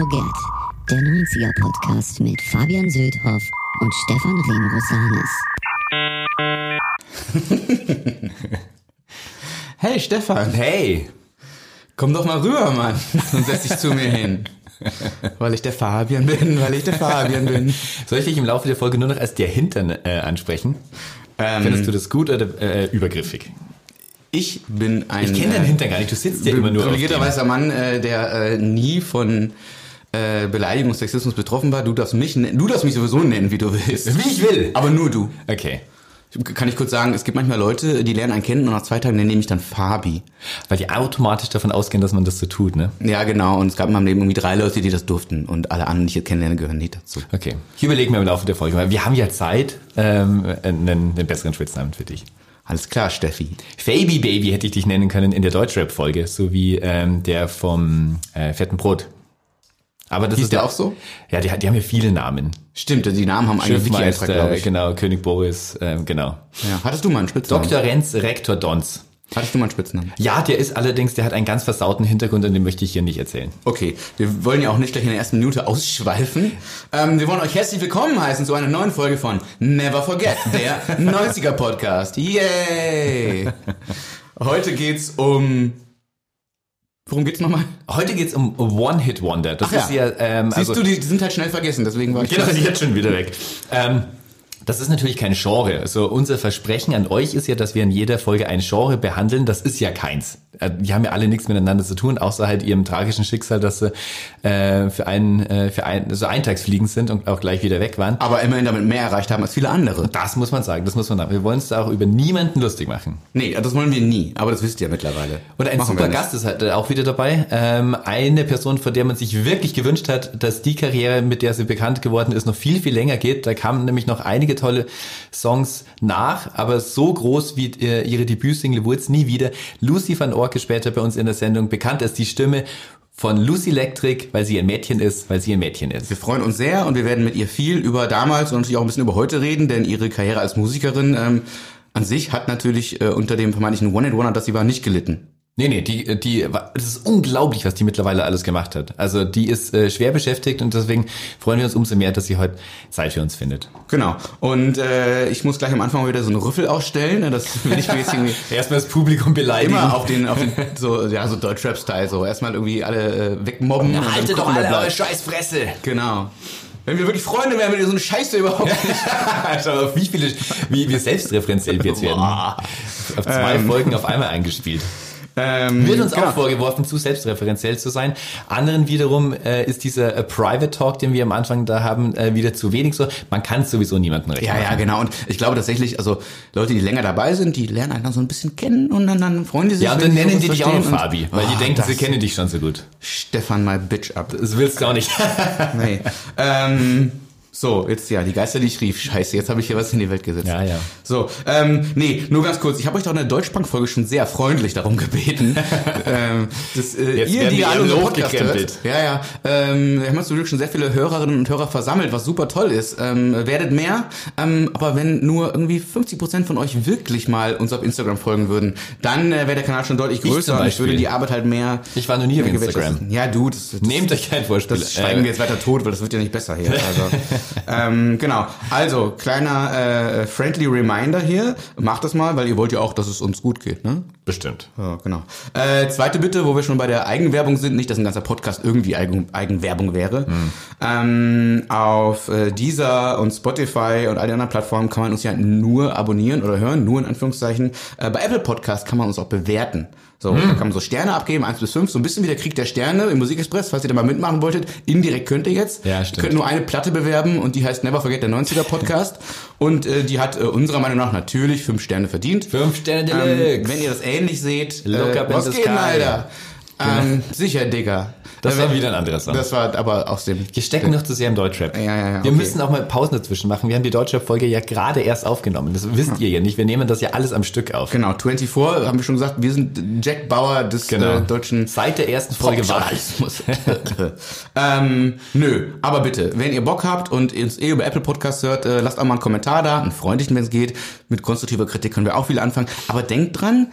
Forget, der 90er-Podcast mit Fabian Söldhoff und Stefan Remrosanis. Hey Stefan, Hey, komm doch mal rüber, Mann. Und setz dich zu mir hin. Weil ich der Fabian bin, weil ich der Fabian bin. soll ich dich im Laufe der Folge nur noch als der Hintern äh, ansprechen? Ähm, Findest du das gut oder äh, übergriffig? ich bin ein Ich kenne deinen Hintern gar nicht, du sitzt ja immer nur privilegierter weißer Mann, äh, der äh, nie von äh, Beleidigung Sexismus betroffen war. Du darfst mich, nen- du darfst mich sowieso nennen, wie du willst. Wie ich will. Aber nur du. Okay. Kann ich kurz sagen, es gibt manchmal Leute, die lernen einen kennen und nach zwei Tagen nennen die mich dann Fabi. Weil die automatisch davon ausgehen, dass man das so tut, ne? Ja, genau. Und es gab in meinem Leben irgendwie drei Leute, die das durften. Und alle anderen, die ich jetzt kennenlerne, gehören nicht dazu. Okay. Ich überlege mir im Laufe der Folge mal. Wir haben ja Zeit, ähm, einen, einen besseren Spitznamen für dich. Alles klar, Steffi. Faby Baby hätte ich dich nennen können in der Deutschrap-Folge, so wie ähm, der vom äh, fetten Brot. Aber das Hieß ist der ja auch so? Ja, die, die haben ja viele Namen. Stimmt, die Namen haben einen Wiki-Eintrag, glaube ich. genau, König Boris, ähm, genau. Ja. Hattest du mal einen Spitznamen? Dr. Renz, Rektor Dons. Hattest du mal einen Spitznamen? Ja, der ist allerdings, der hat einen ganz versauten Hintergrund und den möchte ich hier nicht erzählen. Okay, wir wollen ja auch nicht gleich in der ersten Minute ausschweifen. Ähm, wir wollen euch herzlich willkommen heißen zu einer neuen Folge von Never Forget, der 90er Podcast. Yay! Heute geht's um... Worum geht's nochmal? Heute geht's um One-Hit-Wonder. Das Ach ja. ist ja, ähm, Siehst also, du, die, sind halt schnell vergessen, deswegen war ich... Genau, jetzt schon wieder weg. Ähm, das ist natürlich kein Genre. Also unser Versprechen an euch ist ja, dass wir in jeder Folge ein Genre behandeln. Das ist ja keins. Äh, Die haben ja alle nichts miteinander zu tun, außer halt ihrem tragischen Schicksal, dass sie äh, für einen, äh, für ein, so eintagsfliegend sind und auch gleich wieder weg waren. Aber immerhin damit mehr erreicht haben als viele andere. Das muss man sagen, das muss man sagen. Wir wollen uns da auch über niemanden lustig machen. Nee, das wollen wir nie, aber das wisst ihr mittlerweile. Und ein Machen super. Gast ist halt auch wieder dabei. Ähm, eine Person, von der man sich wirklich gewünscht hat, dass die Karriere, mit der sie bekannt geworden ist, noch viel, viel länger geht. Da kamen nämlich noch einige tolle Songs nach, aber so groß wie äh, ihre Debütsingle wurde es nie wieder. Lucy van Orke später bei uns in der Sendung, bekannt als die Stimme von Lucy Electric, weil sie ein Mädchen ist, weil sie ein Mädchen ist. Wir freuen uns sehr und wir werden mit ihr viel über damals und natürlich auch ein bisschen über heute reden, denn ihre Karriere als Musikerin ähm, an sich hat natürlich äh, unter dem vermeintlichen One-Hit-Wonder, das sie war, nicht gelitten. Nee, nee, die, die, es ist unglaublich, was die mittlerweile alles gemacht hat. Also die ist äh, schwer beschäftigt und deswegen freuen wir uns umso mehr, dass sie heute Zeit für uns findet. Genau. Und äh, ich muss gleich am Anfang mal wieder so einen Rüffel ausstellen. ne, Das will ich mir jetzt irgendwie Erstmal das Publikum beleidigen. immer auf den, auf den so, ja, so Deutschrap-Style, so erstmal irgendwie alle äh, wegmobben. dann Haltet doch alle eure bleibt. scheiß Fresse. Genau. Wenn wir wirklich Freunde wären, würde so eine Scheiße überhaupt nicht. Schau auf, wie viele, wie wir selbstreferenziell jetzt werden. Auf zwei Folgen auf einmal eingespielt. Ähm, Wird uns genau. auch vorgeworfen, zu selbstreferenziell zu sein. Anderen wiederum äh, ist dieser äh, Private Talk, den wir am Anfang da haben, äh, wieder zu wenig so. Man kann es sowieso niemandem recht Ja, ja, machen. genau. Und ich glaube tatsächlich, also Leute, die länger dabei sind, die lernen dann so ein bisschen kennen und dann, dann freuen die sich. Ja, und dann nennen die dich auch noch Fabi, weil die Oh, denken, das- sie kennen dich schon so gut. Stefan my bitch up. Das willst du auch nicht. Nee. ähm, so, jetzt ja, die Geister, die ich rief. Scheiße, jetzt habe ich hier was in die Welt gesetzt. Ja, ja. So, ähm, nee, nur ganz kurz. Ich habe euch doch in der Deutschbank-Folge schon sehr freundlich darum gebeten, ähm, dass äh, Jetzt ihr, werden die alle Podcast hört, ja, ja, ähm, wir haben uns zum Glück schon sehr viele Hörerinnen und Hörer versammelt, was super toll ist. Ähm, werdet mehr, ähm, aber wenn nur irgendwie 50% von euch wirklich mal uns auf Instagram folgen würden, dann äh, wäre der Kanal schon deutlich größer und ich würde die Arbeit halt mehr... Ich war noch nie auf Instagram. Ja, du, das, das Nehmt euch kein Vorspiel. das schweigen wir jetzt weiter tot, weil das wird ja nicht besser hier. Also, ähm, genau. Also, kleiner äh, friendly Reminder hier. Macht das mal, weil ihr wollt ja auch, dass es uns gut geht, ne? Bestimmt. Ja, genau. Äh, zweite Bitte, wo wir schon bei der Eigenwerbung sind, nicht, dass ein ganzer Podcast irgendwie Eigen, Eigenwerbung wäre. Ähm, auf äh, Deezer und Spotify und all den anderen Plattformen kann man uns ja nur abonnieren oder hören, nur in Anführungszeichen. Äh, bei Apple Podcast kann man uns auch bewerten. So, da kann man so Sterne abgeben, 1 bis 5, so ein bisschen wie der Krieg der Sterne im Musikexpress, falls ihr da mal mitmachen wolltet. Indirekt könönnt ihr jetzt. Ja, Ihr stimmt. könnt nur eine Platte bewerben und die heißt Never Forget der 90er Podcast. und äh, die hat äh, unserer Meinung nach natürlich 5 Sterne verdient. Fünf Sterne Ähm, Deluxe. wenn ihr das ähnlich seht, Look äh, up was geht. Alter? Ähm, sicher, Digga. Das Äh, war wieder ein anderer Song. Das war aber aus dem... Wir stecken noch zu sehr im Deutschrap. Ja, ja, ja, Wir okay. müssen auch mal Pausen dazwischen machen. Wir haben die Deutschrap-Folge ja gerade erst aufgenommen. Das wisst ihr ja nicht. Wir nehmen das ja alles am Stück auf. Genau, 24, haben wir schon gesagt, wir sind Jack Bauer des Genau. äh, deutschen Seit der ersten Folge war ähm, nö, aber bitte, wenn ihr Bock habt und ihr uns eh über Apple Podcasts hört, äh, lasst auch mal einen Kommentar da, einen freundlichen, wenn es geht. Mit konstruktiver Kritik können wir auch viel anfangen. Aber denkt dran,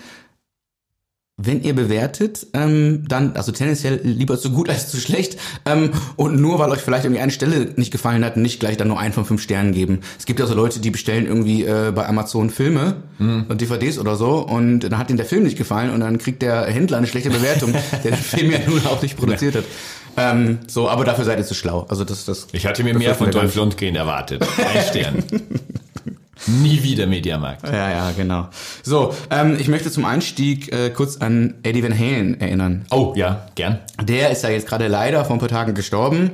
wenn ihr bewertet, ähm, dann, also tendenziell lieber zu gut als zu schlecht. Ähm, und nur weil euch vielleicht irgendwie eine Stelle nicht gefallen hat, nicht gleich dann nur einen von fünf Sternen geben. Es gibt ja so Leute, die bestellen irgendwie äh, bei Amazon Filme und DVDs oder so und dann hat ihnen der Film nicht gefallen und dann kriegt der Händler eine schlechte Bewertung, der den Film ja nun auch nicht produziert hat. Ähm, so, aber dafür seid ihr zu schlau. Also das, das. Ich hatte mir mehr von Dolph. Lundgren erwartet. Ein Stern. Nie wieder Mediamarkt. Ja, ja, genau. So, ähm, ich möchte zum Einstieg äh, kurz an Eddie Van Halen erinnern. Oh, ja, gern. Der ist ja jetzt gerade leider vor ein paar Tagen gestorben.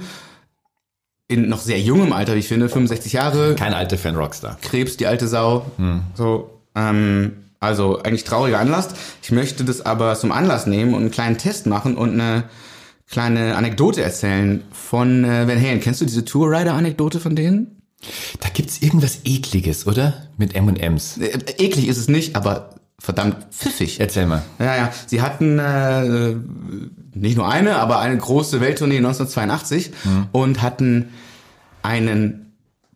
In noch sehr jungem Alter, wie ich finde, 65 Jahre. Kein alter Fan Rockstar. Krebs, die alte Sau. So, ähm, also eigentlich trauriger Anlass. Ich möchte das aber zum Anlass nehmen und einen kleinen Test machen und eine kleine Anekdote erzählen von äh, Van Halen. Kennst du diese Tourrider-Anekdote von denen? Da gibt's irgendwas Ekliges, oder? Mit M&M's. Äh, eklig ist es nicht, aber verdammt pfiffig. Erzähl mal. Ja, ja. Sie hatten äh, nicht nur eine, aber eine große Welttournee 1982 und hatten einen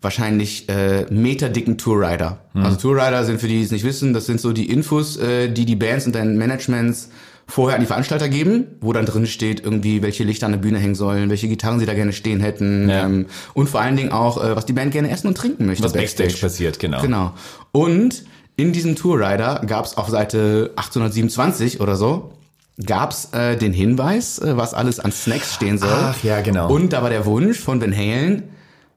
wahrscheinlich äh, meterdicken Tourrider. Also Tourrider sind für die, die es nicht wissen, das sind so die Infos, äh, die die Bands und deren Managements vorher an die Veranstalter geben, wo dann drin steht irgendwie, welche Lichter an der Bühne hängen sollen, welche Gitarren sie da gerne stehen hätten Ja. ähm, und vor allen Dingen auch, äh, was die Band gerne essen und trinken möchte. Was Backstage passiert, genau. Genau. Und in diesem Tourrider gab es auf Seite 827 oder so, gab es äh, den Hinweis, äh, was alles an Snacks stehen soll. Ach, ja, genau. Und da war der Wunsch von Van Halen,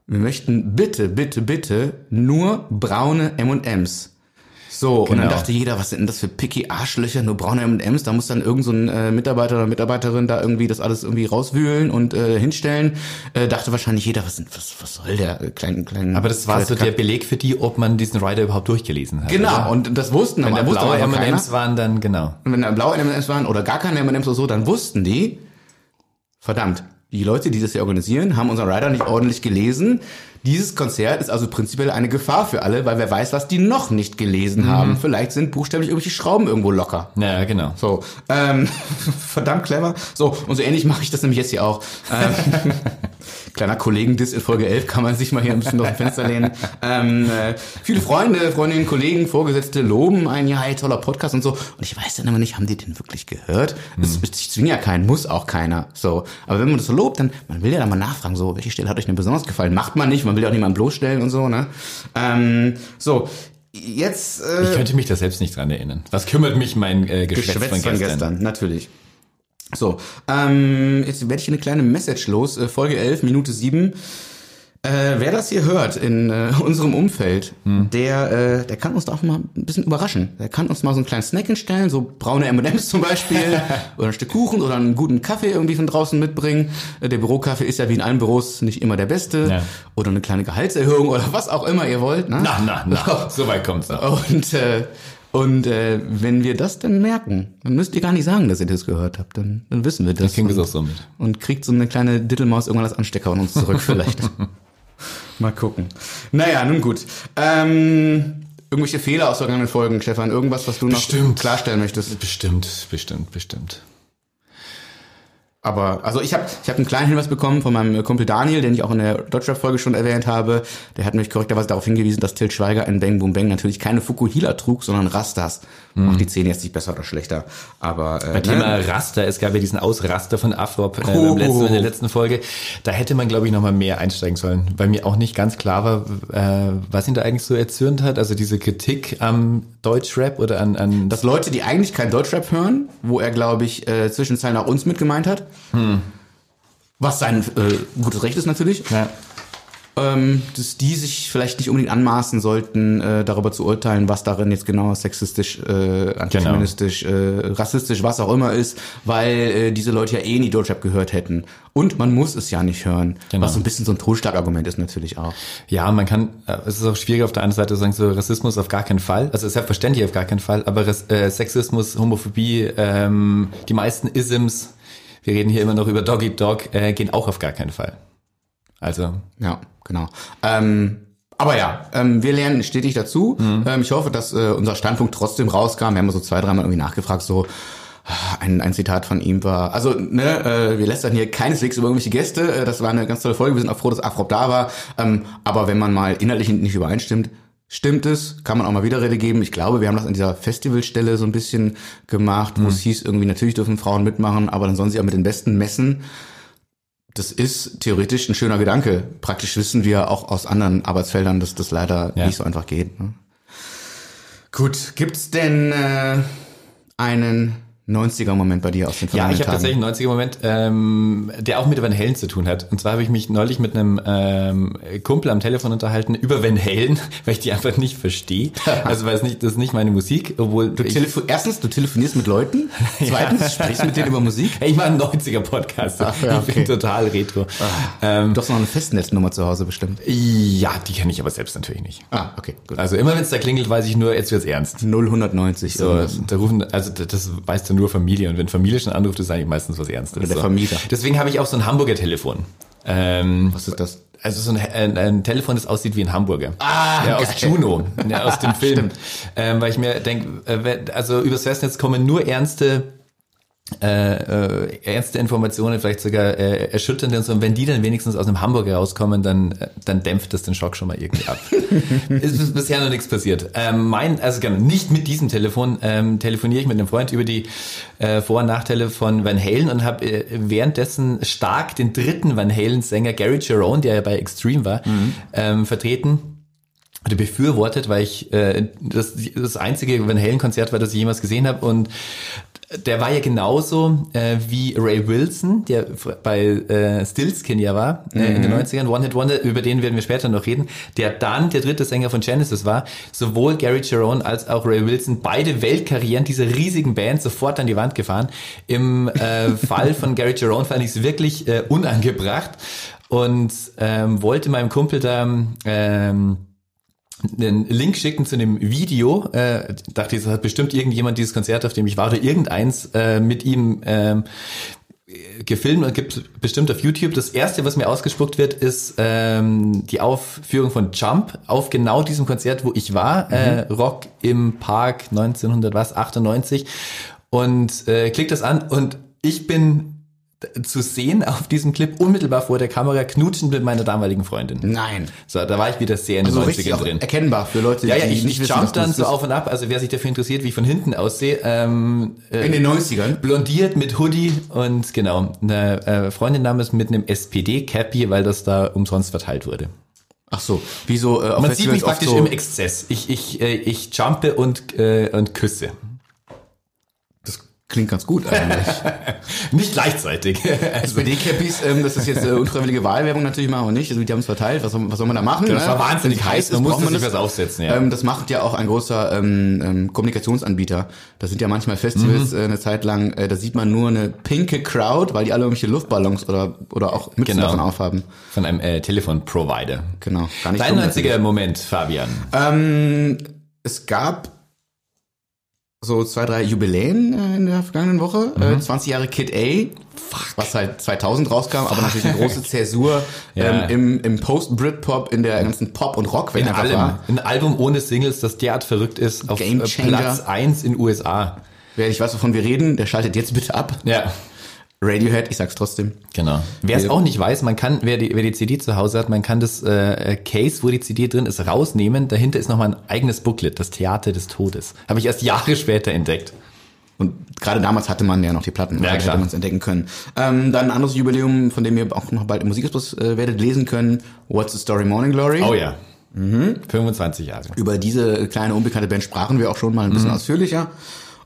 wir möchten bitte, bitte, bitte nur braune M&M's. So, und dann Genau. dachte jeder, was sind denn das für picky Arschlöcher, nur braune M&M's, da muss dann irgend so ein äh, Mitarbeiter oder Mitarbeiterin da irgendwie das alles irgendwie rauswühlen und äh, hinstellen. Äh, dachte wahrscheinlich jeder, was, sind, was, was soll der äh, kleinen, kleinen... Aber das war so der Beleg für die, ob man diesen Rider überhaupt durchgelesen hat. Genau, Oder? und das wussten Wenn aber da wusste blaue. M&M's waren, dann genau. Und wenn da blaue M&M's waren oder gar keine M&M's oder so, dann wussten die, verdammt, die Leute, die das hier organisieren, haben unseren Rider nicht ordentlich gelesen. Dieses Konzert ist also prinzipiell eine Gefahr für alle, weil wer weiß, was die noch nicht gelesen haben. Vielleicht sind buchstäblich irgendwelche Schrauben irgendwo locker. Ja, genau. So, ähm, verdammt clever. So, und so ähnlich mache ich das nämlich jetzt hier auch. Ähm, kleiner Kollegen-Diss in Folge 11 kann man sich mal hier ein bisschen aus dem Fenster lehnen. Ähm, äh, viele Freunde, Freundinnen, Kollegen, Vorgesetzte loben einen, ja, hey, toller Podcast und so. Und ich weiß dann immer nicht, haben die den wirklich gehört? Das, ich zwinge ja keinen, muss auch keiner. So, aber wenn man das so lobt, dann, man will ja dann mal nachfragen, so, welche Stelle hat euch denn besonders gefallen? Macht man nicht, man will ja auch niemanden bloßstellen und so, ne? Ähm, so, jetzt, äh, Ich könnte mich da selbst nicht dran erinnern. Was kümmert mich mein äh, Geschwätz, Geschwätz von gestern? natürlich. So, ähm, jetzt werde ich hier eine kleine Message los, äh, Folge 11, Minute 7. Äh, wer das hier hört in äh, unserem Umfeld, Hm. der, äh, der kann uns da auch mal ein bisschen überraschen. Der kann uns mal so einen kleinen Snack hinstellen, so braune M&M's zum Beispiel, oder ein Stück Kuchen oder einen guten Kaffee irgendwie von draußen mitbringen. Äh, der Bürokaffee ist ja wie in allen Büros nicht immer der beste. Ja. Oder eine kleine Gehaltserhöhung oder was auch immer ihr wollt. Ne? Na, na, na. So weit kommt's noch. Und, äh, und äh, wenn wir das dann merken, dann müsst ihr gar nicht sagen, dass ihr das gehört habt. Dann, dann wissen wir das. kriegen wir es und, auch so mit. Und kriegt so eine kleine Dittelmaus irgendwann als Anstecker an uns zurück vielleicht. Mal gucken. Naja, nun gut. Ähm, irgendwelche Fehler aus vergangenen Folgen, Stefan? Irgendwas, was du noch Bestimmt. klarstellen möchtest? Bestimmt, bestimmt, bestimmt. Aber, also ich habe ich hab einen kleinen Hinweis bekommen von meinem Kumpel Daniel, den ich auch in der Deutschrap-Folge schon erwähnt habe. Der hat mich korrekterweise darauf hingewiesen, dass Til Schweiger in Bang Boom Bang natürlich keine Fukuhila trug, sondern Rastas. Macht die Szene jetzt nicht besser oder schlechter. Aber äh, Bei Thema ne? Raster, es gab ja diesen Ausraster von Afrop äh, Oh. letzten, in der letzten Folge. Da hätte man, glaube ich, noch mal mehr einsteigen sollen, weil mir auch nicht ganz klar war, äh, was ihn da eigentlich so erzürnt hat. Also diese Kritik am Deutschrap oder an, an dass Leute, die eigentlich kein Deutschrap hören, wo er, glaube ich, äh, zwischen Zeilen auch uns mit gemeint hat, was sein äh, gutes Recht ist natürlich, ja. ähm, dass die sich vielleicht nicht unbedingt anmaßen sollten, äh, darüber zu urteilen, was darin jetzt genau sexistisch, äh, antifeministisch, äh, rassistisch, was auch immer ist, weil äh, diese Leute ja eh nie Deutschrap gehört hätten. Und man muss es ja nicht hören, Genau. was so ein bisschen so ein Totschlagargument ist natürlich auch. Ja, man kann, äh, es ist auch schwierig auf der einen Seite zu sagen, so Rassismus auf gar keinen Fall, also selbstverständlich auf gar keinen Fall, aber Ras- äh, Sexismus, Homophobie, ähm, die meisten Isms, wir reden hier immer noch über Doggy Dog, äh, gehen auch auf gar keinen Fall. Also, Ja, genau. Ähm, aber ja, ähm, wir lernen stetig dazu. Ähm, ich hoffe, dass äh, unser Standpunkt trotzdem rauskam. Wir haben so zwei, dreimal irgendwie nachgefragt, so ein, ein Zitat von ihm war, also ne, äh, wir lästern hier keineswegs über irgendwelche Gäste, äh, das war eine ganz tolle Folge, wir sind auch froh, dass Afrop da war, ähm, aber wenn man mal inhaltlich nicht übereinstimmt, Stimmt es? Kann man auch mal Widerrede geben? Ich glaube, wir haben das an dieser Festivalstelle so ein bisschen gemacht, wo es hieß, irgendwie natürlich dürfen Frauen mitmachen, aber dann sollen sie auch mit den Besten messen. Das ist theoretisch ein schöner Gedanke. Praktisch wissen wir auch aus anderen Arbeitsfeldern, dass das leider Ja. nicht so einfach geht. Ne? Gut, gibt's denn äh, einen 90er-Moment bei dir aus den Ja, ich vergangenen habe tatsächlich einen 90er-Moment, ähm, der auch mit Van Halen zu tun hat. Und zwar habe ich mich neulich mit einem ähm, Kumpel am Telefon unterhalten über Van Halen, weil ich die einfach nicht verstehe. Also weil es nicht, das ist nicht meine Musik, obwohl Du telefo erstens, du telefonierst mit Leuten. Zweitens, sprichst mit denen über Musik. ich mache einen 90er-Podcast. Ach ja, Ich bin okay. total retro. Ähm, Du hast noch eine Festnetznummer zu Hause bestimmt. ja, die kenne ich aber selbst natürlich nicht. Ah, okay, gut. Also immer wenn es da klingelt, weiß ich nur, jetzt wird's ernst. 0190. So, da rufen, also das weiß dann nur Familie und wenn Familie schon anruft, ist eigentlich meistens was Ernstes. Oder der so. Vermieter. Deswegen habe ich auch so ein Hamburger Telefon. Ähm, Was ist das? Also so ein, ein, ein Telefon, das aussieht wie ein Hamburger. Ah, ja, aus geil. Juno, ja, aus dem Film. Ähm, weil ich mir denke, äh, also übers Festnetz kommen nur ernste äh, äh, ernste Informationen, vielleicht sogar äh, erschütternde und so. Und wenn die dann wenigstens aus einem Hamburger rauskommen, dann, äh, dann dämpft das den Schock schon mal irgendwie ab. es ist bisher noch nichts passiert. Ähm, mein, also genau, nicht mit diesem Telefon ähm, telefoniere ich mit einem Freund über die äh, Vor- und Nachteile von Van Halen und habe äh, währenddessen stark den dritten Van Halen-Sänger Gary Cherone, der ja bei Extreme war, ähm, vertreten oder befürwortet, weil ich äh, das, das einzige Van Halen Konzert war, das ich jemals gesehen habe und der war ja genauso äh, wie Ray Wilson, der bei äh, Stillskin ja war äh, in den 90ern, One Hit Wonder, über den werden wir später noch reden, der dann der dritte Sänger von Genesis war. Sowohl Gary Cherone als auch Ray Wilson, beide Weltkarrieren dieser riesigen Band sofort an die Wand gefahren. Im äh, Fall von Gary Cherone fand ich es wirklich äh, unangebracht und ähm, wollte meinem Kumpel da ähm, einen Link schicken zu einem Video. Äh, dachte ich, es hat bestimmt irgendjemand dieses Konzert, auf dem ich war, oder irgendeins äh, mit ihm ähm, gefilmt und gibt bestimmt auf YouTube. Das erste, was mir ausgespuckt wird, ist ähm, die Aufführung von Jump auf genau diesem Konzert, wo ich war. Äh, Rock im Park 1998 und äh, klickt das an und ich bin zu sehen auf diesem Clip unmittelbar vor der Kamera knutschend mit meiner damaligen Freundin. Nein. So, da war ich wieder sehr in den Also richtig 90ern auch drin. erkennbar für Leute, Ja, ja, die ich, nicht ich wissen, jump dann so auf und ab, also wer sich dafür interessiert, wie ich von hinten aussehe, ähm, äh, In den 90ern. blondiert mit Hoodie und genau, eine äh, Freundin nahm es mit einem SPD-Cappy, weil das da umsonst verteilt wurde. Ach so, wie so äh, Man sieht mich praktisch so, im Exzess. Ich, ich, äh, ich jumpe und, äh, und küsse. Das klingt ganz gut eigentlich. Nicht gleichzeitig. SPD-Cappies, ähm, das ist jetzt äh, unfreiwillige Wahlwerbung natürlich, machen wir nicht. Also die haben es verteilt, was, soll- was soll man da machen? das war ne? wahnsinnig Wenn's heiß, man musste braucht sich das. was aufsetzen, ja. Ähm, das macht ja auch ein großer ähm, ähm, Kommunikationsanbieter. Da sind ja manchmal Mhm. Festivals äh, eine Zeit lang, äh, da sieht man nur eine pinke Crowd, weil die alle irgendwelche Luftballons oder oder auch Mützen Genau. davon aufhaben. Von einem äh, Telefonprovider. Genau, gar nicht Dein 90er Moment, Fabian. Ähm, es gab so zwei, drei Jubiläen äh, in der vergangenen Woche. Mhm. Äh, 20 Jahre Kid A, was halt 2000 rauskam, aber natürlich eine große Zäsur Ja. ähm, im, im Post-Britpop, in der ganzen Pop- und Rock-Welt In einfach allem. war. Ein Album ohne Singles, das derart verrückt ist, auf Game äh, Changer. Platz 1 in USA. Wer nicht weiß, wovon wir reden, der schaltet jetzt bitte ab. Ja. Radiohead, ich sag's trotzdem. Genau. Wer es auch nicht weiß, man kann, wer die, wer die CD zu Hause hat, man kann das äh, Case, wo die CD drin ist, rausnehmen. Dahinter ist nochmal ein eigenes Booklet, das Theater des Todes. Habe ich erst Jahre später entdeckt. Und gerade damals hatte man ja noch die Platten, Ja, klar. hätte man es entdecken können. Ähm, dann ein anderes Jubiläum, von dem ihr auch noch bald im Musikexpress äh, werdet lesen können. What's the Story Morning Glory? Oh ja. 25 Jahre. Über diese kleine unbekannte Band sprachen wir auch schon mal ein Mhm. bisschen ausführlicher.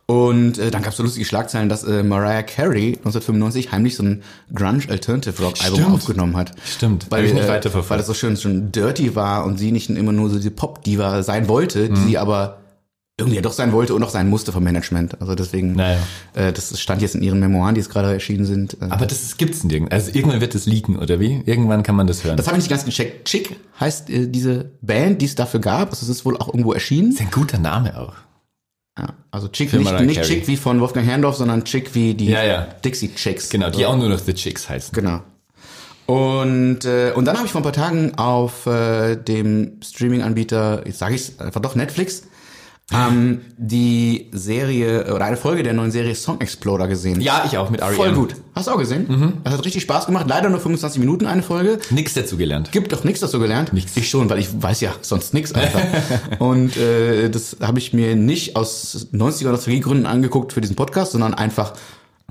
Und äh, dann gab es so lustige Schlagzeilen, dass äh, Mariah Carey 1995 heimlich so ein Grunge Alternative Rock Album Stimmt. aufgenommen hat. Stimmt. Weil, ich nicht äh, weiterverfolgt. weil das so schön, schön dirty war und sie nicht immer nur so diese Pop-Diva sein wollte, Mhm. die sie aber irgendwie ja doch sein wollte und auch sein musste vom Management. Also deswegen, Naja. äh, das stand jetzt in ihren Memoiren, die jetzt gerade erschienen sind. Äh, Aber das ist- gibt's nirgends. Also irgendwann wird es leaken, oder wie? Irgendwann kann man das hören. das habe ich nicht ganz gecheckt. Chick heißt äh, diese Band, die es dafür gab. Also es ist wohl auch irgendwo erschienen. ist ein guter Name auch. Ja, also Chick, nicht, nicht. Chick wie von Wolfgang Herrndorf, sondern Chick wie die Ja, ja. Dixie Chicks. Genau, die auch nur noch The Chicks heißen. Genau. Und, äh, und dann habe ich vor ein paar Tagen auf äh, dem Streaming-Anbieter, jetzt sage ich einfach doch Netflix, haben die Serie oder eine Folge der neuen Serie Song Exploder gesehen. Ja, ich auch mit R.E.M. Voll gut. Hast du auch gesehen? Mhm. Das hat richtig Spaß gemacht. Leider nur 25 Minuten eine Folge. Nix dazu gelernt. Gibt doch nichts dazu gelernt. Nichts. Ich schon, weil ich weiß ja sonst nichts einfach. Und äh, das habe ich mir nicht aus 90er Nostalgiegründen angeguckt für diesen Podcast, sondern einfach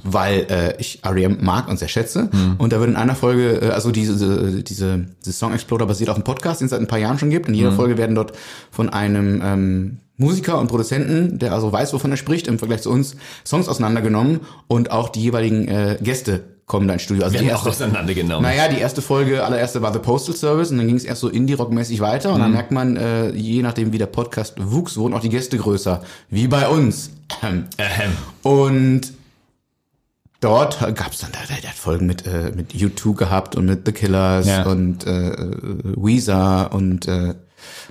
weil äh, ich R.E.M. mag und sehr schätze. Mhm. Und da wird in einer Folge, äh, also diese, diese, diese Song Exploder basiert auf einem Podcast, den es seit ein paar Jahren schon gibt. In jeder Folge werden dort von einem ähm, Musiker und Produzenten, der also weiß, wovon er spricht, im Vergleich zu uns, Songs auseinandergenommen und auch die jeweiligen äh, Gäste kommen da ins Studio. Also Wir die haben auch auseinandergenommen. naja, die erste Folge, allererste war The Postal Service und dann ging es erst so Indie-Rock-mäßig weiter und dann merkt man, äh, je nachdem wie der Podcast wuchs, wurden auch die Gäste größer. Wie bei uns. Ahem. Und dort gab's dann, der, der hat Folgen mit, äh, mit U2 gehabt und mit The Killers Ja. und äh, Weezer und äh,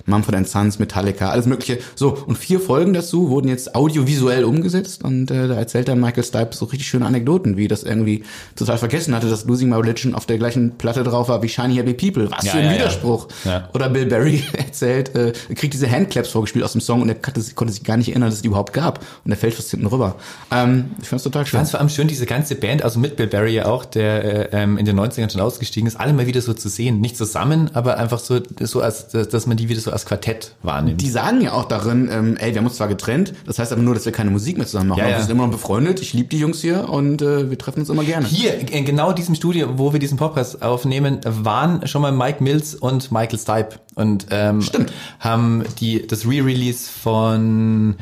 Mumford Sons, Metallica, alles mögliche. So, und vier Folgen dazu wurden jetzt audiovisuell umgesetzt und äh, da erzählt dann Michael Stipe so richtig schöne Anekdoten, wie das irgendwie total vergessen hatte, dass Losing My Religion auf der gleichen Platte drauf war wie Shiny Happy People. Was Ja, für ein ja. Widerspruch. Ja. Oder Bill Berry erzählt, äh, kriegt diese Handclaps vorgespielt aus dem Song und er konnte, sich- konnte sich gar nicht erinnern, dass es die überhaupt gab. Und er fällt fast hinten rüber. Ähm, ich fand's total schön. Ganz vor allem schön, diese ganze Band, also mit Bill Berry ja auch, der äh, ähm, in den 90ern schon ausgestiegen ist, alle mal wieder so zu sehen. Nicht zusammen, aber einfach so, so als, dass man die wieder so als Quartett wahrnimmt. Die sagen ja auch darin, ähm, ey, wir haben uns zwar getrennt, das heißt aber nur, dass wir keine Musik mehr zusammen machen. Ja, aber ja. wir sind immer noch befreundet, ich liebe die Jungs hier und äh, wir treffen uns immer gerne. Hier, in genau diesem Studio, wo wir diesen Podcast aufnehmen, waren schon mal Mike Mills und Michael Stipe und ähm, Stimmt. haben die das Re-Release von,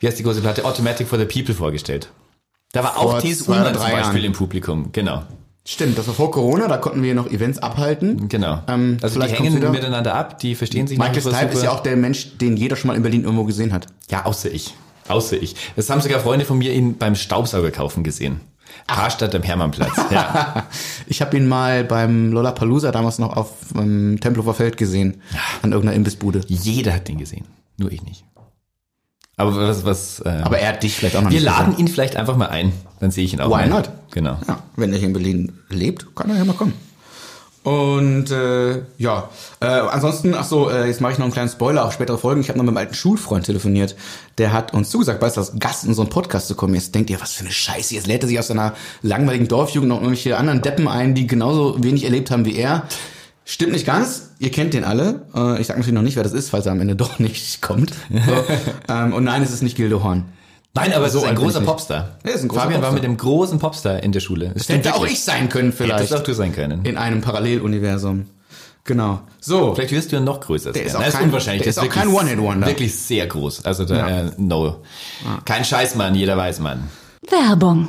wie heißt die große Platte, Automatic for the People vorgestellt. Da war Vor auch oder Ullmann zum Beispiel Jahren. im Publikum, genau. Stimmt, das war vor Corona, da konnten wir noch Events abhalten. Genau. Ähm, also die hängen miteinander ab, die verstehen sich Michael Stipe ist ja auch der Mensch, den jeder schon mal in Berlin irgendwo gesehen hat. Ja, außer ich. Außer ich. Das haben sogar Freunde von mir ihn beim Staubsauger kaufen gesehen. Karstadt am Hermannplatz. Ja. Ich habe ihn mal beim Lollapalooza damals noch auf ähm, Tempelhofer Feld gesehen, an irgendeiner Imbissbude. Jeder hat den gesehen. Nur ich nicht. Aber was, was, äh, Aber er hat dich vielleicht auch noch wir nicht laden gesehen. ihn vielleicht einfach mal ein. Dann sehe ich ihn auch Why mal. not? Genau. Ja, wenn er hier in Berlin lebt, kann er ja mal kommen. Und äh, ja, äh, ansonsten, ach so, äh, jetzt mache ich noch einen kleinen Spoiler auf spätere Folgen. Ich habe noch mit meinem alten Schulfreund telefoniert. Der hat uns zugesagt, weißt du, als Gast in so einen Podcast zu kommen. Jetzt denkt ihr, was für eine Scheiße. Jetzt lädt er sich aus seiner langweiligen Dorfjugend noch irgendwelche anderen Deppen ein, die genauso wenig erlebt haben wie er. Stimmt nicht ganz. Ihr kennt den alle. Äh, ich sage natürlich noch nicht, wer das ist, falls er am Ende doch nicht kommt. So. ähm, und nein, es ist nicht Gildo Horn. Nein, aber so So ein alt bin großer. Popstar. Er ist ein großer Fabian war Popstar. mit dem großen Popstar in der Schule. Das Hätte auch ich sein können vielleicht. Hättest auch du sein können. in einem Paralleluniversum. Genau. So. Vielleicht wirst du ja noch größer Der ist sein. auch Das kein- unwahrscheinlich. der Das ist auch wirklich- kein One-Hit-Wonder. Wirklich sehr groß. Also da, äh, no. Kein Scheißmann, jeder weiß man. Werbung.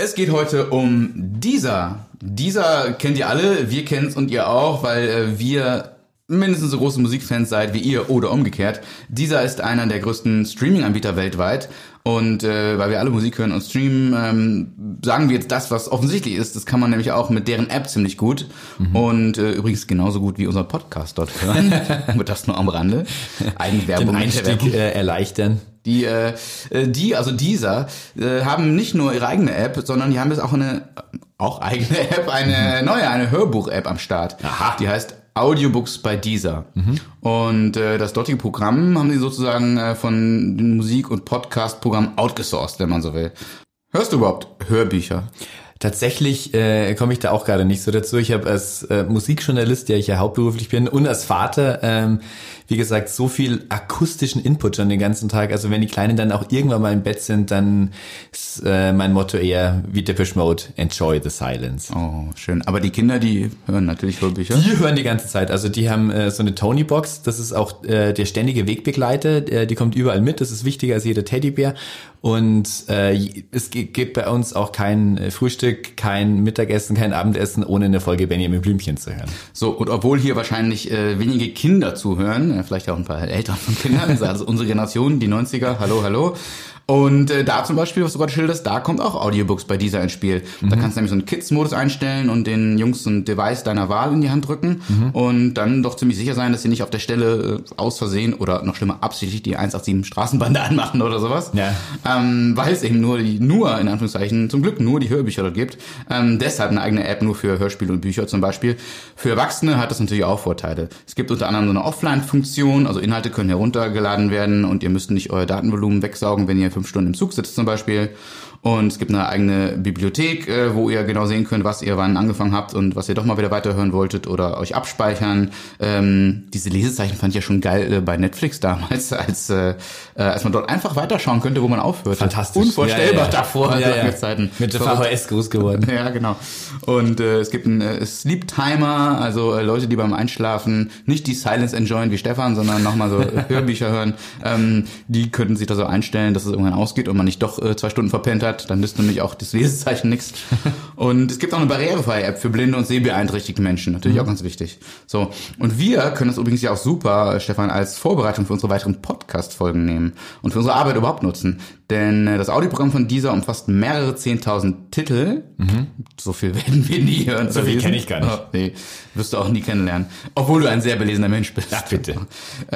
Es geht heute um dieser. Dieser kennt ihr alle, wir kennen's und ihr auch, weil äh, wir mindestens so große Musikfans seid wie ihr oder umgekehrt. Dieser ist einer der größten Streaming-Anbieter weltweit. Und äh, weil wir alle Musik hören und streamen, ähm, sagen wir jetzt das, was offensichtlich ist. Das kann man nämlich auch mit deren App ziemlich gut. Und äh, übrigens genauso gut wie unser Podcast dort hören. Aber das nur am Rande. Eigenwerbung, Den Einstieg äh, erleichtern. Die, äh, äh, die, also dieser, äh, haben nicht nur ihre eigene App, sondern die haben jetzt auch eine, auch eigene App, eine neue, eine Hörbuch-App am Start. Aha. Die heißt Audiobooks bei dieser. Und äh, das dortige Programm haben sie sozusagen äh, von dem Musik- und Podcast-Programm outgesourced, wenn man so will. Hörst du überhaupt Hörbücher? Tatsächlich äh, komme ich da auch gerade nicht so dazu. Ich habe als äh, Musikjournalist, der ich ja hauptberuflich bin, und als Vater, ähm, wie gesagt, so viel akustischen Input schon den ganzen Tag. Also wenn die Kleinen dann auch irgendwann mal im Bett sind, dann ist äh, mein Motto eher wie Depeche Mode, enjoy the silence. Oh, schön. Aber die Kinder, die hören natürlich Hörbücher. Die hören die ganze Zeit. Also die haben äh, so eine Tony-Box, das ist auch äh, der ständige Wegbegleiter, äh, die kommt überall mit, das ist wichtiger als jeder Teddybär. Und äh, es gibt bei uns auch kein äh, Frühstück, kein Mittagessen, kein Abendessen, ohne eine Folge Benjamin Blümchen zu hören. So, und obwohl hier wahrscheinlich äh, wenige Kinder zuhören, äh, vielleicht auch ein paar Eltern von Kindern, also unsere Generation, die 90er, hallo, hallo. Und äh, da zum Beispiel, was du gerade schilderst, da kommt auch Audiobooks bei dieser ins Spiel. Da kannst du nämlich so einen Kids-Modus einstellen und den Jungs ein Device deiner Wahl in die Hand drücken und dann doch ziemlich sicher sein, dass sie nicht auf der Stelle äh, aus Versehen oder noch schlimmer absichtlich die 187 Straßenbande anmachen oder sowas. Ja. ähm, weil es eben nur die, nur in Anführungszeichen, zum Glück nur die Hörbücher dort gibt. Ähm, deshalb eine eigene App nur für Hörspiele und Bücher zum Beispiel. Für Erwachsene hat das natürlich auch Vorteile. Es gibt unter anderem so eine Offline-Funktion, also Inhalte können heruntergeladen werden und ihr müsst nicht euer Datenvolumen wegsaugen, wenn ihr fünf Stunden im Zug sitzt zum Beispiel. Und es gibt eine eigene Bibliothek, äh, wo ihr genau sehen könnt, was ihr wann angefangen habt und was ihr doch mal wieder weiterhören wolltet oder euch abspeichern. Ähm, diese Lesezeichen fand ich ja schon geil äh, bei Netflix damals, als, äh, äh, als man dort einfach weiterschauen könnte, wo man aufhört. Fantastisch. Unvorstellbar Ja, ja. davor. Ja, ja. Zeiten. Mit. VHS groß geworden. Ja, genau. Und äh, es gibt einen äh, Sleep Timer, also äh, Leute, die beim Einschlafen nicht die Silence enjoyen wie Stefan, sondern nochmal so Hörbücher hören, ähm, die könnten sich da so einstellen, dass es irgendwann ausgeht und man nicht doch äh, zwei Stunden verpennt hat. Dann nützt nämlich auch das Lesezeichen nichts. Und es gibt auch eine barrierefreie App für blinde und sehbeeinträchtigte Menschen. Natürlich auch ganz wichtig. So. Und wir können das übrigens ja auch super, Stefan, als Vorbereitung für unsere weiteren Podcast-Folgen nehmen und für unsere Arbeit überhaupt nutzen. Denn äh, das Audioprogramm von dieser umfasst mehrere 10.000 Titel. So viel werden wir nie hören. So viel lesen. kenn ich gar nicht. Oh, nee, wirst du auch nie kennenlernen. Obwohl du ein sehr belesener Mensch bist. Ach bitte.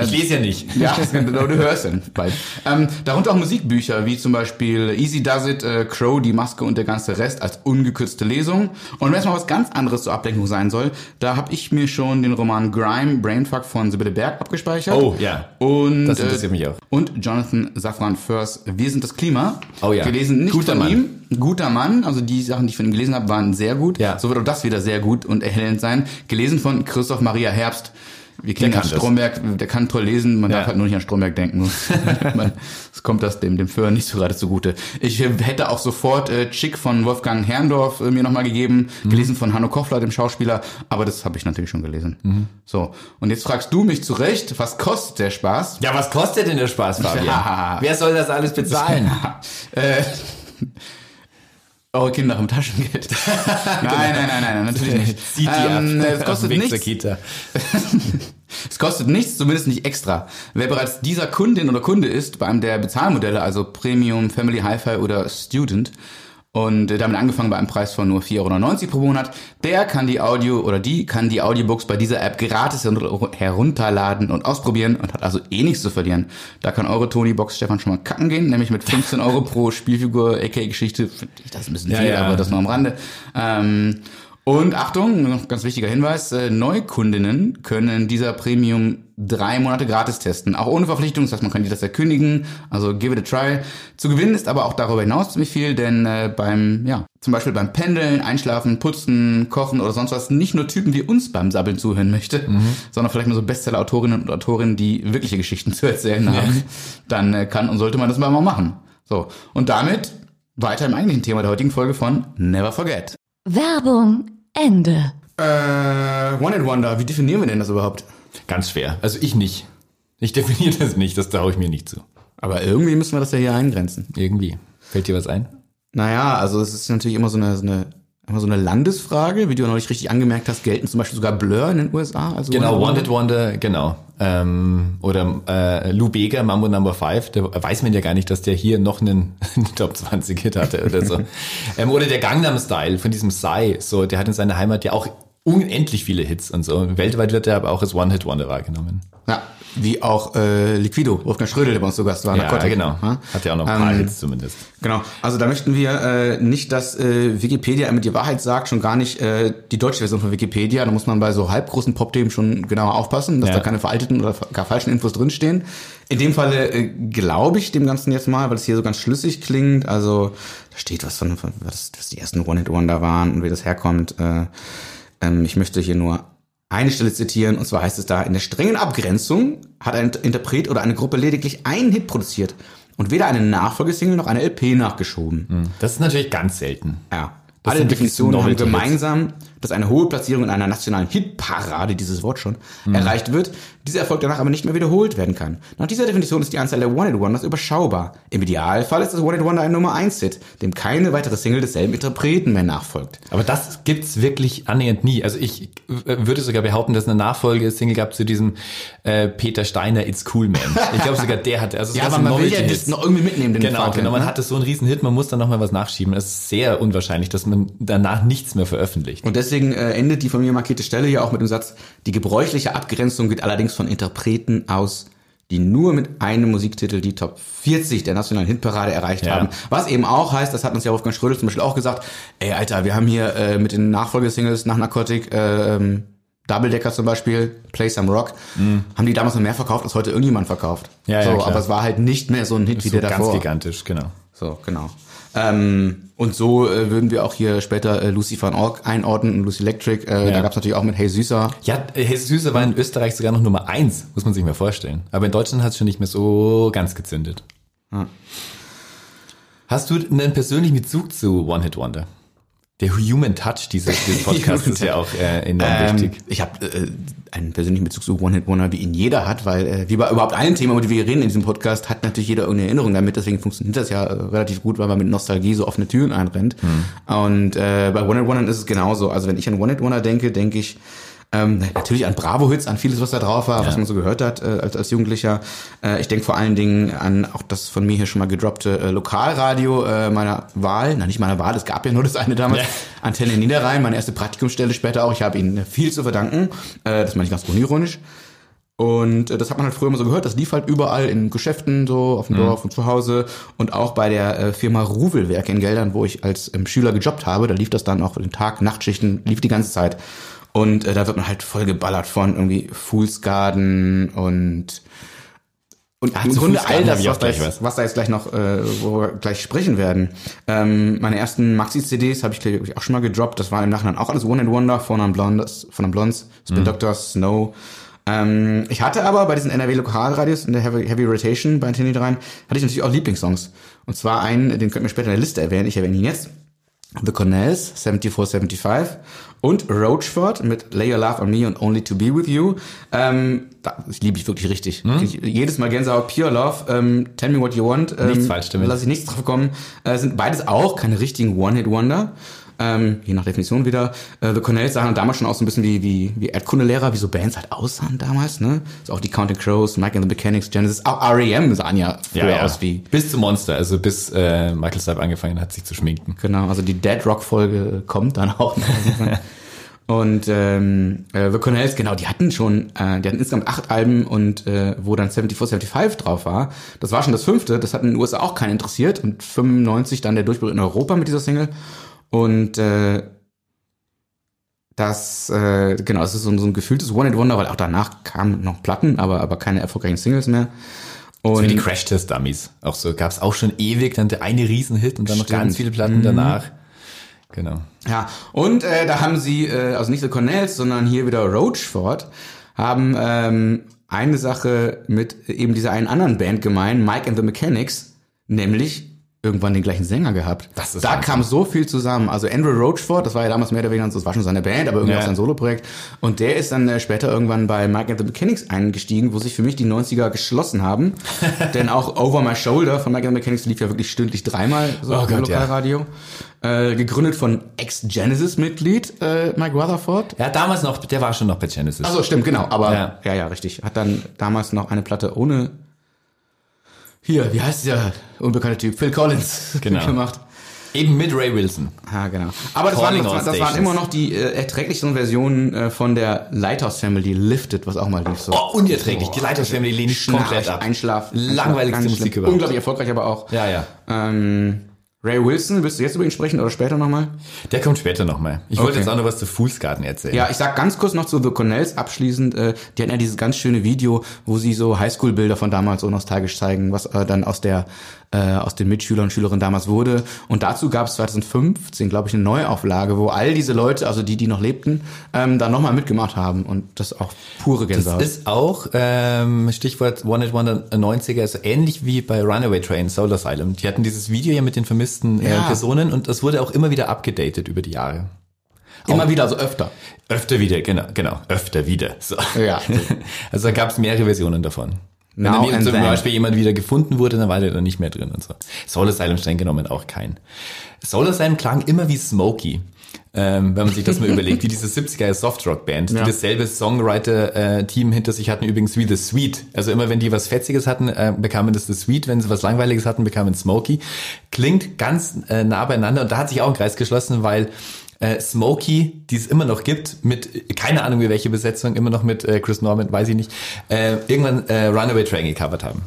Ich lese ja nicht. Ja, kann, du hörst dann bald. Ähm, darunter auch Musikbücher, wie zum Beispiel Easy Does It, äh, Crow, Die Maske und der ganze Rest als ungekürzte Lesung. Und wenn es mal was ganz anderes zur Ablenkung sein soll, da habe ich mir schon den Roman Grime, Brainfuck von Sibylle Berg abgespeichert. Oh, ja. Und, Das interessiert mich auch. Und Jonathan Safran Foers, Wir sind das Klima. Oh ja. Gelesen nicht Guter von Mann. ihm. Guter Mann. Also die Sachen, die ich von ihm gelesen habe, waren sehr gut. Ja. So wird auch das wieder sehr gut und erhellend sein. Gelesen von Christoph Maria Herbst. Wir kennen Der aus kann das. Stromberg, der kann toll lesen, man Ja. darf halt nur nicht an Stromberg denken. Es kommt das dem, dem Föhr nicht so gerade zugute. Ich hätte auch sofort äh, Chick von Wolfgang Herrndorf äh, mir nochmal gegeben, Mhm. gelesen von Hanno Koffler, dem Schauspieler, aber das habe ich natürlich schon gelesen. Mhm. So, und jetzt fragst du mich zurecht, was kostet der Spaß? Ja, was kostet denn der Spaß, Fabian? Ja. Wer soll das alles bezahlen? äh, eure Kinder haben Taschengeld. nein, nein, nein, nein, natürlich nicht. Zieht die Ähm, ab. Es kostet nichts. Kita. Es kostet nichts, zumindest nicht extra. Wer bereits dieser Kundin oder Kunde ist, bei einem der Bezahlmodelle, also Premium, Family, Hi-Fi oder Student, und äh, damit angefangen bei einem Preis von nur 4,90 Euro pro Monat, der kann die Audio oder die kann die Audiobooks bei dieser App gratis herun- herunterladen und ausprobieren und hat also eh nichts zu verlieren. Da kann eure Tony-Box Stefan schon mal kacken gehen, nämlich mit 15 Euro pro Spielfigur, aka Geschichte, finde ich das ein bisschen Ja, viel, ja. aber das nur am Rande. Ähm, und Achtung, noch ganz wichtiger Hinweis, äh, Neukundinnen können dieser Premium drei Monate gratis testen, auch ohne Verpflichtung, das heißt, man kann das erkündigen, also give it a try. Zu gewinnen ist aber auch darüber hinaus ziemlich viel, denn äh, beim, ja, zum Beispiel beim Pendeln, Einschlafen, Putzen, Kochen oder sonst was nicht nur Typen wie uns beim Sabbeln zuhören möchte, sondern vielleicht mal so Bestseller-Autorinnen und Autorinnen, die wirkliche Geschichten zu erzählen haben, dann äh, kann und sollte man das mal machen. So, und damit weiter im eigentlichen Thema der heutigen Folge von Never Forget. Werbung Ende. Äh, One and Wonder, wie definieren wir denn das überhaupt? Ganz schwer. Also ich nicht. Ich definiere das nicht, das traue ich mir nicht zu. Aber irgendwie müssen wir das ja hier eingrenzen. Irgendwie. Fällt dir was ein? Naja, also es ist natürlich immer so eine, so eine, immer so eine Landesfrage, wie du neulich richtig angemerkt hast, gelten zum Beispiel sogar Blur in den USA. Also Genau, Wanted Wonder, genau. Ähm, oder äh, Lou Bega, Mambo Number 5, da weiß man ja gar nicht, dass der hier noch einen Top 20 Hit hatte oder so. ähm, oder der Gangnam Style von diesem Psy, so, der hat in seiner Heimat ja auch unendlich viele Hits und so. Weltweit wird er aber auch als One-Hit Wonder wahrgenommen. Ja, wie auch äh, Liquido, Wolfgang Schrödel, der bei uns zu Gast war. Ja, Narcotic. genau. Ja? Hat ja auch noch ein paar Ähm, Hits zumindest. Genau. Also da möchten wir äh, nicht, dass äh, Wikipedia immer die Wahrheit sagt, schon gar nicht äh, die deutsche Version von Wikipedia. Da muss man bei so halbgroßen Pop-Themen schon genauer aufpassen, dass Ja. da keine veralteten oder gar falschen Infos drinstehen. In dem Falle äh, glaube ich dem Ganzen jetzt mal, weil es hier so ganz schlüssig klingt. Also da steht was von, von was, was die ersten One-Hit-Wonder waren und wie das herkommt. Äh, ähm, ich möchte hier nur eine Stelle zitieren, und zwar heißt es da, in der strengen Abgrenzung hat ein Interpret oder eine Gruppe lediglich einen Hit produziert und weder eine Nachfolgesingle noch eine LP nachgeschoben. Das ist natürlich ganz selten. Ja. Das Alle Definitionen haben gemeinsam, dass eine hohe Platzierung in einer nationalen Hitparade, dieses Wort schon, erreicht wird, dieser Erfolg danach aber nicht mehr wiederholt werden kann. Nach dieser Definition ist die Anzahl der One-Hit-Wonders überschaubar. Im Idealfall ist das One-Hit-Wonder ein Nummer-1-Hit, dem keine weitere Single desselben Interpreten mehr nachfolgt. Aber das gibt's wirklich annähernd nie. Also ich äh, würde sogar behaupten, dass es eine Nachfolge-Single gab zu diesem äh, Peter Steiner It's Cool Man. Ich glaube sogar der hatte. Also Ja, aber man will ja das noch irgendwie mitnehmen, den Genau, Faktor, genau. Man ne? hatte so einen riesen Hit, man muss dann nochmal was nachschieben. Es ist sehr unwahrscheinlich, dass man danach nichts mehr veröffentlicht. Und deswegen äh, endet die von mir markierte Stelle hier auch mit dem Satz, die gebräuchliche Abgrenzung geht allerdings von Interpreten aus, die nur mit einem Musiktitel die Top 40 der nationalen Hitparade erreicht Ja. haben. Was eben auch heißt, das hat uns ja Wolfgang Schrödel zum Beispiel auch gesagt, ey Alter, wir haben hier äh, mit den Nachfolgesingles nach Narcotic, äh, ähm, Double Decker zum Beispiel, Play Some Rock, haben die damals noch mehr verkauft, als heute irgendjemand verkauft. Mhm. Ja, ja, so, klar. aber es war halt nicht mehr so ein Hit wie So der ganz davor. gigantisch, genau. So, genau. Ähm, und so äh, würden wir auch hier später äh, Lucy van Ork einordnen und Lucy Electric. Äh, Ja. Da gab's natürlich auch mit Hey Süßer. Ja, Jesus Süße war in Österreich sogar noch Nummer eins, muss man sich mal vorstellen. Aber in Deutschland hat es schon nicht mehr so ganz gezündet. Hast du einen persönlichen Bezug zu One Hit Wonder? Der Human Touch dieses, dieses Podcasts ist ja auch äh, enorm Ähm, wichtig. ich habe äh, einen persönlichen Bezug zu One Hit Wonder, wie ihn jeder hat, weil äh, wie bei überhaupt allen Themen, über die wir reden in diesem Podcast, hat natürlich jeder irgendeine Erinnerung damit. Deswegen funktioniert das ja äh, relativ gut, weil man mit Nostalgie so offene Türen einrennt. Und äh, bei One Hit Wonder ist es genauso. Also wenn ich an One Hit Wonder denke, denke ich ähm, natürlich an Bravo-Hits, an vieles, was da drauf war, was man so gehört hat äh, als, als Jugendlicher. Äh, ich denke vor allen Dingen an auch das von mir hier schon mal gedroppte äh, Lokalradio äh, meiner Wahl. Na, nicht meiner Wahl, es gab ja nur das eine damals. Ja. Antenne Niederrhein, meine erste Praktikumsstelle später auch. Ich habe ihnen viel zu verdanken. Äh, das meine ich ganz unironisch. Und äh, das hat man halt früher immer so gehört. Das lief halt überall in Geschäften, so auf dem Dorf und zu Hause. Und auch bei der äh, Firma Ruwelwerk in Geldern, wo ich als ähm, Schüler gejobbt habe. Da lief das dann auch in Tag, Nachtschichten, lief die ganze Zeit. Und äh, da wird man halt voll geballert von irgendwie Fool's Garden und und Ah, im Grunde Fool's all das, was da, jetzt, was. da jetzt gleich noch, äh, wo wir gleich sprechen werden. Ähm, meine ersten Maxi-CDs habe ich, glaub ich, auch schon mal gedroppt. Das war im Nachhinein auch alles One and Wonder von einem Blondes, von einem Blondes, Spin Mhm. Doctors, Snow. Ähm, ich hatte aber bei diesen NRW-Lokalradios in der Heavy, Heavy Rotation bei Antenne 3 hatte ich natürlich auch Lieblingssongs. Und zwar einen, den könnten wir später in der Liste erwähnen. Ich erwähne ihn jetzt. The Cornells, 7475 und Roachford mit Lay Your Love on Me and Only to Be With You. Ähm, da, das liebe ich wirklich richtig. Hm? Ich, jedes Mal Gänsehaut, Pure Love, ähm, Tell Me What You Want. Ähm, Nichts falsch damit. Lass ich nichts drauf kommen. Äh, sind beides auch keine richtigen One-Hit-Wonder. Ähm, je nach Definition wieder. Äh, The Cornells sahen damals schon aus so ein bisschen wie, wie, wie Erdkundelehrer, wie so Bands halt aussahen damals, ne? So auch die Counting Crows, Mike and the Mechanics, Genesis, auch R.E.M. sahen ja früher aus wie Bis zum Monster, also bis äh, Michael Stipe angefangen hat, sich zu schminken. Genau, also die Dead Rock Folge kommt dann auch. Und ähm, äh, The Cornells, genau, die hatten schon, äh, die hatten insgesamt acht Alben und äh, wo dann 74, 75 drauf war, das war schon das fünfte, das hat in den USA auch keinen interessiert und 95 dann der Durchbruch in Europa mit dieser Single und äh, das, äh, genau, das ist so, ein- so ein gefühltes One-Hit-Wonder, weil auch danach kamen noch Platten, aber, aber keine erfolgreichen Singles mehr. Und Wie die Crash Test Dummies. Auch so gab's auch schon ewig, dann der eine Riesenhit und dann noch Stimmt. ganz viele Platten danach. Genau. Ja, und äh, da haben sie, äh, also nicht The Cornells, sondern hier wieder Roachford, haben ähm, eine Sache mit eben dieser einen anderen Band gemein, Mike and the Mechanics, nämlich irgendwann den gleichen Sänger gehabt. Das ist da Wahnsinn. kam so viel zusammen. Also Andrew Roachford, das war ja damals mehr oder weniger, das war schon seine Band, aber irgendwie Ja. auch sein Soloprojekt. Und der ist dann äh, später irgendwann bei Mike and the Mechanics eingestiegen, wo sich für mich die 90er geschlossen haben. Denn auch Over My Shoulder von Mike and the Mechanics lief ja wirklich stündlich dreimal so Oh im Gott, ja. Lokalradio. Äh, gegründet von Ex-Genesis-Mitglied äh, Mike Rutherford. Ja, damals noch, der war schon noch bei Genesis. Also stimmt, genau. Aber Ja. ja. ja, richtig. Hat dann damals noch eine Platte ohne hier, wie heißt der unbekannte Typ? Phil Collins Genau. gemacht. Eben mit Ray Wilson. Ja, genau. Aber das waren, Calling das, waren- das waren immer noch die äh, erträglichsten Versionen äh, von der Lighthouse Family Lifted, was auch mal lief. So. Oh, unerträglich. Die Lighthouse Family lehne ich komplett ab. Einschlaf. Langweiligste Musik überhaupt. Unglaublich erfolgreich aber auch. Ja, ja. Ähm, Ray Wilson, willst du jetzt über ihn sprechen oder später nochmal? Der kommt später nochmal. Ich wollte Okay. jetzt auch noch was zu Fool's Garden erzählen. Ja, ich sag ganz kurz noch zu The Cornells abschließend. Äh, die hatten ja dieses ganz schöne Video, wo sie so Highschool-Bilder von damals so nostalgisch zeigen, was äh, dann aus der äh, aus den Mitschülern und Schülerinnen damals wurde. Und dazu gab es 2015, glaube ich, eine Neuauflage, wo all diese Leute, also die, die noch lebten, ähm, da nochmal mitgemacht haben. Und das auch pure Das Gänsehaut. ist auch, ähm, Stichwort One It Wonder 90er, also ähnlich wie bei Runaway Train, Soul Asylum. Die hatten dieses Video ja mit den vermissten äh, Ja. Personen und das wurde auch immer wieder abgedatet über die Jahre. Immer wieder, also öfter. Öfter wieder, genau, genau, öfter wieder. So. Ja. Also da gab es mehrere Versionen davon. Wenn Now dann zum then. Beispiel jemand wieder gefunden wurde, dann war der dann nicht mehr drin und so. Soul Asylum streng genommen auch kein. Soul Asylum klang immer wie Smokey. Ähm, wenn man sich das mal überlegt, wie diese 70er Softrock-Band, die Ja. dasselbe Songwriter-Team hinter sich hatten, übrigens wie The Sweet. Also immer wenn die was Fetziges hatten, äh, bekamen das The Sweet, wenn sie was Langweiliges hatten, bekamen Smokey. Klingt ganz äh, nah beieinander und da hat sich auch ein Kreis geschlossen, weil äh, Smokey, die es immer noch gibt, mit, keine Ahnung wie welche Besetzung, immer noch mit äh, Chris Norman, weiß ich nicht, äh, irgendwann äh, Runaway Train gecovert haben.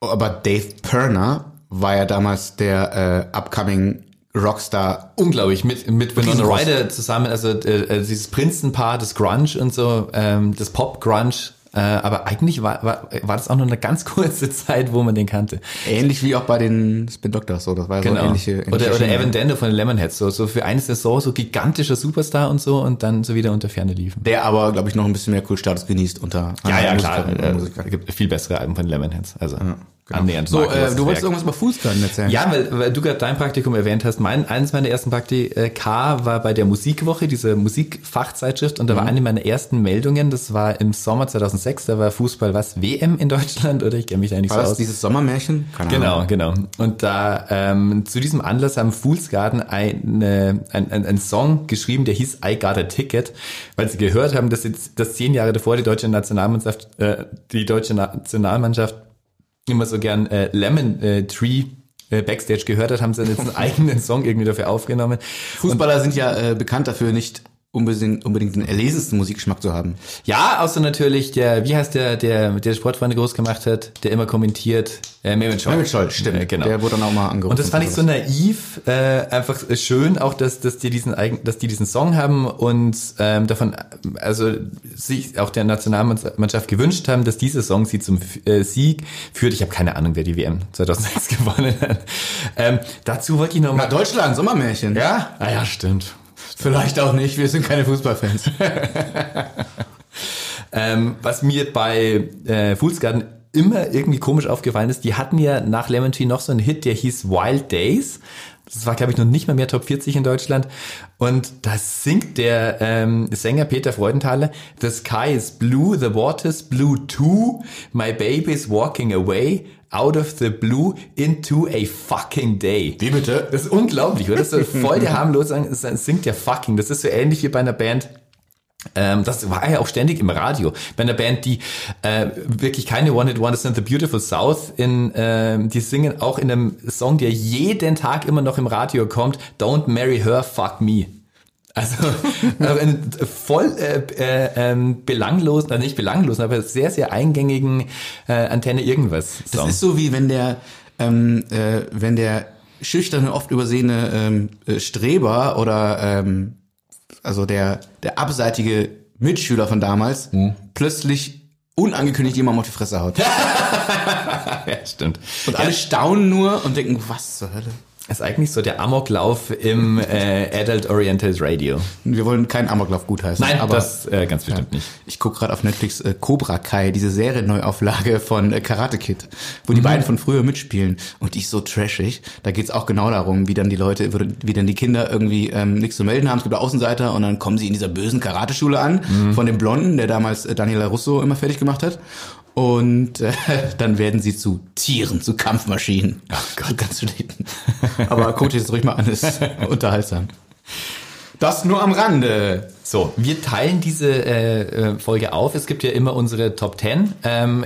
Aber Dave Perner war ja damals der äh, upcoming Rockstar. Unglaublich, mit, mit Winona. Ryder zusammen, also äh, äh, dieses Prinzenpaar, das Grunge und so, ähm, das Pop-Grunge, äh, aber eigentlich war, war, war das auch nur eine ganz kurze Zeit, wo man den kannte. Ähnlich wie auch bei den Spin Doctors, so. Das war ja so Genau. ähnliche, ähnliche oder oder. Evan Dando von den Lemonheads, so, so für eine Saison so gigantischer Superstar und so und dann so wieder unter Ferne liefen. Der aber, glaube ich, noch ein bisschen mehr Kultstatus genießt unter anderen Musikerinnen und Äh, gibt viel bessere Alben von den Lemonheads. Also annähernd. So, äh, du wolltest Werk. irgendwas über Fußgarten erzählen. Ja, weil, weil du gerade dein Praktikum erwähnt hast. Mein, eines meiner ersten Praktika war bei der Musikwoche, diese Musikfachzeitschrift, und da Mhm. war eine meiner ersten Meldungen, das war im Sommer 2006, da war Fußball was, WM in Deutschland, oder ich kenne mich da nicht War so das aus. dieses Sommermärchen? Keine Genau, Ahnung. genau. Und da ähm, zu diesem Anlass haben Fools Garden eine, ein, ein, ein Song geschrieben, der hieß I Got a Ticket, weil sie gehört haben, dass jetzt dass zehn Jahre davor die deutsche Nationalmannschaft, äh, die deutsche Nationalmannschaft immer so gern äh, Lemon äh, Tree äh, Backstage gehört hat, haben sie jetzt einen eigenen Song irgendwie dafür aufgenommen. Fußballer sind ja äh, bekannt dafür, nicht unbedingt, unbedingt den erlesensten Musikgeschmack zu haben. Ja, außer natürlich der, wie heißt der, der der Sportfreunde groß gemacht hat, der immer kommentiert, äh, Mehmet Scholl. Mehmet Scholl, stimmt. Äh, genau. Der wurde dann auch mal angerufen. Und das fand ich so naiv, äh, einfach schön, auch dass, dass die diesen eigen, dass die diesen Song haben und ähm, davon, also sich auch der Nationalmannschaft gewünscht haben, dass dieser Song sie zum äh, Sieg führt. Ich habe keine Ahnung, wer die WM 2006 gewonnen hat. Ähm, dazu wollte ich noch Na, mal. Deutschland, Sommermärchen. Ja, ah ja, stimmt. Vielleicht auch nicht, wir sind keine Fußballfans. Ähm, was mir bei äh, Fool's Garden immer irgendwie komisch aufgefallen ist, die hatten ja nach Lemon Tree noch so einen Hit, der hieß Wild Days. Das war, glaube ich, noch nicht mal mehr Top 40 in Deutschland. Und da singt der ähm, Sänger Peter Freudenthaler, The sky is blue, the water's blue too, my baby's walking away, out of the blue into a fucking day. Wie bitte? Das ist unglaublich, oder? Das ist so voll der harmlose, singt ja fucking. Das ist so ähnlich wie bei einer Band, ähm, das war ja auch ständig im Radio. Bei einer Band, die äh, wirklich keine One Hit Wonders sind, The Beautiful South, in, ähm, die singen auch in einem Song, der jeden Tag immer noch im Radio kommt, Don't Marry Her, Fuck Me. Also äh, voll äh, äh, ähm, belanglosen, also nicht belanglosen, aber sehr, sehr eingängigen äh, Antenne irgendwas Das Song. ist so wie wenn der, ähm, äh, wenn der schüchterne, oft übersehene ähm, äh, Streber oder ähm, also der, der abseitige Mitschüler von damals plötzlich unangekündigt jemandem auf die Fresse haut. ja, stimmt. Und alle staunen nur und denken, was zur Hölle? Das ist eigentlich so der Amoklauf im äh, Adult Oriented Radio. Wir wollen keinen Amoklauf gutheißen. Nein, aber das äh, ganz bestimmt nicht. ich gucke gerade auf Netflix äh, Cobra Kai, diese Serienneuauflage von äh, Karate Kid, wo die Mhm. beiden von früher mitspielen. Und die ist so trashig. Da geht's auch genau darum, wie dann die Leute, wie dann die Kinder irgendwie ähm, nichts zu melden haben. Es gibt Außenseiter und dann kommen sie in dieser bösen Karateschule an Mhm. von dem Blonden, der damals äh, Daniela Russo immer fertig gemacht hat. Und äh, dann werden sie zu Tieren, zu Kampfmaschinen. Ach Gott, ganz schlecht. Aber guckt das ruhig mal an, ist unterhaltsam. Das nur am Rande. So, wir teilen diese äh, äh, Folge auf. Es gibt ja immer unsere Top 10. Ähm,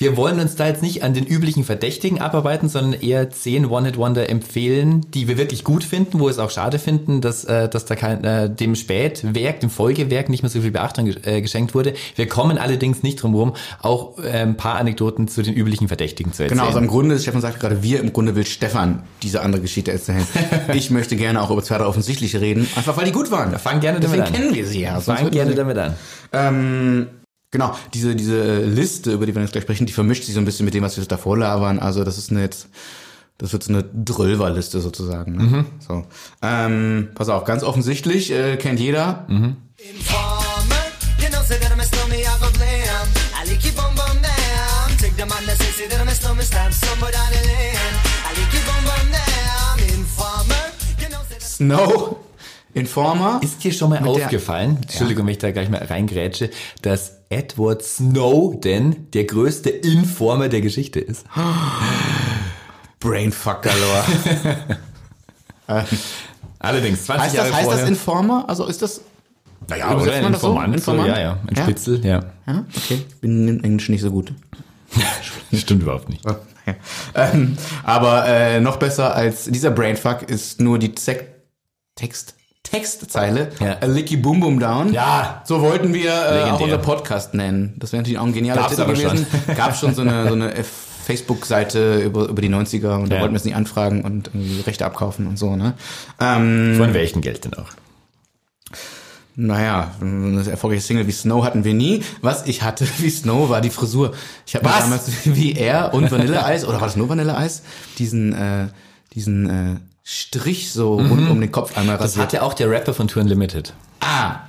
wir wollen uns da jetzt nicht an den üblichen Verdächtigen abarbeiten, sondern eher zehn One-Hit-Wonder empfehlen, die wir wirklich gut finden, wo wir es auch schade finden, dass, äh, dass da kein, äh, dem Spätwerk, dem Folgewerk nicht mehr so viel Beachtung äh, geschenkt wurde. Wir kommen allerdings nicht drum herum, auch äh, ein paar Anekdoten zu den üblichen Verdächtigen zu erzählen. Genau, also im Grunde, Stefan sagt gerade, wir, im Grunde will Stefan diese andere Geschichte erzählen. ich möchte gerne auch über zwei, drei offensichtliche reden, einfach weil die gut waren. fang gerne damit Deswegen an. kennen wir sie ja. Fang gerne damit an. Ähm, genau, diese, diese äh, Liste, über die wir jetzt gleich sprechen, die vermischt sich so ein bisschen mit dem, was wir davor labern. Also das ist eine jetzt, das wird so eine Drölver-Liste sozusagen. Ne? Mhm. So. Ähm, pass auf, ganz offensichtlich, äh, kennt jeder. Mhm. Snow, Informer. Ist dir schon mal Mit der- aufgefallen, Entschuldigung, wenn ich da gleich mal reingrätsche, dass Edward Snowden der größte Informer der Geschichte ist? Brainfuck galore. ähm, Allerdings, 20 heißt Jahre das, heißt vorher. das Informer? Also ist das... naja, oder man das so? Informant, Informant? Ja, ja, ein Ja? Spitzel, ja. Ja, okay. Ich bin im Englisch nicht so gut. Stimmt überhaupt nicht. Ja. Ähm, aber äh, noch besser als dieser Brainfuck ist nur die Zek Text Textzeile, Ja. A Licky Boom Boom Down. Ja. So wollten wir äh, auch unser Podcast nennen. Das wäre natürlich auch ein genialer Gab's Titel gewesen. Gab schon so eine, so eine Facebook-Seite über, über die 90er und da Ja. wollten wir es nicht anfragen und irgendwie Rechte abkaufen und so, ne? Ähm, Von welchem Geld denn auch? naja, eine erfolgreiche Single wie Snow hatten wir nie. Was ich hatte wie Snow war die Frisur. Ich habe damals wie er und Vanilleeis, oder war das nur Vanilleeis? Diesen, äh, diesen äh, Strich so rund um den Kopf einmal Mhm. Das rasiert. hat ja auch der Rapper von Tour Unlimited. Ah,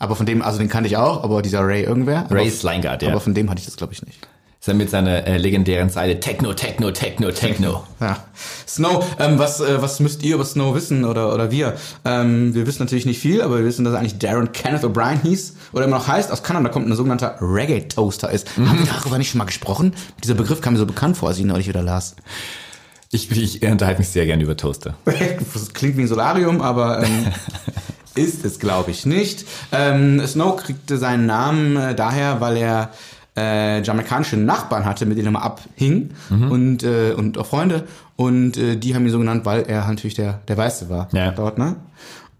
aber von dem, also den kannte ich auch, aber dieser Ray irgendwer. Ray aber, Slingard, ja. Aber von dem hatte ich das, glaube ich, nicht. Ist er mit seiner äh, legendären Zeile Techno, Techno, Techno, Techno. Ja. Snow, ähm, was, äh, was müsst ihr über Snow wissen oder, oder wir? Ähm, wir wissen natürlich nicht viel, aber wir wissen, dass er eigentlich Darren Kenneth O'Brien hieß oder immer noch heißt. Aus Kanada kommt ein sogenannter Reggae-Toaster ist. Mhm. Haben wir darüber nicht schon mal gesprochen? Dieser Begriff kam mir so bekannt vor, als ich ihn neulich wieder las. Ich, ich unterhalte mich sehr gerne über Toaster. Klingt wie ein Solarium, aber ähm, ist es, glaube ich, nicht. Ähm, Snow kriegte seinen Namen äh, daher, weil er äh, jamaikanische Nachbarn hatte, mit denen er mal abhing und, äh, und auch Freunde. Und äh, die haben ihn so genannt, weil er natürlich der, der Weiße war Ja. dort, ne?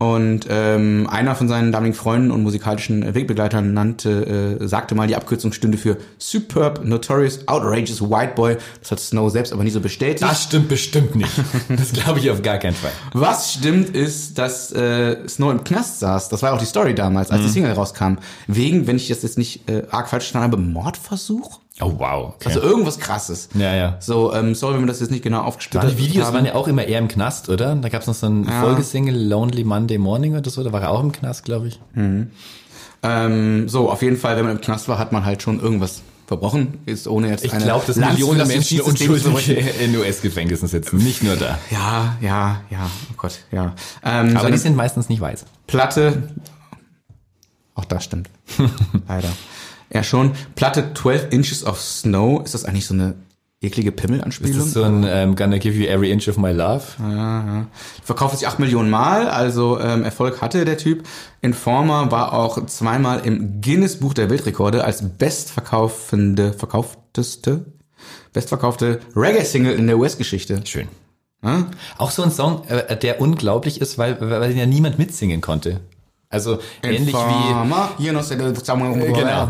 Und ähm, einer von seinen damaligen Freunden und musikalischen Wegbegleitern nannte, äh, sagte mal, die Abkürzung stünde für Superb, Notorious, Outrageous White Boy. Das hat Snow selbst aber nie so bestätigt. Das stimmt bestimmt nicht. Das glaube ich auf gar keinen Fall. Was stimmt ist, dass äh, Snow im Knast saß. Das war auch die Story damals, als die Single rauskam. Wegen, wenn ich das jetzt nicht äh, arg falsch verstanden habe, Mordversuch? Oh wow. Okay. Also irgendwas krasses. Ja, ja. So, ähm, sorry, wenn wir das jetzt nicht genau aufgesplittet die Videos haben. waren ja auch immer eher im Knast, oder? Da gab es noch so ein Folgesingle, Lonely Monday Morning oder so, da war er auch im Knast, glaube ich. ähm, so, auf jeden Fall, wenn man im Knast war, hat man halt schon irgendwas verbrochen. Ist ohne jetzt Ich eine glaube, dass Lanze für Millionen Menschen unschuldig in US-Gefängnissen sitzen, nicht nur da. Ja, ja, ja, oh Gott, ja. Ähm, Aber die sind meistens nicht weiß. Platte, auch das stimmt. Leider. Ja, schon. Platte 12 Inches of Snow. Ist das eigentlich so eine eklige Ist Pimmel-Anspielung? das so ein ähm, Gonna give you every inch of my love? Verkauft sich 8 Millionen Mal, also ähm, Erfolg hatte der Typ. Informer war auch zweimal im Guinness Buch der Weltrekorde als bestverkaufende, verkaufteste, bestverkaufte Reggae-Single in der US-Geschichte. Schön. Ja? Auch so ein Song, äh, der unglaublich ist, weil, weil ja niemand mitsingen konnte. Also ähnlich wie you know, Genau.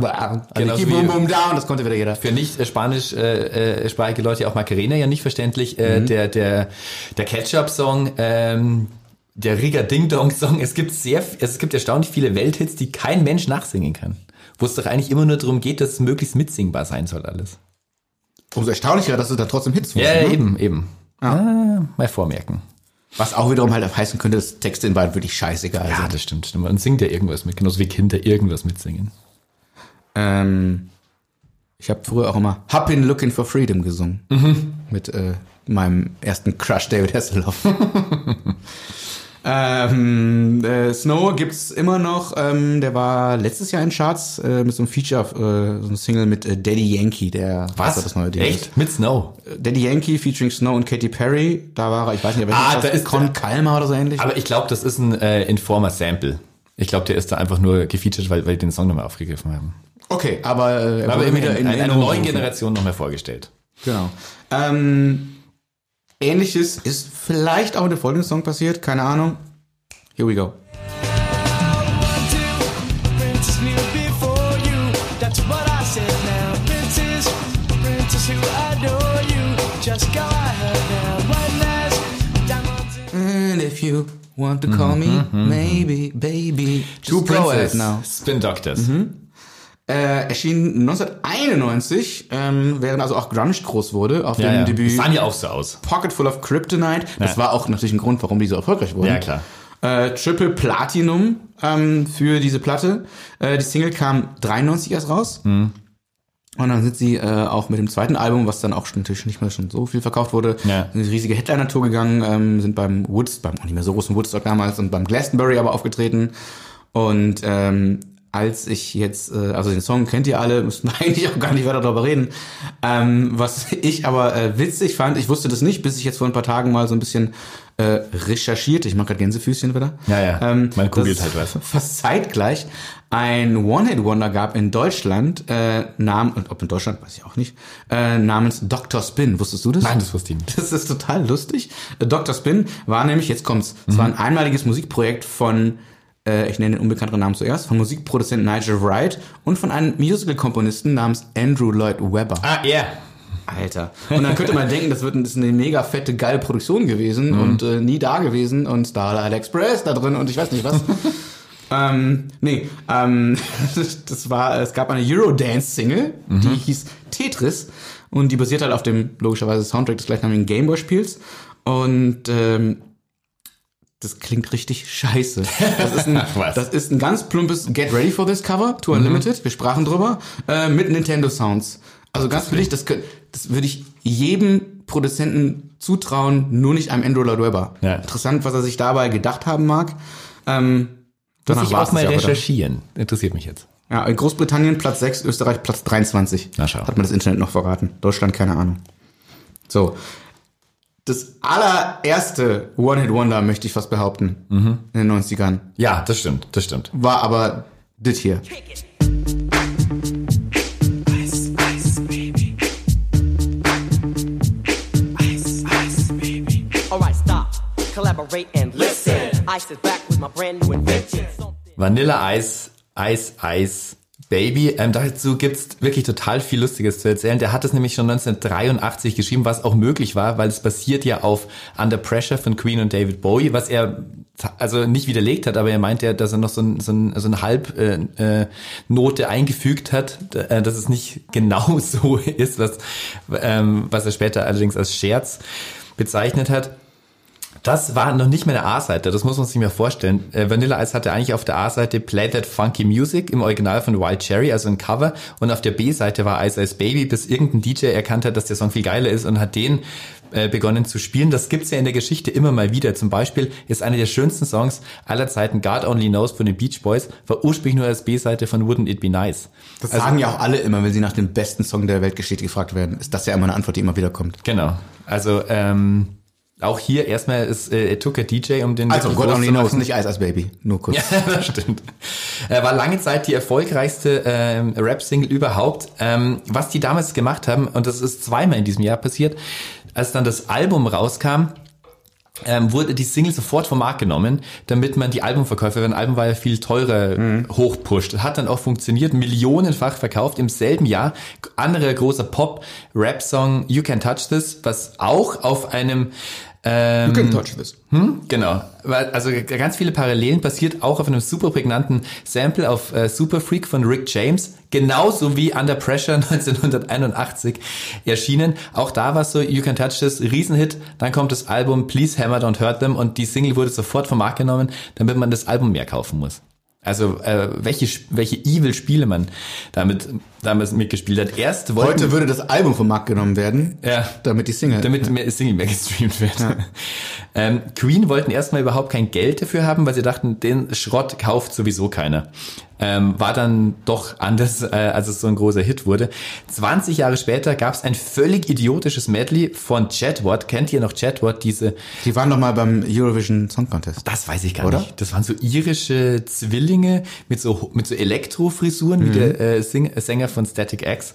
Genau, wie- boom, boom, down, das konnte wieder jeder. für nicht äh, spanisch äh, äh, sprachige Leute auch Macarena ja nicht verständlich. Äh, der der der Ketchup-Song, ähm, der Riga Ding Dong Song. Es gibt sehr, es gibt erstaunlich viele Welthits, die kein Mensch nachsingen kann. Wo es doch eigentlich immer nur darum geht, dass es möglichst mitsingbar sein soll alles. Umso erstaunlicher, dass es da trotzdem Hits wurden. Ja, ne? eben, eben. Ah, mal vormerken. Was auch wiederum halt heißen könnte, dass Texte in Wahrheit wirklich scheißegal Ja, sind. das stimmt, stimmt. Und singt ja irgendwas mit, genauso wie Kinder irgendwas mitsingen. Ähm, ich habe früher auch immer Hab been looking for freedom gesungen. Mit äh, meinem ersten Crush David Hasselhoff. ähm, äh, Snow gibt's immer noch. Ähm, der war letztes Jahr in Charts äh, mit so einem Feature, äh, so einem Single mit äh, Daddy Yankee, der Was? das neue Ding Echt? Mit Snow? ist. Daddy Yankee featuring Snow und Katy Perry. Da war er, ich weiß nicht, aber Ah, da ist Con Calma oder so ähnlich. Aber ich glaube, das ist ein äh, Informer-Sample. Ich glaube, der ist da einfach nur gefeatured, weil, weil die den Song nochmal aufgegriffen haben. okay, aber, äh, er Aber wurde immer wieder in, in einer Erinnerung neuen. Generation nochmal vorgestellt. Genau. Ähm, Ähnliches ist vielleicht auch mit dem folgenden Song passiert, keine Ahnung. Here we go. Go in And if you want to call me, maybe, baby, Two just go ahead Princess, now. Spin Doctors. Äh, erschien 1991, ähm, während also auch Grunge groß wurde, auf Ja, dem ja. Debüt Die sahen ja auch so aus. Pocket Full of Kryptonite. Das Ja. war auch natürlich ein Grund, warum die so erfolgreich wurden. Ja, klar. Äh, Triple Platinum ähm, für diese Platte. Äh, die Single kam 93 erst raus. Mhm. Und dann sind sie äh, auch mit dem zweiten Album, was dann auch schon, natürlich nicht mehr schon so viel verkauft wurde, Ja. in eine riesige Headliner-Tour gegangen, ähm, sind beim Woods, beim auch nicht mehr so großen Woodstock damals und beim Glastonbury aber aufgetreten. Und ähm, als ich jetzt, äh, also den Song kennt ihr alle, müssen wir eigentlich auch gar nicht weiter darüber reden. Ähm, was ich aber äh, witzig fand, ich wusste das nicht, bis ich jetzt vor ein paar Tagen mal so ein bisschen äh, recherchierte. Ich mache gerade Gänsefüßchen wieder. Ja, ja. Ähm, Man googelt halt, du. Fast zeitgleich. ein One-Hit-Wonder gab in Deutschland, äh, nam, und ob in Deutschland, weiß ich auch nicht, äh, namens Dr. Spin. Wusstest du das? Nein, das wusste ich nicht. Das ist total lustig. Äh, Dr. Spin war nämlich, jetzt kommt's, es war ein einmaliges Musikprojekt von, äh, ich nenne den unbekannten Namen zuerst, von Musikproduzent Nigel Wright und von einem Musical-Komponisten namens Andrew Lloyd Webber. Ah, ja. Alter. Und dann könnte man denken, das wird das eine mega fette, geile Produktion gewesen und äh, nie da gewesen und Starlight Express da drin und ich weiß nicht was. ähm, nee, ähm, das war, es gab eine Eurodance-Single, die hieß Tetris und die basiert halt auf dem logischerweise Soundtrack des gleichnamigen Gameboy-Spiels und ähm, das klingt richtig scheiße. Das ist, ein, Was? das ist ein ganz plumpes Get Ready for This Cover, to Unlimited, wir sprachen drüber, äh, mit Nintendo Sounds. Also ganz billig, das, das würde ich jedem Produzenten zutrauen, nur nicht einem Andrew Lloyd Webber. Ja. Interessant, was er sich dabei gedacht haben mag. Ähm, Muss ich auch mal ja wieder. recherchieren. Interessiert mich jetzt. Ja, in Großbritannien Platz 6, Österreich Platz 23. Na, schau. Hat mir das Internet noch verraten. Deutschland keine Ahnung. So. Das allererste One-Hit-Wonder, möchte ich fast behaupten, Mhm. in den 90ern, Ja, das stimmt, das stimmt. war aber das hier. Vanilla Eis, Eis, Eis, Baby. Ähm, dazu gibt's wirklich total viel Lustiges zu erzählen. Der hat es nämlich schon 1983 geschrieben, was auch möglich war, weil es basiert ja auf Under Pressure von Queen und David Bowie, was er also nicht widerlegt hat, aber er meint ja, dass er noch so, ein, so, ein, so eine Halbnote äh, äh, eingefügt hat, äh, dass es nicht genau so ist, was, ähm, was er später allerdings als Scherz bezeichnet hat. Das war noch nicht mehr eine A-Seite, das muss man sich mal vorstellen. Äh, Vanilla Ice hatte eigentlich auf der A-Seite Play That Funky Music im Original von Wild Cherry, also ein Cover. Und auf der B-Seite war Ice Ice Baby, bis irgendein DJ erkannt hat, dass der Song viel geiler ist und hat den äh, begonnen zu spielen. Das gibt's ja in der Geschichte immer mal wieder. Zum Beispiel ist einer der schönsten Songs aller Zeiten God Only Knows von den Beach Boys, war ursprünglich nur als B-Seite von Wouldn't It Be Nice. Das Also- sagen ja auch alle immer, wenn sie nach dem besten Song der Weltgeschichte gefragt werden. Ist das ja immer eine Antwort, die immer wieder kommt. Genau. Also ähm, auch hier erstmal ist äh, a DJ, um den Also, groß Only Knows, nicht Ice Ice Baby. Nur kurz. Ja, das stimmt. Er war lange Zeit die erfolgreichste ähm, Rap-Single überhaupt. Ähm, was die damals gemacht haben, und das ist zweimal in diesem Jahr passiert, als dann das Album rauskam, ähm, wurde die Single sofort vom Markt genommen, damit man die Albumverkäufe, weil ein Album war ja viel teurer, hochpusht. Hat dann auch funktioniert, millionenfach verkauft. Im selben Jahr anderer großer Pop-Rap-Song You Can Touch This, was auch auf einem ähm, You can touch this. hm, genau. Also ganz viele Parallelen basiert auch auf einem super prägnanten Sample auf äh, Super Freak von Rick James, genauso wie Under Pressure 1981 erschienen. Auch da war so You Can Touch This, Riesenhit. Dann kommt das Album Please Hammer Don't Hurt Them und die Single wurde sofort vom Markt genommen, damit man das Album mehr kaufen muss. Also äh, welche welche Evil Spiele man damit damals mitgespielt hat. Erst wollten Heute würde das Album vom Markt genommen werden, Ja. damit die Single. damit mehr Single mehr gestreamt wird. Ähm, Queen wollten erstmal überhaupt kein Geld dafür haben, weil sie dachten, den Schrott kauft sowieso keiner. Ähm, war dann doch anders, äh, als es so ein großer Hit wurde. 20 Jahre später gab es ein völlig idiotisches Medley von Chatword. Kennt ihr noch Chatword? Diese, die waren doch mal beim Eurovision Song Contest. das weiß ich gar Oder? nicht. Das waren so irische Zwillinge mit so mit so Elektrofrisuren Mhm. wie der äh, Sänger von Static X.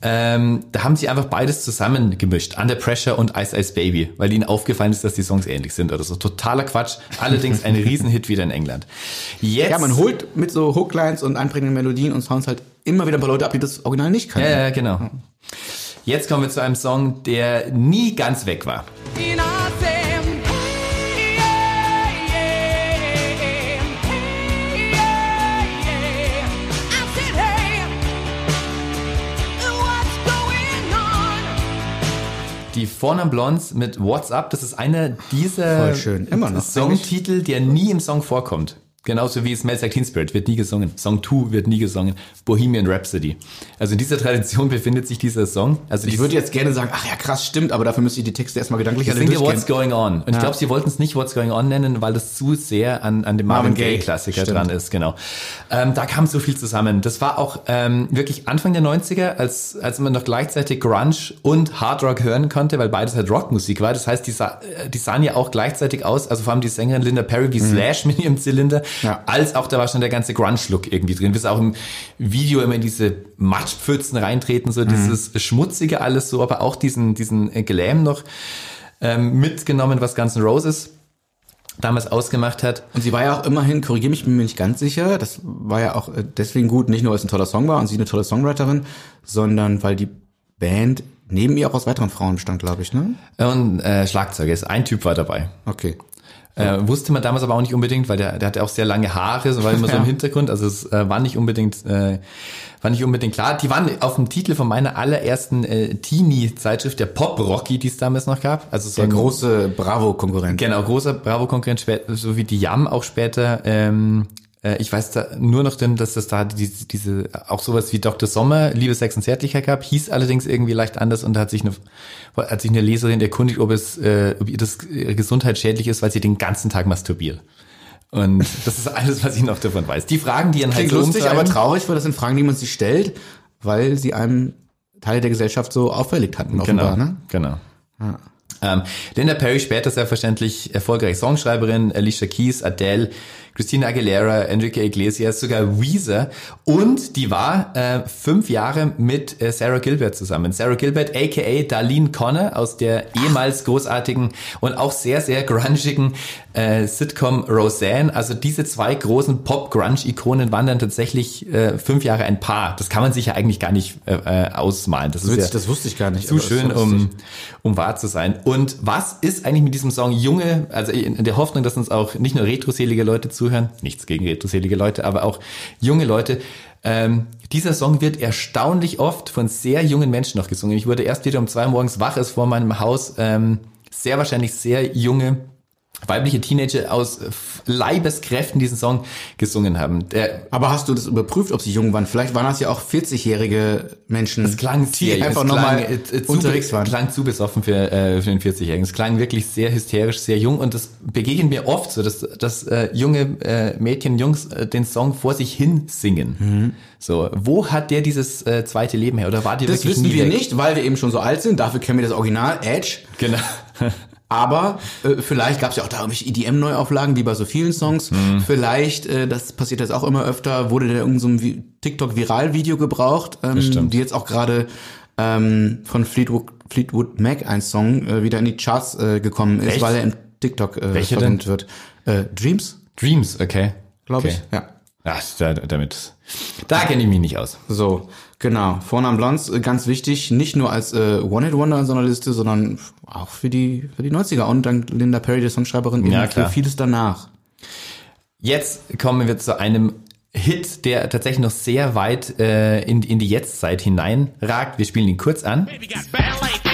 Ähm, da haben sie einfach beides zusammen gemischt, Under Pressure und Ice Ice Baby, weil ihnen aufgefallen ist, dass die Songs ähnlich sind oder so. Totaler Quatsch. Allerdings ein Riesenhit wieder in England. Jetzt, Ja, man holt mit so Hooklines und einprägenden Melodien und Sounds halt immer wieder ein paar Leute ab, die das Original nicht können. ja, ja, genau. Jetzt kommen wir zu einem Song, der nie ganz weg war. And Die Four Blondes mit What's Up, das ist einer dieser Songtitel, der nie im Song vorkommt. Genauso wie Smells Like Teen Spirit wird nie gesungen. Song 2 wird nie gesungen. Bohemian Rhapsody. Also in dieser Tradition befindet sich dieser Song. Also Ich würde jetzt gerne sagen, ach ja, krass, stimmt, aber dafür müsste ich die Texte erstmal gedanklich ich alle singe durchgehen. What's Going On. Und ich glaube, sie wollten es nicht What's Going On nennen, weil das zu sehr an, an dem Marvin, Marvin Gaye. Gaye Klassiker Stimmt. dran ist, genau. Ähm, da kam so viel zusammen. Das war auch ähm, wirklich Anfang der 90er, als, als man noch gleichzeitig Grunge und Hard Rock hören konnte, weil beides halt Rockmusik war. Das heißt, die, sah, äh, die sahen ja auch gleichzeitig aus, also vor allem die Sängerin Linda Perry Mhm. wie Slash mit ihrem Zylinder Ja. als auch da war schon der ganze Grunge-Look irgendwie drin. Bis auch im Video immer in diese Matschpfützen reintreten, so dieses Schmutzige alles so, aber auch diesen, diesen äh, Glam noch ähm, mitgenommen, was Guns N' Roses damals ausgemacht hat. Und sie war ja auch immerhin, korrigiere mich, bin mir nicht ganz sicher, das war ja auch äh, deswegen gut, nicht nur weil es ein toller Song war und sie eine tolle Songwriterin, sondern weil die Band neben ihr auch aus weiteren Frauen bestand, glaube ich, ne? Und äh, Schlagzeuger ist, ein Typ war dabei. Okay. Äh, wusste man damals aber auch nicht unbedingt, weil der, der hatte auch sehr lange Haare, so war immer so im. Hintergrund. Also es äh, war nicht unbedingt, äh, war nicht unbedingt klar. Die waren auf dem Titel von meiner allerersten äh, Teenie-Zeitschrift, der Pop Rocky, die es damals noch gab. Also so Der große Bravo-Konkurrent. Genau, großer Bravo-Konkurrent, so wie die Yam auch später. Ähm, äh, ich weiß da nur noch denn, dass das da diese, diese auch sowas wie Dr. Sommer, Liebe, Sex und Zärtlichkeit gab, hieß allerdings irgendwie leicht anders und da hat sich eine, hat sich eine Leserin erkundigt, ob es, äh, ob ihr das äh, gesundheitsschädlich ist, weil sie den ganzen Tag masturbiert. Und das ist alles, was ich noch davon weiß. Die Fragen, die ihren halt so lustig, aber traurig, weil das sind Fragen, die man sich stellt, weil sie einem Teile der Gesellschaft so auferlegt hatten, offenbar, Genau, ne? genau. Ähm, Linda Perry später selbstverständlich erfolgreich Songschreiberin, Alicia Keys, Adele, Christina Aguilera, Enrique Iglesias, sogar Weezer und die war äh, fünf Jahre mit äh, Sarah Gilbert zusammen. Sarah Gilbert, aka Darlene Connor aus der ehemals großartigen und auch sehr, sehr grungigen äh, Sitcom Roseanne. Also diese zwei großen Pop-Grunge-Ikonen waren dann tatsächlich äh, fünf Jahre ein Paar. Das kann man sich ja eigentlich gar nicht äh, äh, ausmalen. Das ist Witzig, ja das wusste ich gar nicht. zu schön, so um, um wahr zu sein. Und was ist eigentlich mit diesem Song junge, also in der Hoffnung, dass uns auch nicht nur retroselige Leute zuhören, nichts gegen retroselige Leute, aber auch junge Leute, ähm, dieser Song wird erstaunlich oft von sehr jungen Menschen noch gesungen. Ich wurde erst wieder um zwei Uhr morgens wach, ist vor meinem Haus. Ähm, sehr wahrscheinlich sehr junge weibliche Teenager aus F- Leibeskräften diesen Song gesungen haben. Der, Aber hast du das überprüft, ob sie jung waren? Vielleicht waren das ja auch 40-jährige Menschen, Es klang die sehr, einfach nochmal äh, äh, zu, unterwegs waren. klang zu besoffen für, äh, für den 40-Jährigen. Es klang wirklich sehr hysterisch, sehr jung und das begegnet mir oft so, dass, dass äh, junge äh, Mädchen, Jungs äh, den Song vor sich hin singen. Mhm. So, wo hat der dieses äh, zweite Leben her? Oder war die Das wirklich wissen wir weg? nicht, weil wir eben schon so alt sind. Dafür kennen wir das Original, Edge. Genau. Aber äh, vielleicht gab es ja auch da irgendwelche EDM-Neuauflagen, wie bei so vielen Songs. Mhm. Vielleicht, äh, das passiert jetzt auch immer öfter, wurde da irgendein so TikTok-Viral-Video gebraucht, ähm, die jetzt auch gerade ähm, von Fleetwood, Fleetwood Mac, ein Song, äh, wieder in die Charts äh, gekommen ist, Echt? weil er im TikTok äh, Welcher verwendet wird. Äh, Dreams, Dreams, okay. glaube okay. ich. Ja. Ja, da, damit. Da kenne ich mich nicht aus. So, genau. Vornamen Blondes, äh, ganz wichtig, nicht nur als äh, One-Hit-Wonder in so einer Liste, sondern auch für die, für die 90er und dank Linda Perry, der Songschreiberin, eben Ja, für vieles danach. Jetzt kommen wir zu einem Hit, der tatsächlich noch sehr weit äh, in, in die Jetztzeit hineinragt. Wir spielen ihn kurz an. Baby got ballet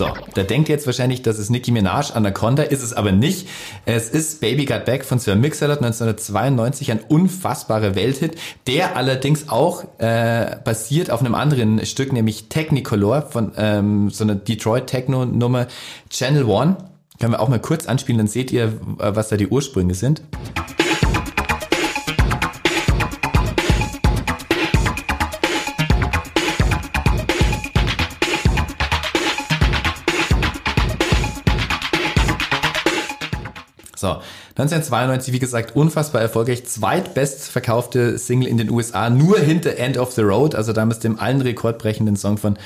So, da denkt ihr jetzt wahrscheinlich, das ist Nicki Minaj, Anaconda, ist es aber nicht. Es ist Baby Got Back von Sir Mix-a-Lot 1992, ein unfassbarer Welthit, der allerdings auch äh, basiert auf einem anderen Stück, nämlich Technicolor von ähm, so einer Detroit Techno-Nummer Channel One. Können wir auch mal kurz anspielen, dann seht ihr, äh, was da die Ursprünge sind. So, 1992, wie gesagt, unfassbar erfolgreich. Zweitbestverkaufte Single in den USA, nur hinter End of the Road, also damals dem allen rekordbrechenden Song von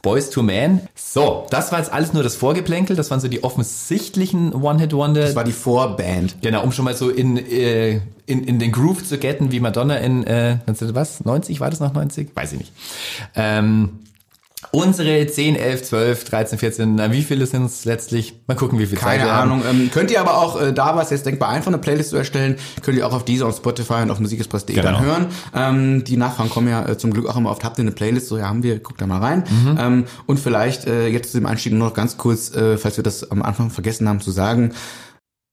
Boys to Man. So, das war jetzt alles nur das Vorgeplänkel, das waren so die offensichtlichen One-Hit-Wonder. Das war die Vorband. Genau, um schon mal so in, äh, in, in den Groove zu getten, wie Madonna in, äh, 19 was, 90, war das noch 90? Weiß ich nicht. Ähm, unsere 10, 11, 12, 13, 14, na, wie viele sind es letztlich? Mal gucken, wie viel Zeit Keine wir haben. Ahnung. Ähm, könnt ihr aber auch, äh, da war es jetzt denkbar einfach, eine Playlist zu erstellen, könnt ihr auch auf dieser, auf Spotify und auf musikexpress.de Genau. dann hören. Ähm, die Nachfragen kommen ja äh, zum Glück auch immer oft. Habt ihr eine Playlist? So, ja, haben wir. Guckt da mal rein. Mhm. Ähm, und vielleicht äh, jetzt zu dem Einstieg nur noch ganz kurz, äh, falls wir das am Anfang vergessen haben zu sagen,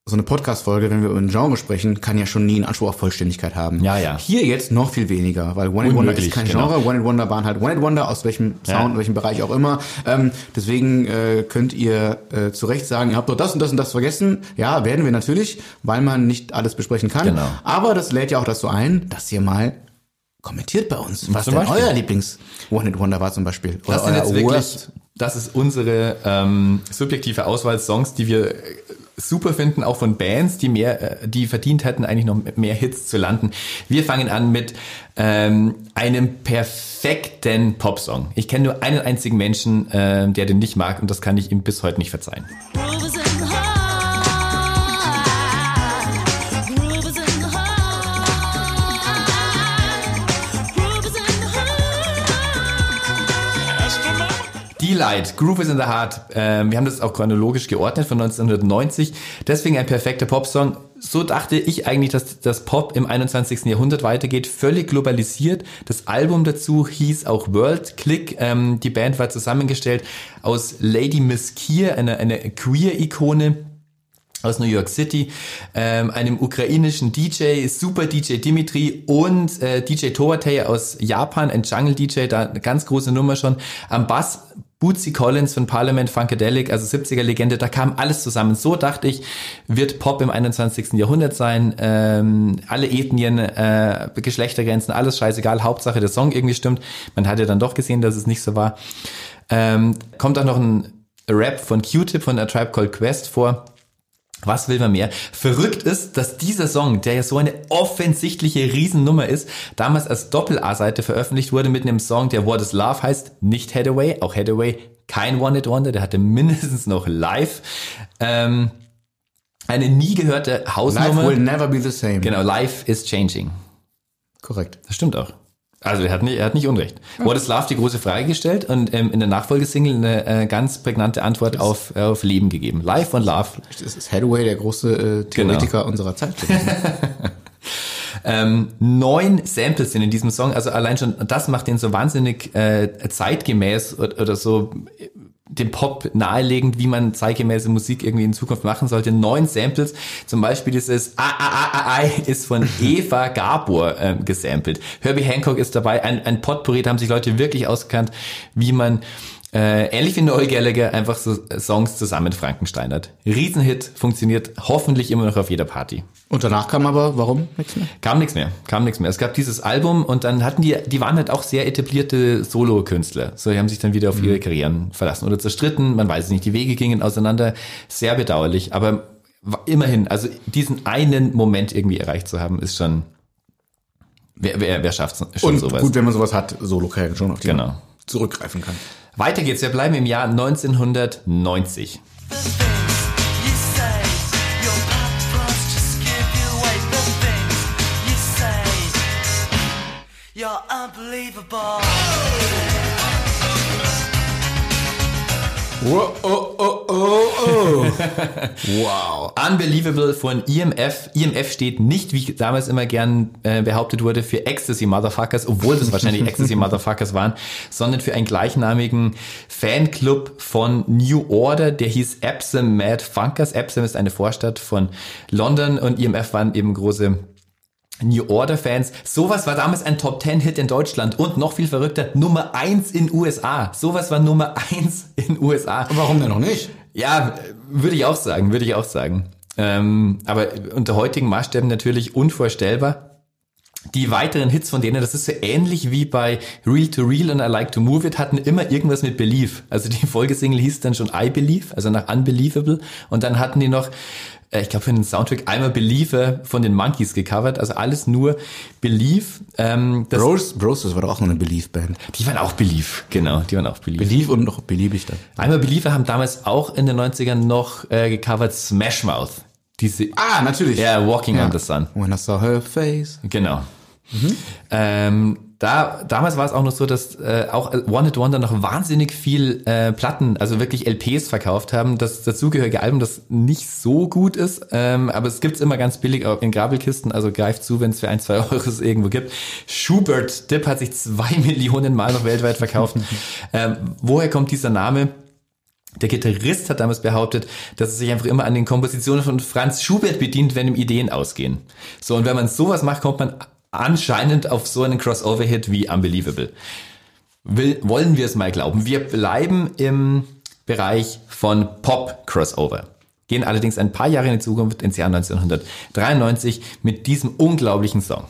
so eine Podcast-Folge, wenn wir über ein Genre sprechen, kann ja schon nie einen Anspruch auf Vollständigkeit haben. Ja, ja. Hier jetzt noch viel weniger, weil One It Wonder ist kein genau. Genre. One It Wonder waren halt One It Wonder, aus welchem Sound, Ja. welchem Bereich auch immer. Ähm, deswegen äh, könnt ihr äh, zu Recht sagen, ihr habt doch das und das und das vergessen. Ja, werden wir natürlich, weil man nicht alles besprechen kann. Genau. Aber das lädt ja auch dazu ein, dass ihr mal Kommentiert bei uns, was denn Beispiel. euer Lieblings One-Hit-Wonder war zum Beispiel. Das sind jetzt wirklich, das ist unsere ähm, subjektive Auswahl Songs, die wir äh, super finden, auch von Bands, die mehr, äh, die verdient hätten, eigentlich noch mehr Hits zu landen. Wir fangen an mit ähm, einem perfekten Popsong. Ich kenne nur einen einzigen Menschen, äh, der den nicht mag, und das kann ich ihm bis heute nicht verzeihen. Heart. Delight, Groove is in the Heart. Ähm, wir haben das auch chronologisch geordnet von 1990. Deswegen ein perfekter Popsong. So dachte ich eigentlich, dass das Pop im 21. Jahrhundert weitergeht. Völlig globalisiert. Das Album dazu hieß auch World Click. Ähm, die Band war zusammengestellt aus Lady Miss Kier, einer eine Queer-Ikone aus New York City, ähm, einem ukrainischen DJ, Super DJ Dimitri und äh, DJ Toatei aus Japan, ein Jungle DJ, da eine ganz große Nummer schon. Am Bass Bootsy Collins von Parliament Funkadelic, also 70er Legende, da kam alles zusammen. So dachte ich, wird Pop im 21. Jahrhundert sein. Ähm, alle Ethnien, äh, Geschlechtergrenzen, alles scheißegal. Hauptsache der Song irgendwie stimmt. Man hat ja dann doch gesehen, dass es nicht so war. Ähm, kommt auch noch ein Rap von Q-Tip von A Tribe Called Quest vor. Was will man mehr? Verrückt ist, dass dieser Song, der ja so eine offensichtliche Riesennummer ist, damals als Doppel-A-Seite veröffentlicht wurde mit einem Song, der What is Love heißt, nicht Hathaway, auch Hathaway, kein One-Hit-Wonder, der hatte mindestens noch live. Ähm, eine nie gehörte Life Hausnummer. will never be the same. Genau, Life is Changing. Korrekt. Das stimmt auch. Also er hat nicht, er hat nicht Unrecht. What is Love die große Frage gestellt und ähm, in der Nachfolgesingle eine äh, ganz prägnante Antwort auf, äh, auf Leben gegeben. Life und Love. Das ist Hathaway, der große äh, Theoretiker unserer Zeit. Ähm, neun Samples sind in diesem Song, also allein schon das macht den so wahnsinnig äh, zeitgemäß oder, oder so dem Pop nahelegend, wie man zeitgemäße Musik irgendwie in Zukunft machen sollte. Neun Samples, zum Beispiel dieses A, A, A, A, A ist von Eva Gabor ähm, gesampelt. Herbie Hancock ist dabei, ein, ein Potpourri, da haben sich Leute wirklich ausgekannt, wie man äh, ähnlich wie Noel Gallagher einfach so Songs zusammen Frankensteinert. Riesenhit, funktioniert hoffentlich immer noch auf jeder Party. Und danach kam aber, warum? Nichts mehr? Kam nichts mehr, kam nichts mehr. Es gab dieses Album und dann hatten die, die waren halt auch sehr etablierte Solo-Künstler. So, die haben sich dann wieder auf ihre Karrieren verlassen oder zerstritten, man weiß es nicht, die Wege gingen auseinander. Sehr bedauerlich, aber immerhin, also diesen einen Moment irgendwie erreicht zu haben, ist schon, wer, wer, wer schafft schon Und sowas? gut, wenn man sowas hat, Solo-Karriere schon, auf die Genau. zurückgreifen kann. Weiter geht's, wir bleiben im Jahr 1990. You say Oh, oh, oh, oh, oh. wow. Unbelievable von IMF. IMF steht nicht, wie damals immer gern äh, behauptet wurde, für Ecstasy Motherfuckers, obwohl das wahrscheinlich Ecstasy Motherfuckers waren, sondern für einen gleichnamigen Fanclub von New Order, der hieß Epsom Mad Funkers. Epsom ist eine Vorstadt von London und IMF waren eben große New Order Fans. Sowas war damals ein Top 10 Hit in Deutschland und noch viel verrückter, Nummer 1 in USA. Sowas war Nummer 1 in USA. Warum denn noch nicht? Ja, würde ich auch sagen, würde ich auch sagen. Ähm, aber unter heutigen Maßstäben natürlich unvorstellbar. Die weiteren Hits von denen, das ist so ähnlich wie bei Real to Real und I Like to Move It, hatten immer irgendwas mit Belief. Also die Folgesingle hieß dann schon I Believe, also nach Unbelievable. Und dann hatten die noch, äh, ich glaube für den Soundtrack einmal Believer von den Monkeys gecovert. Also alles nur Belief. Ähm, das, Bros, Bros, das war doch auch noch eine Belief-Band. die waren auch Belief, genau, die waren auch Belief. Belief und noch beliebig dann. Einmal Believer haben damals auch in den 90ern noch äh, gecovert Smash Mouth. Diese, Ah, natürlich. ja, Walking on the Sun. When I saw her face. Genau. Ähm, da, damals war es auch noch so, dass äh, auch One Hit Wonder noch wahnsinnig viel äh, Platten, also wirklich LPs verkauft haben. Das dazugehörige Album, das nicht so gut ist, ähm, aber es gibt's immer ganz billig auch in Grabelkisten, also greift zu, wenn es für ein, zwei Euro irgendwo gibt. Schubert Dip hat sich zwei Millionen Mal noch weltweit verkauft. ähm, woher kommt dieser Name? Der Gitarrist hat damals behauptet, dass er sich einfach immer an den Kompositionen von Franz Schubert bedient, wenn ihm Ideen ausgehen. So, und wenn man sowas macht, kommt man anscheinend auf so einen Crossover-Hit wie Unbelievable. Will, wollen wir es mal glauben. Wir bleiben im Bereich von Pop-Crossover. Gehen allerdings ein paar Jahre in die Zukunft, ins Jahr 1993, mit diesem unglaublichen Song.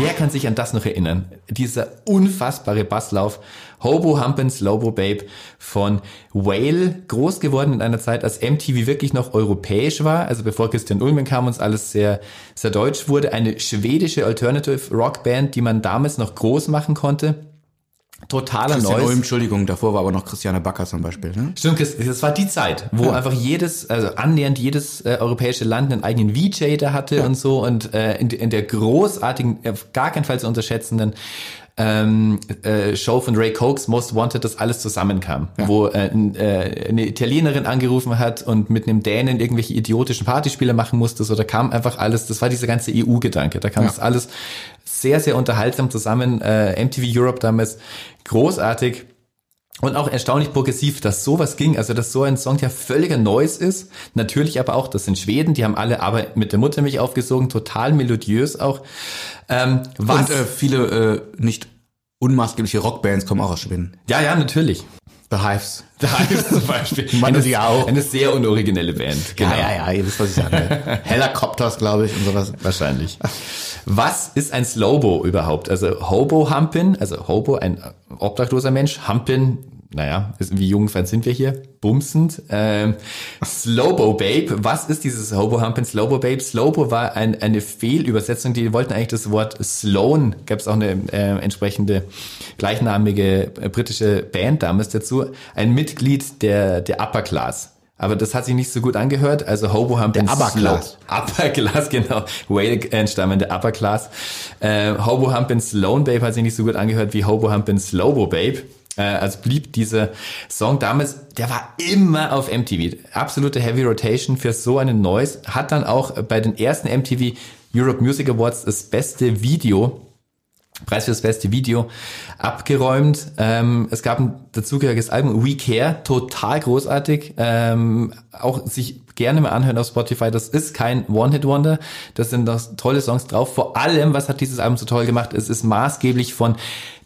Wer kann sich an das noch erinnern? Dieser unfassbare Basslauf. Hobo Humpin' Slowbo Babe von Whale, groß geworden in einer Zeit, als MTV wirklich noch europäisch war, also bevor Christian Ulmen kam und es alles sehr, sehr deutsch wurde. Eine schwedische Alternative Rock Band, die man damals noch groß machen konnte. Totaler Christian Neues. Ulm, Entschuldigung, davor war aber noch Christiane Backer zum Beispiel. Ne? Stimmt, das war die Zeit, wo einfach jedes, also annähernd jedes äh, europäische Land einen eigenen VJ da hatte und so und äh, in, in der großartigen, auf gar keinen Fall zu unterschätzenden ähm, äh, Show von Ray Cokes, Most Wanted, das alles zusammenkam, wo äh, äh, eine Italienerin angerufen hat und mit einem Dänen irgendwelche idiotischen Partyspiele machen musste, so da kam einfach alles, das war dieser ganze EU-Gedanke, da kam das alles sehr, sehr unterhaltsam zusammen, äh, MTV Europe damals großartig, und auch erstaunlich progressiv, dass sowas ging, also dass so ein Song ja völliger Neues ist. Natürlich aber auch, das sind Schweden, die haben alle aber mit der Muttermilch aufgesogen, total melodiös auch. Ähm, was? Und äh, viele äh, nicht unmaßgebliche Rockbands kommen auch aus Schweden. ja, ja, natürlich. The Hives. Da ist zum Beispiel Meine eine, auch. eine sehr unoriginelle Band. Genau. Ja, ja, ja, ihr wisst, was ich sage. Helicopters, glaube ich, und sowas. Wahrscheinlich. Was ist ein Slowbo überhaupt? Also Hobo Humpin, also Hobo, ein obdachloser Mensch, Humpin, naja, wie jugendfern sind wir hier? Bumsend. Ähm, Slowbo Babe, was ist dieses Hobo Humpin Slowbo Babe? Slowbo war ein, eine Fehlübersetzung, die wollten eigentlich das Wort Sloan, gab es auch eine äh, entsprechende gleichnamige äh, britische Band damals dazu, ein Mitglied der, der Upper Class. Aber das hat sich nicht so gut angehört. Also Hobo Humpin Der Upper Class. Upper Class, genau. Whale entstammende Upper Class. Äh, Hobo Humpin' Sloan Babe hat sich nicht so gut angehört wie Hobo Humpin' Slowbo Babe. Äh, also blieb dieser Song damals, der war immer auf MTV. Absolute Heavy Rotation für so einen Noise. Hat dann auch bei den ersten MTV Europe Music Awards das beste Video Preis für das beste Video abgeräumt. Ähm, es gab ein dazugehöriges Album, We Care, total großartig. Ähm, auch sich gerne mal anhören auf Spotify. Das ist kein One-Hit-Wonder. Das sind noch tolle Songs drauf. Vor allem, was hat dieses Album so toll gemacht? Es ist maßgeblich von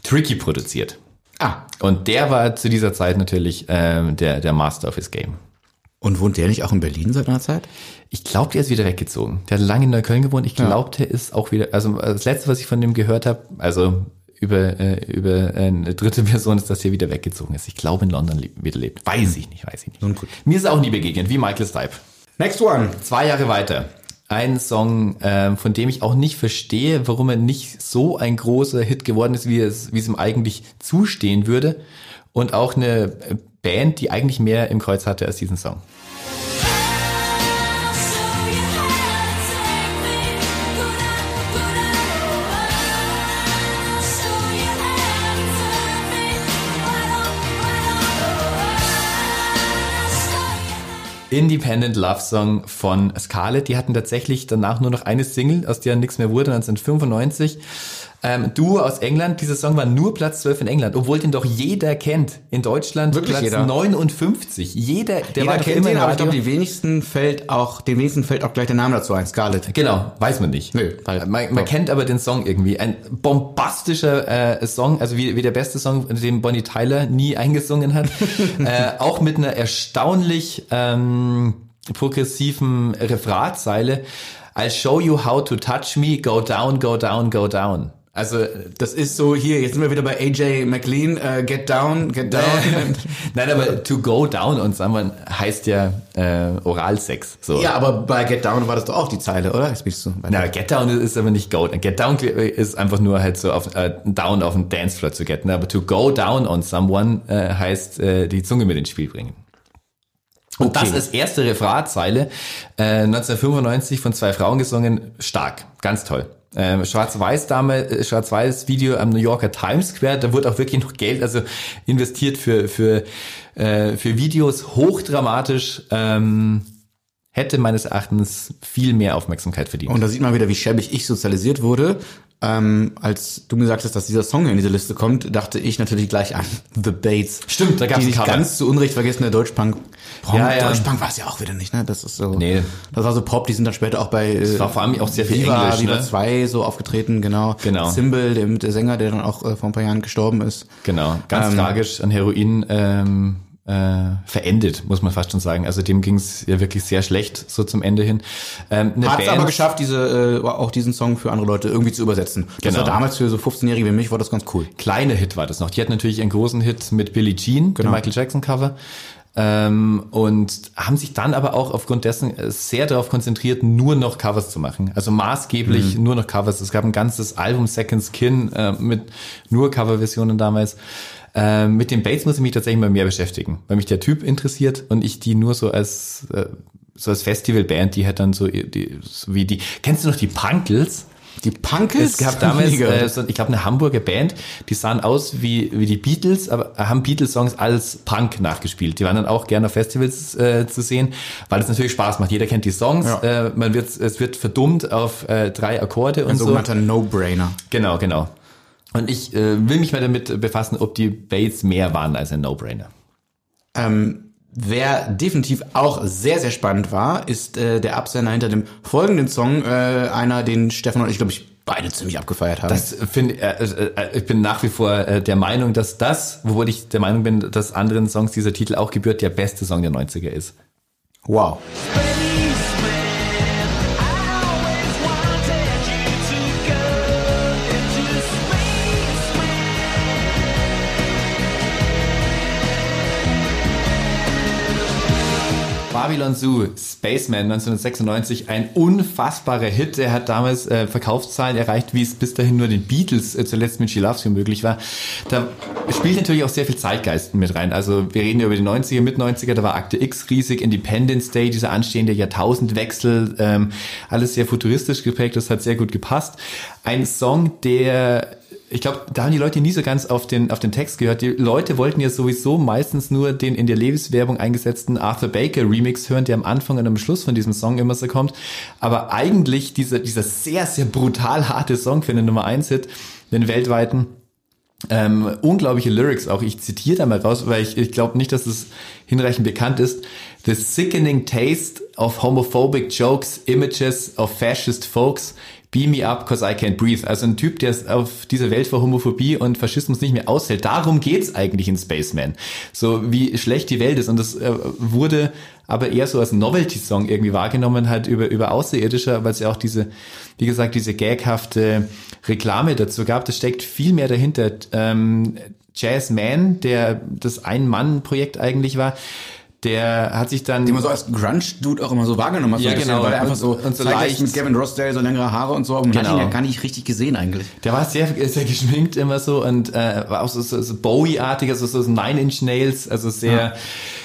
Tricky produziert. Ah, Und der war zu dieser Zeit natürlich ähm, der, der Master of his Game. und wohnt der nicht auch in Berlin seit einer Zeit? Ich glaube, der ist wieder weggezogen. Der hat lange in Neukölln gewohnt. Ich glaube, der ist auch wieder. Also das letzte, was ich von dem gehört habe, also über äh, über eine dritte Person ist, dass er wieder weggezogen ist. Ich glaube, in London le wieder lebt. Weiß ich nicht, weiß ich nicht. Nun gut. Mir ist er auch nie begegnet, wie Michael Stipe. Next one. Zwei Jahre weiter. Ein Song, ähm, von dem ich auch nicht verstehe, warum er nicht so ein großer Hit geworden ist, wie es, wie es ihm eigentlich zustehen würde. Und auch eine äh, Band, die eigentlich mehr im Kreuz hatte als diesen Song. Independent Love Song von Scarlett. Die hatten tatsächlich danach nur noch eine Single, aus der nichts mehr wurde, 1995. Ähm, Duo aus England. Dieser Song war nur Platz 12 in England, obwohl den doch jeder kennt. In Deutschland Wirklich Platz jeder? 59. Jeder, der Jeder war kennt den, aber ich glaube, die wenigsten fällt auch, den wenigsten fällt auch gleich der Name dazu ein, Scarlett. Genau, weiß man nicht. Nö, weil- man, man kennt aber den Song irgendwie. Ein bombastischer äh, Song, also wie, wie der beste Song, den Bonnie Tyler nie eingesungen hat. äh, auch mit einer erstaunlich ähm, progressiven Refrainzeile. I'll show you how to touch me, go down, go down, go down. Also Das ist so hier, jetzt sind wir wieder bei AJ McLean, äh, Get Down, Get Down. Nein, aber to go down und sagen heißt ja äh, Oralsex. So. ja, aber bei Get Down war das doch auch die Zeile, oder? Jetzt bist du. Na, Get Down ist aber nicht Go. Get Down ist einfach nur halt so auf äh, down auf den Dancefloor zu getten. Aber to go down on someone äh, heißt äh, die Zunge mit ins Spiel bringen. Und Okay. das ist erste Refrainzeile, äh, 1995 von zwei Frauen gesungen, stark, ganz toll. Ähm, Schwarz-Weiß Dame, äh, Schwarz-Weiß Video am New Yorker Times Square, da wurde auch wirklich noch Geld also investiert für für äh, für Videos hochdramatisch. Ähm, hätte meines Erachtens viel mehr Aufmerksamkeit verdient. Und da sieht man wieder, wie schäbig ich sozialisiert wurde. Ähm, als du mir sagtest, dass dieser Song in diese Liste kommt, dachte ich natürlich gleich an The Bates. Stimmt, da nicht Cover. ganz zu Unrecht vergessene Deutschpunk. Prom- Ja, ja. Deutschpunk war es ja auch wieder nicht, ne? Das ist so. Nee. Das war so Pop, die sind dann später auch bei. Das war vor allem auch sehr viel Viva, Englisch, Viva ne? 2 so aufgetreten, genau. Genau. Symbol, der, der Sänger, der dann auch äh, vor ein paar Jahren gestorben ist. Genau, ganz Ähm, tragisch an Heroin ähm, äh, verendet, muss man fast schon sagen. Also dem ging es ja wirklich sehr schlecht so zum Ende hin. Ähm, Hat es aber geschafft, diese, äh, auch diesen Song für andere Leute irgendwie zu übersetzen. Das Genau. war damals für so 15-Jährige wie mich, war das ganz cool. kleiner Hit war das noch. Die hat natürlich einen großen Hit mit Billie Jean, Genau. dem Michael Jackson Cover. Ähm, und haben sich dann aber auch aufgrund dessen äh, sehr darauf konzentriert, nur noch Covers zu machen. Also maßgeblich Mhm. nur noch Covers. Es gab ein ganzes Album Second Skin äh, mit nur Coverversionen damals. Ähm, mit den Bates muss ich mich tatsächlich mal mehr beschäftigen, weil mich der Typ interessiert und ich die nur so als äh, so als Festivalband, die hat dann so, die, so wie die. Kennst du noch die Punkles? Die Punkels? Es gab damals, äh, so, ich glaube, eine Hamburger Band, die sahen aus wie, wie die Beatles, aber haben Beatles-Songs als Punk nachgespielt. Die waren dann auch gerne auf Festivals äh, zu sehen, weil es natürlich Spaß macht. Jeder kennt die Songs, Ja. äh, man wird, es wird verdummt auf äh, drei Akkorde und Ein so. sogenannter No-Brainer. Genau, genau. Und ich äh, will mich mal damit befassen, ob die Bates mehr waren als ein No-Brainer. Ähm, wer definitiv auch sehr, sehr spannend war, ist äh, der Absender hinter dem folgenden Song, äh, einer, den Stefan und ich, glaube ich, beide ziemlich abgefeiert haben. Das finde äh, äh, ich bin nach wie vor äh, der Meinung, dass das, wobei ich der Meinung bin, dass anderen Songs dieser Titel auch gebührt, der beste Song der 90er ist. wow. Babylon Zoo, Spaceman 1996, ein unfassbarer Hit. Er hat damals äh, Verkaufszahlen erreicht, wie es bis dahin nur den Beatles äh, zuletzt mit She Loves You möglich war. Da spielt natürlich auch sehr viel Zeitgeist mit rein. Also wir reden ja über die 90er, mit 90er, da war Akte X riesig, Independence Day, dieser anstehende Jahrtausendwechsel, ähm, alles sehr futuristisch geprägt, das hat sehr gut gepasst. Ein Song, der ich glaube, da haben die Leute nie so ganz auf den, auf den Text gehört. Die Leute wollten ja sowieso meistens nur den in der Lebenswerbung eingesetzten Arthur Baker Remix hören, der am Anfang und am Schluss von diesem Song immer so kommt. Aber eigentlich dieser, dieser sehr, sehr brutal harte Song für den Nummer 1 Hit, den weltweiten, ähm, unglaubliche Lyrics auch. Ich zitiere da mal raus, weil ich, ich glaube nicht, dass es hinreichend bekannt ist. The sickening taste of homophobic jokes, images of fascist folks, beam me up cause I can't breathe. Also ein Typ, der auf dieser Welt vor Homophobie und Faschismus nicht mehr aushält. Darum geht's eigentlich in Spaceman. So wie schlecht die Welt ist. Und das äh, wurde aber eher so als Novelty-Song irgendwie wahrgenommen, halt über, über Außerirdische, weil es ja auch diese, wie gesagt, diese gaghafte Reklame dazu gab. Das steckt viel mehr dahinter. Ähm, Jazz Man, der das Ein-Mann-Projekt eigentlich war, der hat sich dann Den man so als Grunge-Dude auch immer so wahrgenommen hat. so Ja, bisschen, genau. Weil er einfach Und- so, und so leicht- mit Gavin Rossdale, so längere Haare und so. Und man hat Genau. ihn ja gar nicht richtig gesehen eigentlich. Der war sehr, sehr geschminkt immer so und äh, war auch so, so, so Bowie-artig, also so, so Nine Inch Nails, also sehr,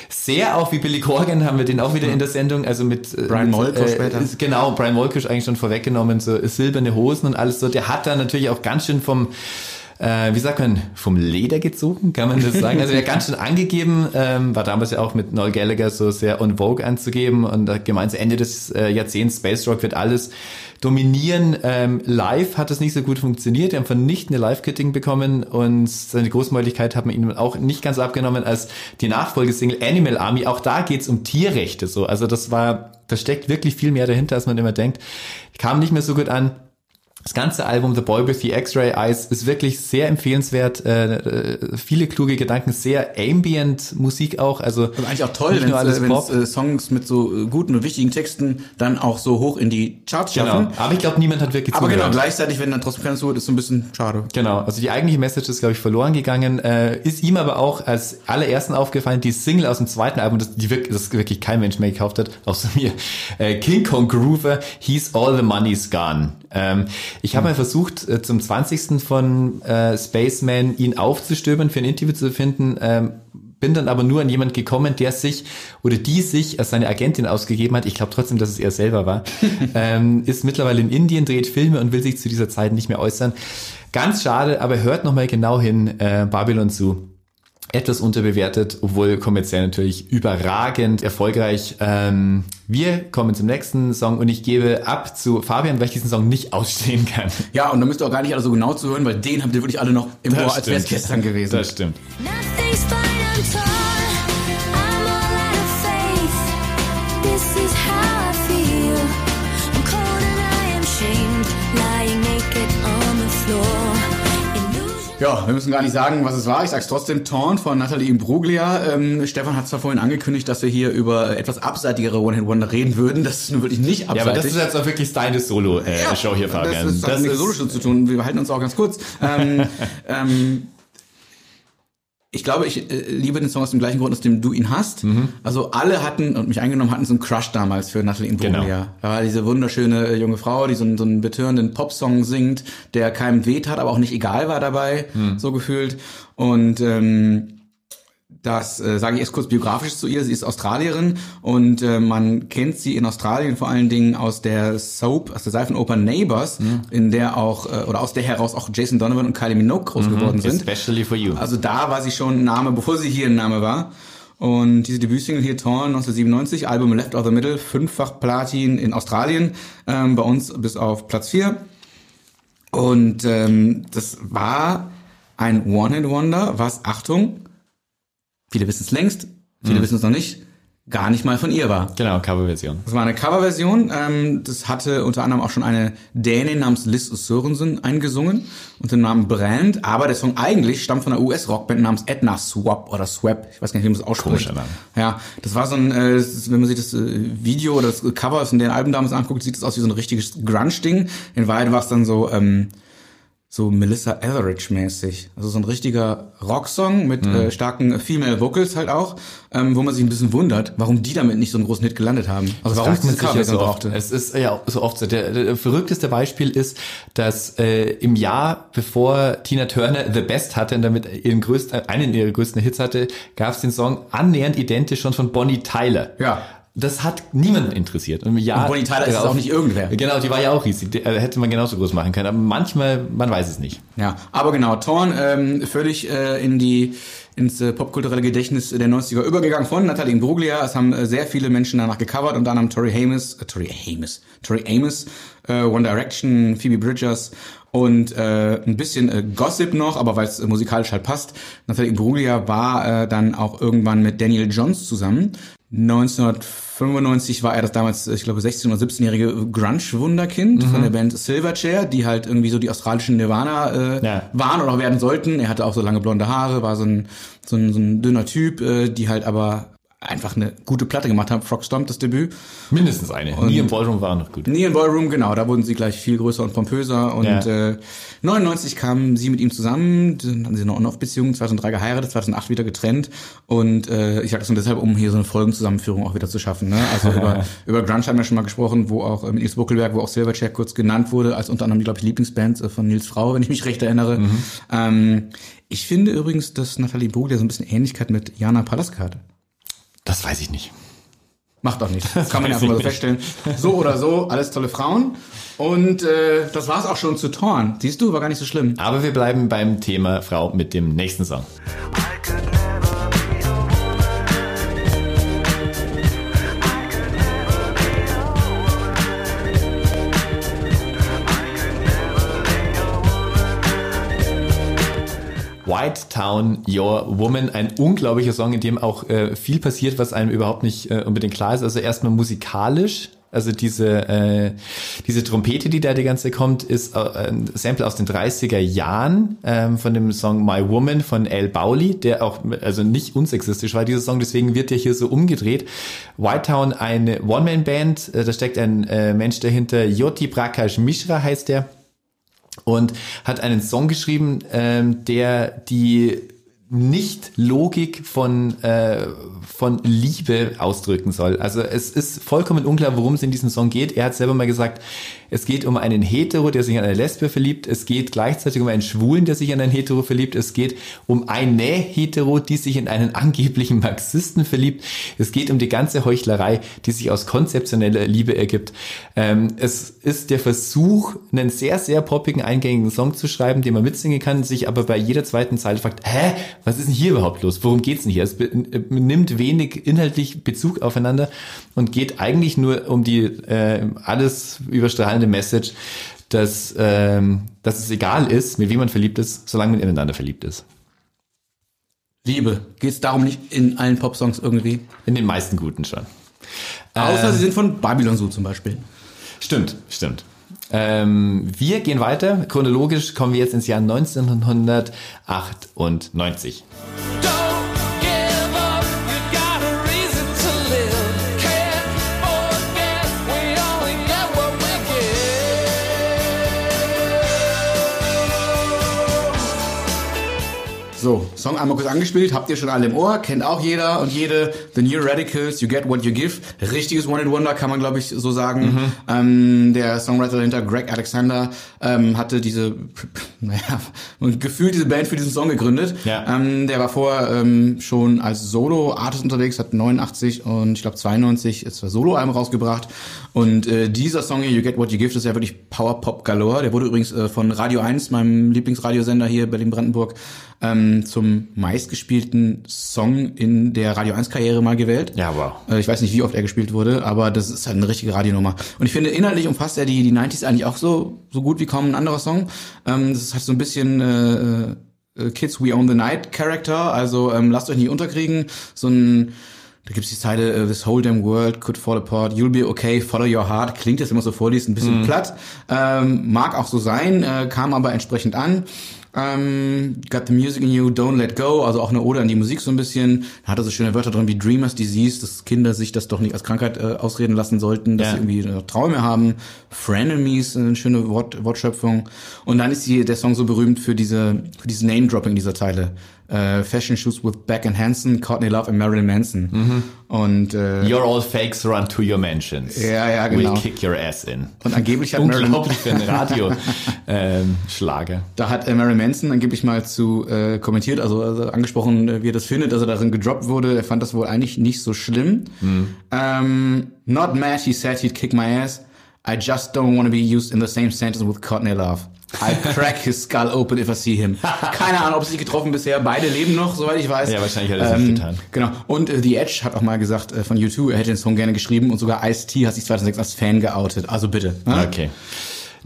sehr auch wie Billy Corgan haben wir den auch wieder in der Sendung, also mit äh, Brian mit, Molko später. Genau, Brian Molko ist eigentlich schon vorweggenommen, so silberne Hosen und alles so. Der hat da natürlich auch ganz schön vom äh, wie sagt man, vom Leder gezogen, kann man das sagen? Also hat ganz schön angegeben, ähm, war damals ja auch mit Noel Gallagher so sehr on Vogue anzugeben und hat gemeint, Ende des äh, Jahrzehnts Space Rock wird alles dominieren. Ähm, live hat das nicht so gut funktioniert, er hat vernichtende Live-Kitting bekommen und seine Großmäuligkeit hat man ihm auch nicht ganz abgenommen als die Nachfolgesingle Animal Army. Auch da geht's um Tierrechte so. Also das war, da steckt wirklich viel mehr dahinter, als man immer denkt. Kam nicht mehr so gut an. Das ganze Album The Boy with the X-Ray Eyes ist wirklich sehr empfehlenswert. Äh, äh, viele kluge Gedanken, sehr ambient Musik auch. Also Und eigentlich auch toll, wenn Pop. äh, Songs mit so äh, guten und wichtigen Texten dann auch so hoch in die Charts schaffen. Genau. Aber ich glaube, niemand hat wirklich Aber genau, zugehört. gleichzeitig, wenn dann trotzdem keiner zuhört, ist so ein bisschen schade. Genau, also die eigentliche Message ist, glaube ich, verloren gegangen. Äh, ist ihm aber auch als allerersten aufgefallen, die Single aus dem zweiten Album, das, die wirklich, das wirklich kein Mensch mehr gekauft hat, außer mir. Äh, King Kong Groover, He's All the Money's Gone. Ähm, ich habe mal versucht, äh, zum 20. von äh, Spaceman ihn aufzustöbern, für ein Interview zu finden. Ähm, bin dann aber nur an jemand gekommen, der sich oder die sich als seine Agentin ausgegeben hat. Ich glaube trotzdem, dass es er selber war. ähm, ist mittlerweile in Indien, dreht Filme und will sich zu dieser Zeit nicht mehr äußern. Ganz schade, aber hört nochmal genau hin, äh, Babylon Zoo. Etwas unterbewertet, obwohl kommerziell natürlich überragend erfolgreich. Ähm, wir kommen zum nächsten Song und ich gebe ab zu Fabian, weil ich diesen Song nicht ausstehen kann. Ja, und da müsst ihr auch gar nicht alle so genau zuhören, weil den habt ihr wirklich alle noch im Ohr, als wäre es gestern gewesen. Das stimmt. Ja, wir müssen gar nicht sagen, was es war. Ich sag's trotzdem. Torn von Nathalie Imbruglia. Ähm, Stefan hat zwar vorhin angekündigt, dass wir hier über etwas abseitigere One-Hit-Wonder reden würden. Das ist nun wirklich nicht abseitig. Ja, aber das ist jetzt auch wirklich deine Solo-Show hier, Fabian. Das, das hat mit Soloshow zu tun. Wir halten uns auch ganz kurz. Ähm, ähm, ich glaube, ich äh, liebe den Song aus dem gleichen Grund, aus dem du ihn hast. Mhm. Also alle hatten und mich eingenommen hatten so einen Crush damals für Natalie Imbruglia. Genau. Da war diese wunderschöne äh, junge Frau, die so einen, so einen betörenden Popsong singt, der keinem weh tat, aber auch nicht egal war dabei, Mhm. so gefühlt. Und ähm, das äh, sage ich erst kurz biografisch zu ihr. Sie ist Australierin und äh, man kennt sie in Australien vor allen Dingen aus der Soap, aus der Seifenoper Neighbours, Mhm. in der auch äh, oder aus der heraus auch Jason Donovan und Kylie Minogue groß geworden sind. Mhm. Especially for you. Also da war sie schon ein Name, bevor sie hier ein Name war. Und diese Debütsingle hier, Torn, 1997, Album Left of the Middle, fünffach Platin in Australien, ähm, bei uns bis auf Platz 4. Und ähm, das war ein One-Hit-Wonder, was, Achtung, viele wissen es längst, viele wissen es noch nicht, gar nicht mal von ihr war. Genau, Coverversion. Das war eine Coverversion. Ähm, das hatte unter anderem auch schon eine Dänin namens Liz Sørensen eingesungen unter dem Namen Brand. Aber der Song eigentlich stammt von einer US-Rockband namens Edna Swap oder Swap. Ich weiß gar nicht, wie man das ausspricht. Komischer Name. Ja, das war so ein, äh, ist, wenn man sich das äh, Video oder das Cover von den Alben damals anguckt, sieht es aus wie so ein richtiges Grunge-Ding. In Wahrheit war es dann so, ähm, so Melissa Etheridge mäßig. Also so ein richtiger Rocksong mit äh, starken Female Vocals halt auch, ähm, wo man sich ein bisschen wundert, warum die damit nicht so einen großen Hit gelandet haben. Also warum es fragt man sich ja so oft. brauchte. Es ist ja so oft so. Der, der verrückteste Beispiel ist, dass äh, im Jahr, bevor Tina Turner The Best hatte und damit ihren größten, einen ihrer größten Hits hatte, gab es den Song annähernd identisch schon von Bonnie Tyler. Ja. Das hat niemanden interessiert. Und, Jahr Und Bonnie Tyler ist auch nicht irgendwer. Genau, die war ja auch riesig. Die, äh, hätte man genauso groß machen können. Aber manchmal, man weiß es nicht. Ja, aber genau, Torn ähm, völlig äh, in die ins äh, popkulturelle Gedächtnis der 90er übergegangen von Natalie Imbruglia. Es haben äh, sehr viele Menschen danach gecovert, unter anderem Tori Hamis, äh, Tori Hamis, Tori Amos, äh, One Direction, Phoebe Bridgers und äh, ein bisschen äh, Gossip noch, aber weil es äh, musikalisch halt passt. Natalie Imbruglia war äh, dann auch irgendwann mit Daniel Johns zusammen. 1995 war er das damals, ich glaube, 16- oder 17-jährige Grunge-Wunderkind von der Band Silverchair, die halt irgendwie so die australischen Nirvana äh, Ja. waren oder auch werden sollten. Er hatte auch so lange blonde Haare, war so ein, so ein, so ein dünner Typ, äh, die halt aber einfach eine gute Platte gemacht haben. Frog Stomp, das Debüt. Mindestens eine. Nie im Ballroom war noch gut. Nie in Ballroom, genau, da wurden sie gleich viel größer und pompöser. Und Ja. äh, 99 kamen sie mit ihm zusammen, dann hatten sie eine On-Off-Beziehung, 2003 geheiratet, 2008 wieder getrennt. Und äh, ich sage das nur deshalb, um hier so eine Folgenzusammenführung auch wieder zu schaffen. Ne? Also über, über Grunge haben wir schon mal gesprochen, wo auch äh, mit Nils Buckelberg, wo auch Silverchair kurz genannt wurde, als unter anderem, glaube ich, Lieblingsband äh, von Nils Frau, wenn ich mich recht erinnere. Ähm, ich finde übrigens, dass Nathalie Brugler so ein bisschen Ähnlichkeit mit Jana Palaska hatte. Das weiß ich nicht. Macht auch nichts. Das kann man einfach mal so feststellen. So oder so, alles tolle Frauen. Und äh, das war's auch schon zu Torn. Siehst du, war gar nicht so schlimm. Aber wir bleiben beim Thema Frau mit dem nächsten Song. Town, Your Woman, ein unglaublicher Song, in dem auch äh, viel passiert, was einem überhaupt nicht äh, unbedingt klar ist. Also erstmal musikalisch, also diese, äh, diese Trompete, die da die ganze kommt, ist äh, ein Sample aus den 30er Jahren ähm, von dem Song My Woman von Al Bauli, der auch also nicht unsexistisch war, dieser Song, deswegen wird der hier so umgedreht. White Town, eine One-Man-Band, äh, da steckt ein äh, Mensch dahinter, Yoti Prakash Mishra heißt der und hat einen Song geschrieben, ähm, der die Nicht-Logik von, äh, von Liebe ausdrücken soll. Also es ist vollkommen unklar, worum es in diesem Song geht. Er hat selber mal gesagt, es geht um einen Hetero, der sich an eine Lesbe verliebt. Es geht gleichzeitig um einen Schwulen, der sich an einen Hetero verliebt. Es geht um eine Hetero, die sich in einen angeblichen Marxisten verliebt. Es geht um die ganze Heuchlerei, die sich aus konzeptioneller Liebe ergibt. Ähm, es ist der Versuch, einen sehr, sehr poppigen, eingängigen Song zu schreiben, den man mitsingen kann, sich aber bei jeder zweiten Zeile fragt, hä, was ist denn hier überhaupt los? Worum geht's denn hier? Es äh, nimmt wenig inhaltlich Bezug aufeinander und geht eigentlich nur um die äh, alles überstrahlende Message, dass, ähm, dass es egal ist, mit wem man verliebt ist, solange man ineinander verliebt ist. Liebe. Geht's darum nicht in allen Popsongs irgendwie? In den meisten guten schon. Außer sie sind von Babylon Zoo zum Beispiel. Stimmt, stimmt. Ähm, wir gehen weiter. Chronologisch kommen wir jetzt ins Jahr 1998. Don't So, Song einmal kurz angespielt, habt ihr schon alle im Ohr, kennt auch jeder und jede. The New Radicals, You Get What You Give. Richtiges One in Wonder kann man, glaube ich, so sagen. Ähm, der Songwriter dahinter, Greg Alexander, ähm, hatte diese, naja, gefühlt diese Band für diesen Song gegründet. Ja. Ähm, der war vorher ähm, schon als Solo-Artist unterwegs, hat 89 und ich glaube 92 ist zwei Solo-Alben rausgebracht. Und äh, dieser Song hier, You Get What You Give, das ist ja wirklich Power Pop Galore. Der wurde übrigens äh, von Radio 1, meinem Lieblingsradiosender hier Berlin-Brandenburg, ähm, zum meistgespielten Song in der Radio 1 Karriere mal gewählt. Ja, wow. Äh, ich weiß nicht, wie oft er gespielt wurde, aber das ist halt eine richtige Radionummer. Und ich finde, inhaltlich umfasst er die, die 90s eigentlich auch so, so gut wie kaum ein anderer Song. Ähm, das hat so ein bisschen äh, äh, Kids We Own the Night Character, also ähm, lasst euch nicht unterkriegen. So ein da gibt's die Zeile, äh, this whole damn world could fall apart, you'll be okay, follow your heart. Klingt jetzt immer so vorliest, ein bisschen platt. Ähm, mag auch so sein, äh, kam aber entsprechend an. Ähm, got the music in you, don't let go, also auch eine Ode an die Musik so ein bisschen. Hat er so schöne Wörter drin wie Dreamers Disease, dass Kinder sich das doch nicht als Krankheit äh, ausreden lassen sollten, dass Ja. sie irgendwie äh, Träume haben. Frenemies, eine schöne Wort, Wortschöpfung. Und dann ist die, der Song so berühmt für diese, für dieses Name-Dropping dieser Teile. Äh, Fashion Shoes with Beck and Hansen, Courtney Love und Marilyn Manson. Und äh, You're all fakes, run to your mansions. Ja, ja, genau. We'll kick your ass in. Und angeblich hat Marilyn, Unglaublich für einen Radio-Schlager. da hat äh, Marilyn Manson angeblich mal zu äh, kommentiert, also, also angesprochen, äh, wie er das findet, dass er darin gedroppt wurde. Er fand das wohl eigentlich nicht so schlimm. Ähm, not mad, he said he'd kick my ass. I just don't want to be used in the same sentence with Courtney Love. I crack his skull open if I see him. Keine Ahnung, ob sie sich getroffen bisher. Beide leben noch, soweit ich weiß. Ja, wahrscheinlich hat er es nicht getan. Genau. Und äh, The Edge hat auch mal gesagt äh, von U2, er hätte den Song gerne geschrieben und sogar Ice-T hat sich 2006 als Fan geoutet. Also bitte. ne? Okay.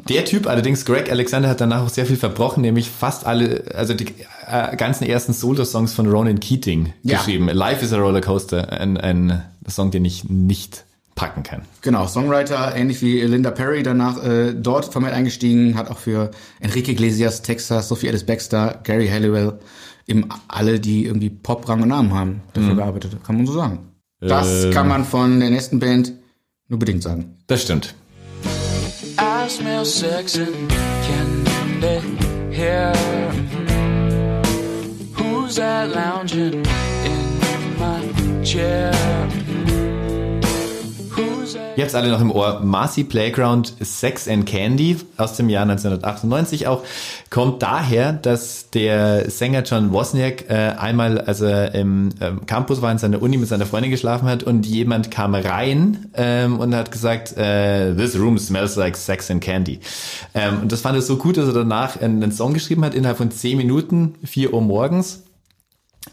Der Typ allerdings, Greg Alexander, hat danach auch sehr viel verbrochen, nämlich fast alle, also die äh, ganzen ersten Solo-Songs von Ronan Keating Ja. geschrieben. Life is a Rollercoaster, ein, ein Song, den ich nicht packen kann. Genau, Songwriter, ähnlich wie Linda Perry, danach äh, dort vermehrt eingestiegen, hat auch für Enrique Iglesias, Texas, Sophie Ellis Baxter, Gary Halliwell, eben alle, die irgendwie Pop, Rang und Namen haben, dafür gearbeitet, kann man so sagen. Das Ähm. kann man von der nächsten Band nur bedingt sagen. Das stimmt. Smell sex and candy here. Hmm. Who's that lounging in my chair? Hmm. Jetzt alle noch im Ohr. Marcy Playground Sex and Candy aus dem Jahr 1998 auch. Kommt daher, dass der Sänger John Wozniak äh, einmal, als er im ähm, Campus war, in seiner Uni mit seiner Freundin geschlafen hat und jemand kam rein ähm, und hat gesagt, äh, this room smells like sex and candy. Ähm, und das fand er so gut, dass er danach einen, einen Song geschrieben hat, innerhalb von 10 Minuten, 4 Uhr morgens.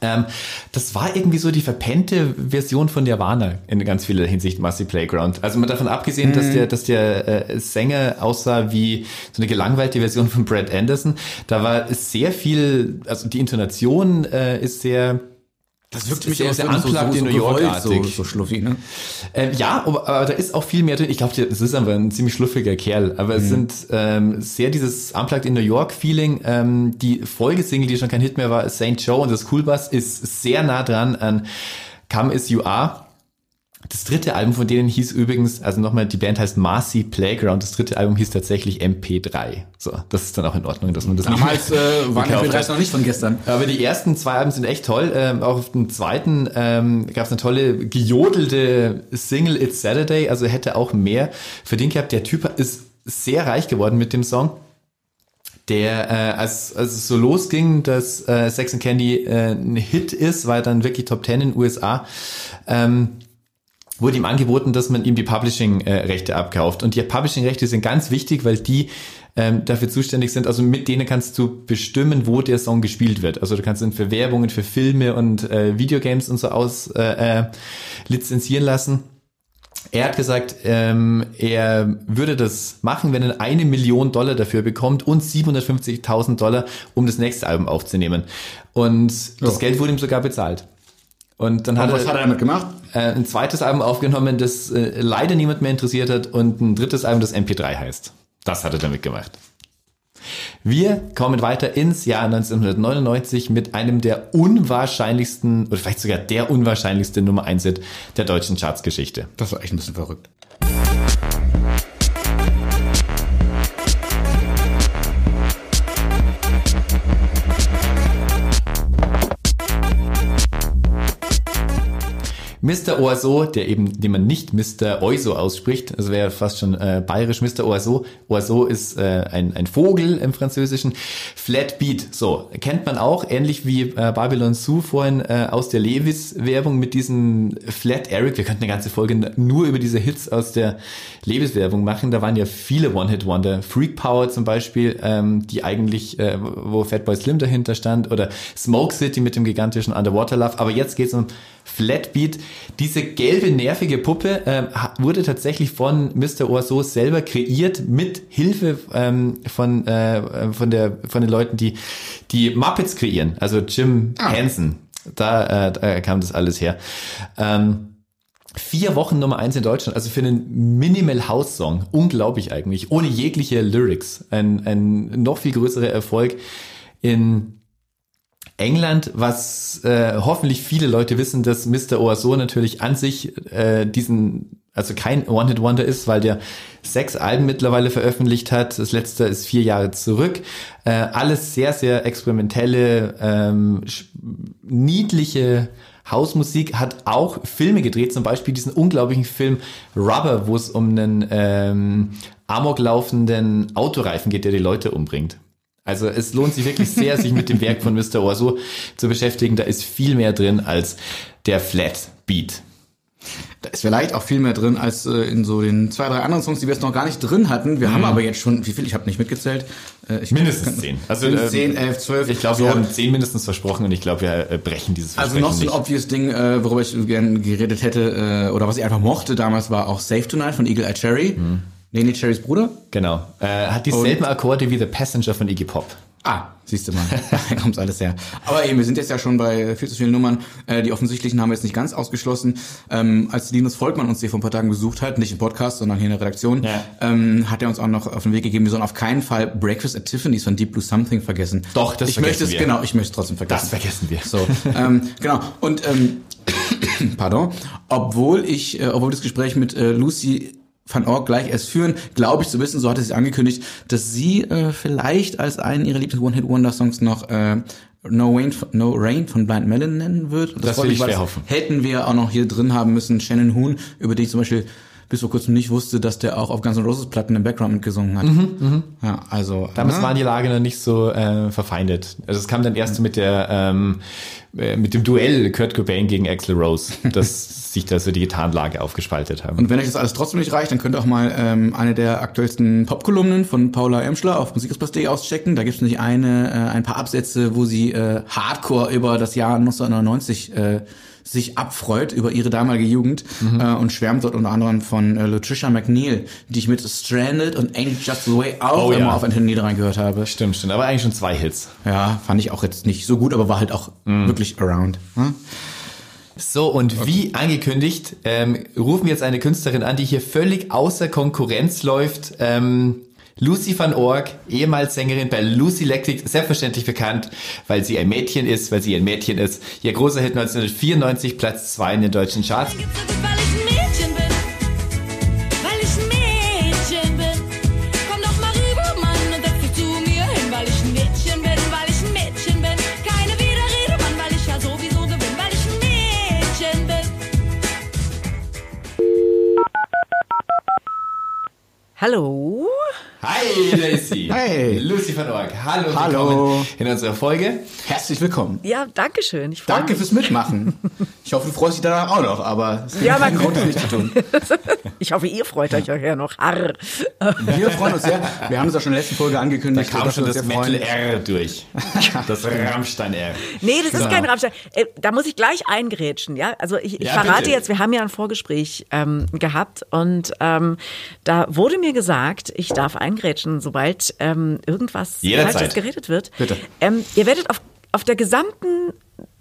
Ähm, das war irgendwie so die verpennte Version von Nirvana in ganz vieler Hinsicht, Massey Playground. Also mal davon abgesehen, dass der, dass der äh, Sänger aussah wie so eine gelangweilte Version von Brad Anderson. Da war sehr viel, also die Intonation äh, ist sehr Das wirkt mich auch sehr unplugged in New York-artig. So, so schluffig, ne? ähm, ja, aber, aber da ist auch viel mehr drin. Ich glaube, das ist einfach ein ziemlich schluffiger Kerl. Aber es sind ähm, sehr dieses Unplugged in New York Feeling. Ähm, die Folgesingle, die schon kein Hit mehr war, St. Joe und das Cool Bus ist sehr nah dran an Come As You Are. Das dritte Album von denen hieß übrigens, also nochmal, die Band heißt Marcy Playground. Das dritte Album hieß tatsächlich MP3. So, das ist dann auch in Ordnung, dass man das nicht Damals äh, waren die gekauft hat. MP3s noch nicht von gestern. Aber die ersten zwei Alben sind echt toll. Ähm, auch auf dem zweiten ähm, gab es eine tolle gejodelte Single It's Saturday. Also hätte auch mehr verdient gehabt. Der Typ ist sehr reich geworden mit dem Song. Der, äh, als, als es so losging, dass äh, Sex and Candy äh, ein Hit ist, war dann wirklich Top 10 in den USA. Ähm, wurde ihm angeboten, dass man ihm die Publishing-Rechte abkauft. Und die Publishing-Rechte sind ganz wichtig, weil die ähm, dafür zuständig sind. Also mit denen kannst du bestimmen, wo der Song gespielt wird. Also du kannst ihn für Werbungen, für Filme und äh, Videogames und so aus äh, äh, lizenzieren lassen. Er hat gesagt, ähm, er würde das machen, wenn er eine Million Dollar dafür bekommt und 750.000 Dollar, um das nächste Album aufzunehmen. Und das Ja. Geld wurde ihm sogar bezahlt. Und dann hat Und was er, hat er damit gemacht? äh, ein zweites Album aufgenommen, das äh, leider niemand mehr interessiert hat und ein drittes Album, das MP3 heißt. Das hat er damit gemacht. Wir kommen weiter ins Jahr 1999 mit einem der unwahrscheinlichsten, oder vielleicht sogar der unwahrscheinlichste Nummer 1 Hit der deutschen Chartsgeschichte. Das war echt ein bisschen verrückt. Mr. Oiseau, der eben, den man nicht Mr. Oiseau ausspricht, das wäre fast schon äh, bayerisch, Mr. Oiseau. Oiseau ist äh, ein, ein Vogel im Französischen. Flat Beat, so, kennt man auch, ähnlich wie äh, Babylon Zoo vorhin äh, aus der Levis-Werbung mit diesem Flat Eric. Wir könnten eine ganze Folge nur über diese Hits aus der Levis-Werbung machen. Da waren ja viele One-Hit-Wonder. Freak Power zum Beispiel, ähm, die eigentlich, äh, wo Fatboy Slim dahinter stand, oder Smoke City mit dem gigantischen Underwater Love. Aber jetzt geht's um Flatbeat. Diese gelbe, nervige Puppe ha- wurde tatsächlich von Mr. Oiseau selber kreiert mit Hilfe ähm, von, äh, von, der, von den Leuten, die die Muppets kreieren. Also Jim Henson. Da, äh, da kam das alles her. Ähm, Vier Wochen Nummer eins in Deutschland, also für einen Minimal House Song. Unglaublich eigentlich. Ohne jegliche Lyrics. Ein, ein noch viel größerer Erfolg in England, was äh, hoffentlich viele Leute wissen, dass Mr. Oiseau natürlich an sich äh, diesen, also kein One-Hit-Wonder ist, weil der sechs Alben mittlerweile veröffentlicht hat. Das letzte ist vier Jahre zurück. Äh, alles sehr, sehr experimentelle, ähm, niedliche Hausmusik, hat auch Filme gedreht, zum Beispiel diesen unglaublichen Film Rubber, wo es um einen ähm, amok laufenden Autoreifen geht, der die Leute umbringt. Also es lohnt sich wirklich sehr, sich mit dem Werk von Mr. Oiseau zu beschäftigen. Da ist viel mehr drin als der Flat Beat. Da ist vielleicht auch viel mehr drin als äh, in so den zwei, drei anderen Songs, die wir jetzt noch gar nicht drin hatten. Wir haben aber jetzt schon, wie viel? Ich habe nicht mitgezählt. Äh, ich Mindestens kann- zehn. Also, Mindestens ähm, zehn, elf, zwölf. Ich glaube, so. wir haben zehn mindestens versprochen und ich glaube, wir äh, brechen dieses Also Versprechen noch so ein nicht. obvious Ding, äh, worüber ich gerne geredet hätte, äh, oder was ich einfach mochte damals, war auch Save Tonight von Eagle Eye Cherry. Mhm. Nene Cherrys Bruder. Genau. Äh, hat dieselben Akkorde wie The Passenger von Iggy Pop. Ah, siehst du mal, da kommt's alles her. Aber eben, wir sind jetzt ja schon bei viel zu vielen Nummern. Äh, die offensichtlichen haben wir jetzt nicht ganz ausgeschlossen. Ähm, als Linus Volkmann uns hier vor ein paar Tagen besucht hat, nicht im Podcast, sondern hier in der Redaktion, Ja. ähm, hat er uns auch noch auf den Weg gegeben, wir sollen auf keinen Fall Breakfast at Tiffany's von Deep Blue Something vergessen. Doch, das ich vergessen möchte es, wir. Genau, ich möchte es trotzdem vergessen. Das vergessen wir. So, ähm, genau. Und ähm, pardon, obwohl ich, äh, obwohl das Gespräch mit äh, Lucy van Ork gleich erst führen, glaube ich zu wissen, so hatte sie angekündigt, dass sie äh, vielleicht als einen ihrer Lieblings One-Hit-Wonder-Songs noch äh, No Rain, no Rain von Blind Melon nennen wird. Das freut will ich das hoffen. Hätten wir auch noch hier drin haben müssen, Shannon Hoon, über den ich zum Beispiel bis vor kurzem nicht wusste, dass der auch auf Guns N' Roses Platten im Background mitgesungen hat. Ja, also Mhm, Damals ne? waren die Lage noch nicht so äh, verfeindet. Also es kam dann erst mit der ähm, äh, mit dem Duell Kurt Cobain gegen Axl Rose, dass sich da so die Gitarrenlage aufgespaltet haben. Und wenn euch das alles trotzdem nicht reicht, dann könnt ihr auch mal ähm, eine der aktuellsten Popkolumnen von Paula Emschler auf musikexpress.de auschecken. Da gibt es nämlich eine, äh, ein paar Absätze, wo sie äh, hardcore über das Jahr 1999 äh, sich abfreut über ihre damalige Jugend Mhm. äh, und schwärmt dort unter anderem von äh, Latricia McNeil, die ich mit Stranded und Ain't Just the Way auch Oh ja. immer auf Anthony Niederrhein gehört habe. Stimmt, stimmt. Aber eigentlich schon zwei Hits. Ja, fand ich auch jetzt nicht so gut, aber war halt auch Mhm. wirklich around. Hm? So, und wie angekündigt, ähm, rufen wir jetzt eine Künstlerin an, die hier völlig außer Konkurrenz läuft. Ähm, Lucy van Org, ehemals Sängerin bei Lucy Electric, selbstverständlich bekannt, weil sie ein Mädchen ist, weil sie ein Mädchen ist. Ihr großer Hit 1994, Platz 2 in den deutschen Charts. Hallo? Hi, Lacey. Hey. Lucy van Org. Hallo, Hallo. willkommen in unserer Folge. Herzlich willkommen. Ja, danke schön. Ich Danke mich. fürs Mitmachen. Ich hoffe, du freust dich danach auch noch, aber es gibt Ja, man- Grund, nicht zu tun. Ich hoffe, ihr freut euch ja noch. Harr. Wir freuen uns sehr. Wir haben es ja schon in der letzten Folge Da angekündigt. kam dass schon das. Metal R durch. Das Rammstein R. Nee, das ist Genau. kein Rammstein. Äh, Da muss ich gleich eingrätschen, ja. Also ich, ich Ja, verrate bitte. jetzt, wir haben ja ein Vorgespräch ähm, gehabt und ähm, da wurde mir gesagt, ich darf eingrätschen, sobald ähm, irgendwas. Falsches geredet wird. Bitte. Ähm, ihr werdet auf, auf der gesamten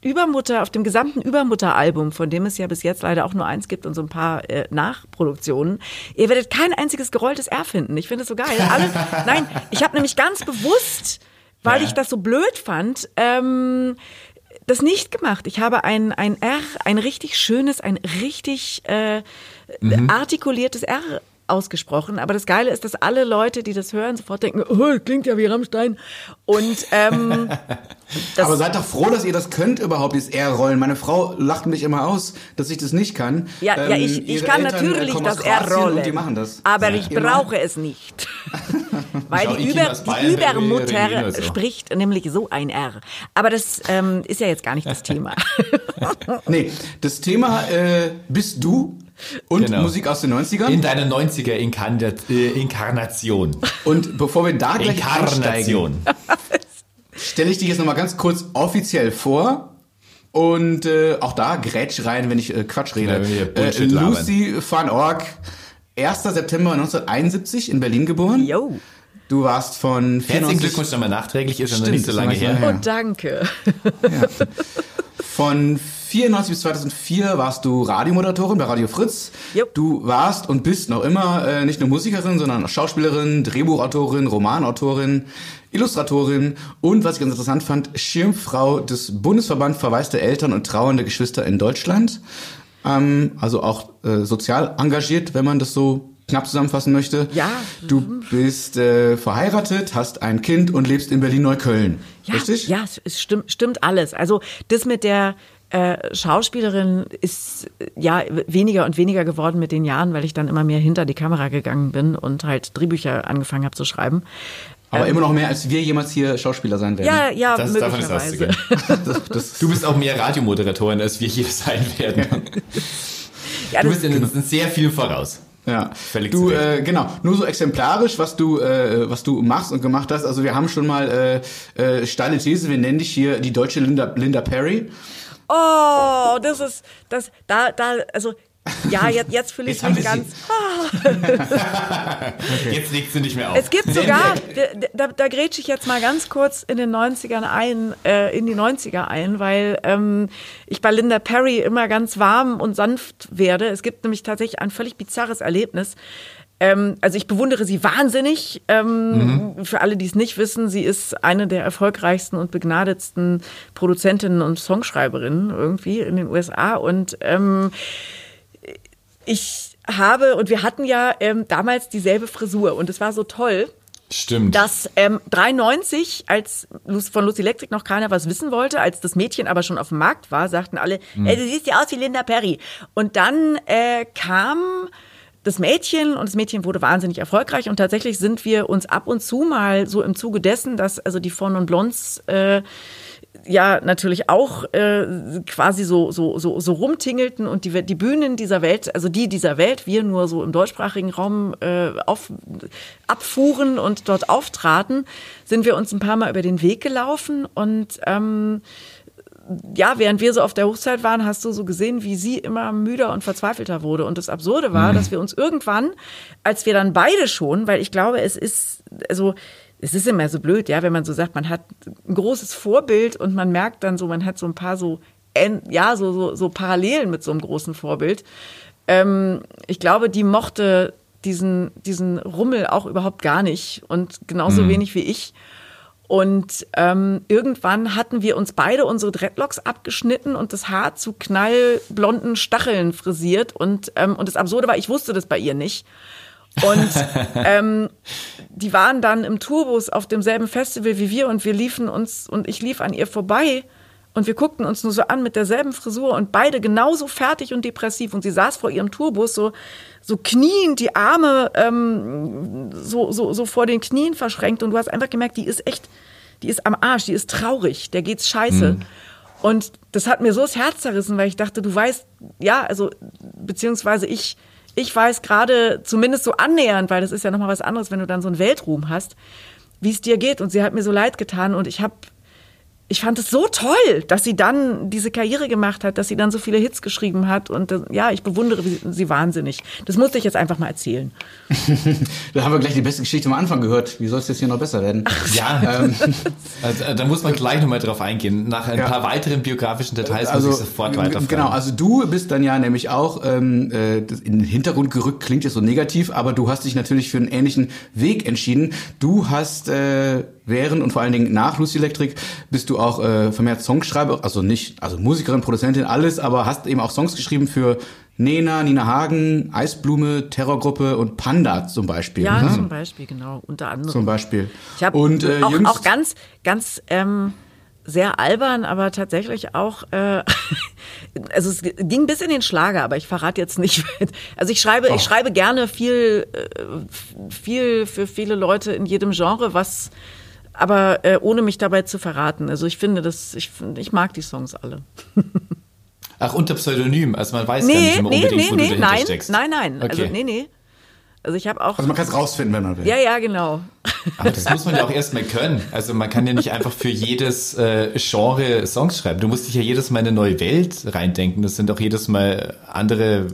Übermutter, auf dem gesamten Übermutter-Album, von dem es ja bis jetzt leider auch nur eins gibt und so ein paar äh, Nachproduktionen, ihr werdet kein einziges gerolltes R finden. Ich finde es so geil. Alle, nein, ich habe nämlich ganz bewusst, weil ich das so blöd fand, ähm, das nicht gemacht. Ich habe ein, ein R, ein richtig schönes, ein richtig äh, artikuliertes R ausgesprochen. Aber das Geile ist, dass alle Leute, die das hören, sofort denken, oh, klingt ja wie Rammstein. Und ähm, Aber seid doch froh, dass ihr das könnt überhaupt, dieses R-Rollen. Meine Frau lacht mich immer aus, dass ich das nicht kann. ja, ja, Ähm, ich, ich ihre kann Eltern, äh, natürlich das aus R Kroatien rollen. Und die machen das. Aber ich Ihr brauche es nicht. Weil die, ich Über, die reden Übermutter so. spricht nämlich so ein R. Aber das ähm, ist ja jetzt gar nicht das Thema. Nee, das Thema äh, bist du und Genau. Musik aus den 90ern. In deiner 90er Inkarnat äh, Inkarnation. und bevor wir da gleich einsteigen, Inkarnation. stelle ich dich jetzt nochmal ganz kurz offiziell vor. Und äh, auch da grätsch rein, wenn ich äh, Quatsch rede. Ja, äh, labern. Lucy van Org, 1. September 1971 in Berlin geboren. Yo. Du warst von Herzlichen 94 Glückwunsch nochmal nachträglich, ist ja noch Stimmt, nicht so lange nicht her. her. Und danke. Von 94 bis 2004 warst du Radiomoderatorin bei Radio Fritz. Jupp. Du warst und bist noch immer äh, nicht nur Musikerin, sondern auch Schauspielerin, Drehbuchautorin, Romanautorin, Illustratorin und, was ich ganz interessant fand, Schirmfrau des Bundesverband verwaiste Eltern und trauernde Geschwister in Deutschland. Ähm, also auch äh, sozial engagiert, wenn man das so knapp zusammenfassen möchte. Ja. Du bist äh, verheiratet, hast ein Kind und lebst in Berlin-Neukölln. Ja, Richtig? ja, es, es stimmt, stimmt alles. Also das mit der äh, Schauspielerin ist ja weniger und weniger geworden mit den Jahren, weil ich dann immer mehr hinter die Kamera gegangen bin und halt Drehbücher angefangen habe zu schreiben. Aber immer noch mehr, als wir jemals hier Schauspieler sein werden. Ja, ja, Das, davon ist möglicherweise. auszugehen. Das, das, Du bist auch mehr Radiomoderatorin, als wir hier sein werden. Ja, Du das, bist in, in sehr viel voraus. ja. Völlig du, zu Recht. äh, genau, nur so exemplarisch, was du, äh, was du machst und gemacht hast. Also wir haben schon mal äh, äh, steile These, wir nennen dich hier die deutsche Linda, Linda Perry. Oh, das ist, das, da, da, also, ja, jetzt, jetzt fühle ich Jetzt mich ganz. Ah. Jetzt legst du nicht mehr auf. Es gibt sogar, da, da grätsche ich jetzt mal ganz kurz in den 90ern ein, äh, in die 90er ein, weil ähm, ich bei Linda Perry immer ganz warm und sanft werde. Es gibt nämlich tatsächlich ein völlig bizarres Erlebnis. Ähm, also ich bewundere sie wahnsinnig. Ähm, Für alle, die es nicht wissen, sie ist eine der erfolgreichsten und begnadetsten Produzentinnen und Songschreiberinnen irgendwie in den USA. Und ähm, ich habe, und wir hatten ja ähm, damals dieselbe Frisur und es war so toll, Stimmt. dass ähm, 93, als von Lucy Electric noch keiner was wissen wollte, als das Mädchen aber schon auf dem Markt war, sagten alle, ey, du siehst ja aus wie Linda Perry. Und dann äh, kam das Mädchen und das Mädchen wurde wahnsinnig erfolgreich und tatsächlich sind wir uns ab und zu mal so im Zuge dessen, dass also die Von und Blondes äh, ja natürlich auch äh, quasi so so so so rumtingelten und die die Bühnen dieser Welt, also die dieser Welt, wir nur so im deutschsprachigen Raum äh, auf, abfuhren und dort auftraten, sind wir uns ein paar Mal über den Weg gelaufen und ähm, ja, während wir so auf der Hochzeit waren, hast du so gesehen, wie sie immer müder und verzweifelter wurde. Und das Absurde war, dass wir uns irgendwann, als wir dann beide schon, weil ich glaube, es ist, also, es ist immer so blöd, ja, wenn man so sagt, man hat ein großes Vorbild und man merkt dann so, man hat so ein paar so, ja, so, so, so Parallelen mit so einem großen Vorbild. Ähm, ich glaube, die mochte diesen, diesen Rummel auch überhaupt gar nicht und genauso wenig wie ich. Und ähm, irgendwann hatten wir uns beide unsere Dreadlocks abgeschnitten und das Haar zu knallblonden Stacheln frisiert. Und, ähm, und das Absurde war, ich wusste das bei ihr nicht. Und ähm, die waren dann im Tourbus auf demselben Festival wie wir und wir liefen uns und ich lief an ihr vorbei und wir guckten uns nur so an mit derselben Frisur und beide genauso fertig und depressiv und sie saß vor ihrem Tourbus so so kniend, die Arme ähm, so, so, so vor den Knien verschränkt und du hast einfach gemerkt, die ist echt, die ist am Arsch, die ist traurig, der geht's scheiße. Und das hat mir so das Herz zerrissen, weil ich dachte, du weißt, ja, also beziehungsweise ich, ich weiß gerade zumindest so annähernd, weil das ist ja nochmal was anderes, wenn du dann so einen Weltruhm hast, wie es dir geht. Und sie hat mir so leid getan und ich habe ich fand es so toll, dass sie dann diese Karriere gemacht hat, dass sie dann so viele Hits geschrieben hat. Und äh, ja, ich bewundere sie, wahnsinnig. Das musste ich jetzt einfach mal erzählen. Da haben wir gleich die beste Geschichte am Anfang gehört. Wie soll es jetzt hier noch besser werden? Ja, Ähm, also, äh, da muss man gleich nochmal drauf eingehen. Nach ein Ja. paar weiteren biografischen Details also, muss ich sofort g- weiterfragen. Genau, also du bist dann ja nämlich auch ähm, äh, in den Hintergrund gerückt, klingt jetzt so negativ, aber du hast dich natürlich für einen ähnlichen Weg entschieden. Du hast äh, während und vor allen Dingen nach Lucy Electric bist du auch äh, vermehrt Songschreiber, also nicht, also Musikerin, Produzentin, alles, aber hast eben auch Songs geschrieben für Nena, Nina Hagen, Eisblume, Terrorgruppe und Panda zum Beispiel. Ja, ne? zum Beispiel, genau, unter anderem. Zum Beispiel. Ich habe und äh, auch, auch ganz, ganz ähm, sehr albern, aber tatsächlich auch, äh, also es ging bis in den Schlager, aber ich verrate jetzt nicht. Also ich schreibe, ich schreibe gerne viel, äh, viel für viele Leute in jedem Genre, was, aber äh, ohne mich dabei zu verraten. Also ich finde das, ich, ich mag die Songs alle. Ach, unter Pseudonym. Also man weiß gar nicht Nee, immer nee, unbedingt, nee, wo nee, du dahinter nein, steckst. nein, nein. Also Okay. nee, nee. Also ich habe auch, also man kann es rausfinden, wenn man will. ja, ja, genau. Aber das muss man ja auch erstmal können. Also man kann ja nicht einfach für jedes äh, Genre Songs schreiben. Du musst dich ja jedes Mal in eine neue Welt reindenken. Das sind auch jedes Mal andere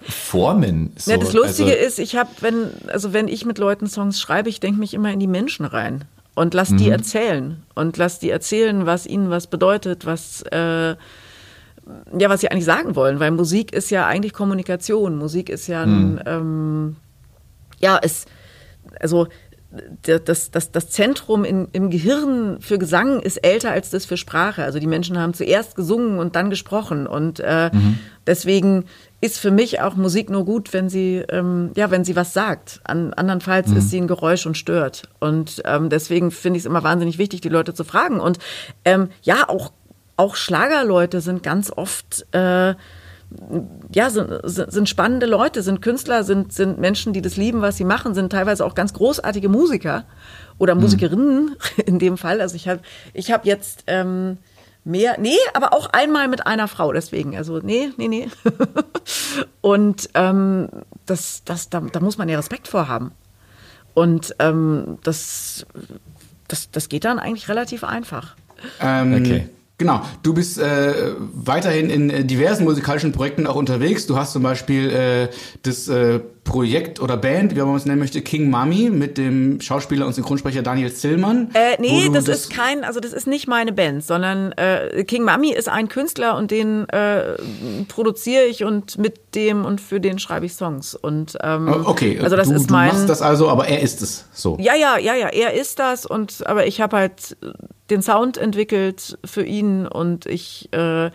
Formen. So. Ja, das Lustige also, ist, ich habe, wenn, also wenn ich mit Leuten Songs schreibe, ich denke mich immer in die Menschen rein und lass die erzählen und lass die erzählen, was ihnen was bedeutet, was äh, ja, was sie eigentlich sagen wollen, weil Musik ist ja eigentlich Kommunikation. Musik ist ja ein, ähm, ja, es, also das, das, das Zentrum in, im Gehirn für Gesang ist älter als das für Sprache. Also die Menschen haben zuerst gesungen und dann gesprochen. Und äh, deswegen ist für mich auch Musik nur gut, wenn sie, ähm, ja, wenn sie was sagt. An, andernfalls ist sie ein Geräusch und stört. Und ähm, deswegen finde ich es immer wahnsinnig wichtig, die Leute zu fragen. Und ähm, ja, auch, auch Schlagerleute sind ganz oft äh, ja, sind, sind spannende Leute, sind Künstler, sind, sind Menschen, die das lieben, was sie machen, sind teilweise auch ganz großartige Musiker oder Musikerinnen in dem Fall. Also ich habe ich hab jetzt ähm, mehr, nee, aber auch einmal mit einer Frau, deswegen. Also nee, nee, nee. Und ähm, das, das, da, da muss man ja Respekt vor haben. Und ähm, das, das, das geht dann eigentlich relativ einfach. Ähm, Okay. Genau, du bist äh, weiterhin in äh, diversen musikalischen Projekten auch unterwegs. Du hast zum Beispiel äh, das äh, Projekt oder Band, wie man es nennen möchte, King Mami mit dem Schauspieler und Synchronsprecher Daniel Zillmann. Äh, nee, du das, ist kein, also das ist nicht meine Band, sondern äh, King Mami ist ein Künstler und den äh, produziere ich und mit dem und für den schreibe ich Songs. Und ähm, Oh, Okay, also das du, ist du mein. machst das also, aber er ist es so. Ja, ja, ja, ja, er ist das und aber ich habe halt den Sound entwickelt für ihn und ich äh,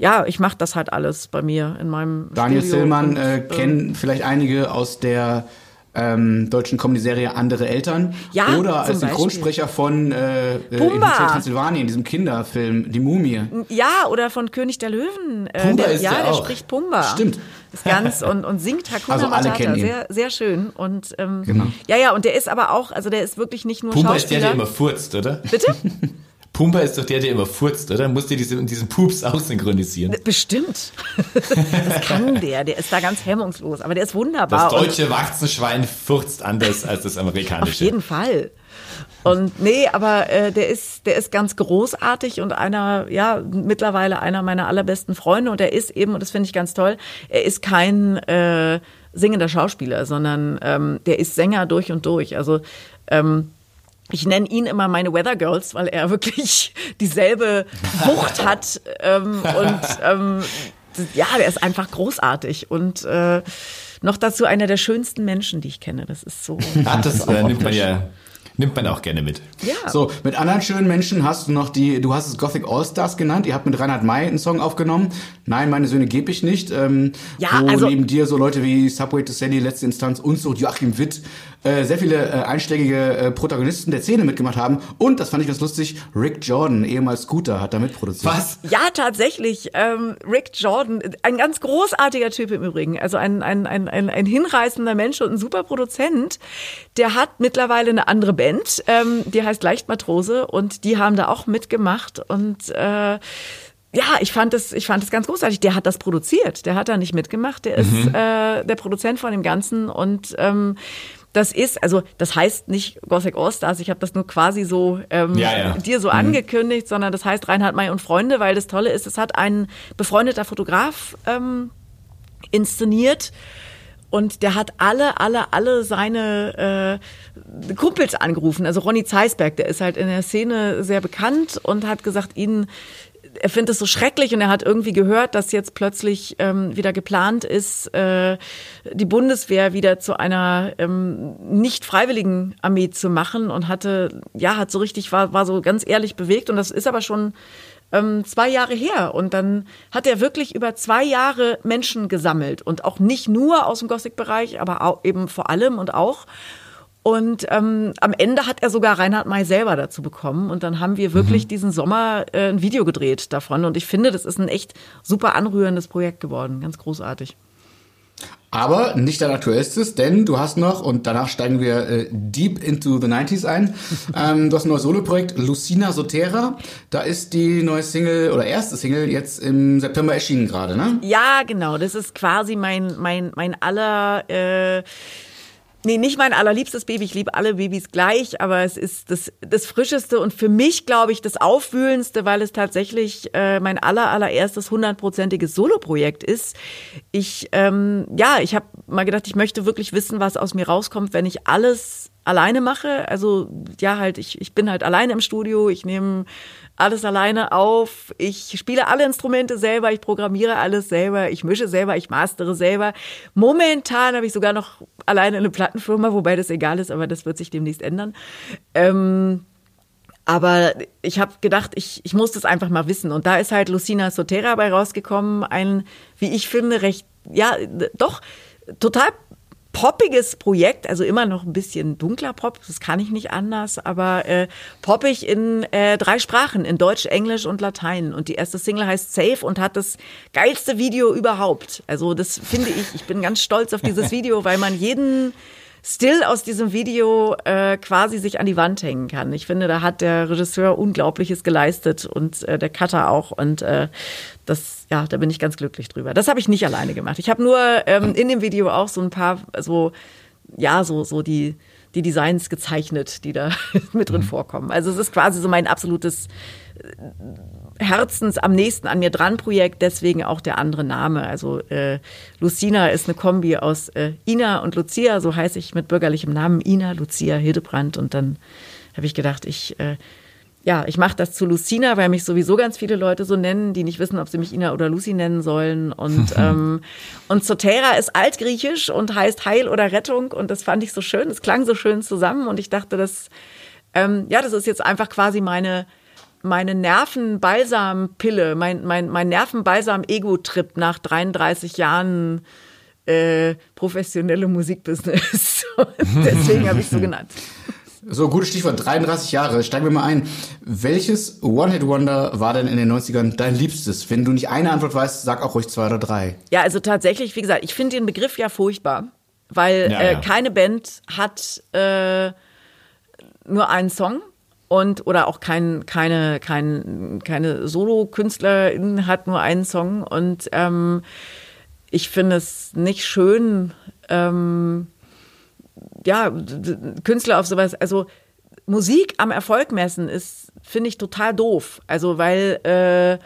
ja, ich mache das halt alles bei mir in meinem Daniel Studio Zillmann und, äh, kennen vielleicht einige aus der ähm, deutschen Comedy-Serie Andere Eltern Ja, oder als Synchronsprecher von äh, äh, in Pumba. Hotel Transsilvanien, diesem Kinderfilm Die Mumie. Ja, oder von König der Löwen. Äh, Pumba der, ist ja, der der auch. spricht Pumba. Stimmt. Ist ganz und, und singt Hakuna Also alle Matata. kennen ihn. Sehr, sehr schön. Und ähm, Genau. ja, ja, und der ist aber auch, also der ist wirklich nicht nur Pumba ist der, Schauspieler. der immer furzt, oder? Bitte? Pumba ist doch der, der immer furzt, oder? Musst du diese, diesen Pups aussynchronisieren? Bestimmt. das kann der. Der ist da ganz hemmungslos. Aber der ist wunderbar. Das deutsche Warzenschwein furzt anders als das Auf amerikanische. jeden Fall. Und nee, aber äh, der ist, der ist ganz großartig und einer, ja, mittlerweile einer meiner allerbesten Freunde. Und er ist eben, und das finde ich ganz toll, er ist kein äh, singender Schauspieler, sondern ähm, der ist Sänger durch und durch. Also ähm, ich nenne ihn immer meine Weather Girls, weil er wirklich dieselbe Wucht hat ähm, und ähm, ja, der ist einfach großartig und äh, noch dazu einer der schönsten Menschen, die ich kenne. Das ist so. Ah, das äh, nimmt man ja nimmt man auch gerne mit. Ja. So, mit anderen schönen Menschen hast du noch die, du hast es Gothic All-Stars genannt, ihr habt mit Reinhard May einen Song aufgenommen. Nein, meine Söhne gebe ich nicht. Ähm, Ja, wo also- neben dir so Leute wie Subway to Sally, Letzte Instanz und so Joachim Witt äh, sehr viele äh, einschlägige äh, Protagonisten der Szene mitgemacht haben. Und, das fand ich ganz lustig, Rick Jordan, ehemals Scooter, hat da mitproduziert. Was? Ja, tatsächlich. Ähm, Rick Jordan, ein ganz großartiger Typ im Übrigen. Also ein, ein, ein, ein, ein hinreißender Mensch und ein super Produzent. Der hat mittlerweile eine andere Band, ähm, die heißt Leichtmatrose und die haben da auch mitgemacht und äh, ja, ich fand es, ich fand es ganz großartig. Der hat das produziert, der hat da nicht mitgemacht. Der ist äh, der Produzent von dem Ganzen und ähm, das ist, also das heißt nicht Gothic All-Stars, ich habe das nur quasi so ähm, Ja, ja. dir so angekündigt, sondern das heißt Reinhard May und Freunde, weil das Tolle ist, es hat ein befreundeter Fotograf ähm, inszeniert und der hat alle, alle, alle seine äh, Kumpels angerufen. Also Ronny Zeisberg, der ist halt in der Szene sehr bekannt und hat gesagt, ihn er findet es so schrecklich und er hat irgendwie gehört, dass jetzt plötzlich ähm, wieder geplant ist, äh, die Bundeswehr wieder zu einer ähm, nicht freiwilligen Armee zu machen und hatte, ja, hat so richtig, war, war so ganz ehrlich bewegt und das ist aber schon ähm, zwei Jahre her. Und dann hat er wirklich über zwei Jahre Menschen gesammelt und auch nicht nur aus dem Gothic-Bereich, aber auch eben vor allem und auch. Und ähm, am Ende hat er sogar Reinhard May selber dazu bekommen. Und dann haben wir wirklich diesen Sommer äh, ein Video gedreht davon. Und ich finde, das ist ein echt super anrührendes Projekt geworden. Ganz großartig. Aber nicht dein aktuellstes, denn du hast noch, und danach steigen wir äh, deep into the 90s ein, ähm, du hast ein neues Soloprojekt, Lucina Sotera. Da ist die neue Single oder erste Single jetzt im September erschienen gerade, ne? Ja, genau. Das ist quasi mein, mein, mein aller. Äh, Nee, nicht mein allerliebstes Baby. Ich liebe alle Babys gleich, aber es ist das, das Frischeste und für mich, glaube ich, das Aufwühlendste, weil es tatsächlich äh, mein aller, allererstes hundertprozentiges Soloprojekt ist. Ich, ähm, ja, ich habe mal gedacht, ich möchte wirklich wissen, was aus mir rauskommt, wenn ich alles alleine mache. Also ja, halt, ich, ich bin halt alleine im Studio, ich nehme alles alleine auf, ich spiele alle Instrumente selber, ich programmiere alles selber, ich mische selber, ich mastere selber. Momentan habe ich sogar noch alleine eine Plattenfirma, wobei das egal ist, aber das wird sich demnächst ändern. Ähm, aber ich habe gedacht, ich, ich muss das einfach mal wissen. Und da ist halt Lucina Sotera bei rausgekommen, ein, wie ich finde, recht, ja, doch, total poppiges Projekt, also immer noch ein bisschen dunkler Pop, das kann ich nicht anders, aber äh, poppig in äh, drei Sprachen, in Deutsch, Englisch und Latein. Und die erste Single heißt Safe und hat das geilste Video überhaupt. Also das finde ich, ich bin ganz stolz auf dieses Video, weil man jeden Still aus diesem Video äh, quasi sich an die Wand hängen kann. Ich finde, da hat der Regisseur Unglaubliches geleistet und äh, der Cutter auch. Und äh, das, ja, da bin ich ganz glücklich drüber. Das habe ich nicht alleine gemacht. Ich habe nur ähm, in dem Video auch so ein paar, so, ja, so, so die, die Designs gezeichnet, die da mit drin vorkommen. Also es ist quasi so mein absolutes Herzens am nächsten an mir dran Projekt, deswegen auch der andere Name. Also äh, Lucina ist eine Kombi aus äh, Ina und Lucia, so heiße ich mit bürgerlichem Namen Ina, Lucia, Hildebrand und dann habe ich gedacht, ich äh, ja, ich mache das zu Lucina, weil mich sowieso ganz viele Leute so nennen, die nicht wissen, ob sie mich Ina oder Lucy nennen sollen. Und, ähm, und Sotera ist altgriechisch und heißt Heil oder Rettung. Und das fand ich so schön. Es klang so schön zusammen. Und ich dachte, das, ähm, ja, das ist jetzt einfach quasi meine, meine Nervenbalsam-Pille, mein, mein, mein Nervenbalsam-Ego-Trip nach 33 Jahren äh, professionelle Musikbusiness. Deswegen habe ich so genannt. So, gutes Stichwort, 33 Jahre. Steigen wir mal ein. Welches One-Hit-Wonder war denn in den 90ern dein Liebstes? Wenn du nicht eine Antwort weißt, sag auch ruhig zwei oder drei. Ja, also tatsächlich, wie gesagt, ich finde den Begriff ja furchtbar, weil Ja, äh, ja. keine Band hat äh, nur einen Song und oder auch kein, keine, kein, keine Solo-Künstlerin hat nur einen Song und ähm, ich finde es nicht schön, ähm, ja, Künstler auf sowas, also Musik am Erfolg messen ist, finde ich, total doof. Also, weil äh,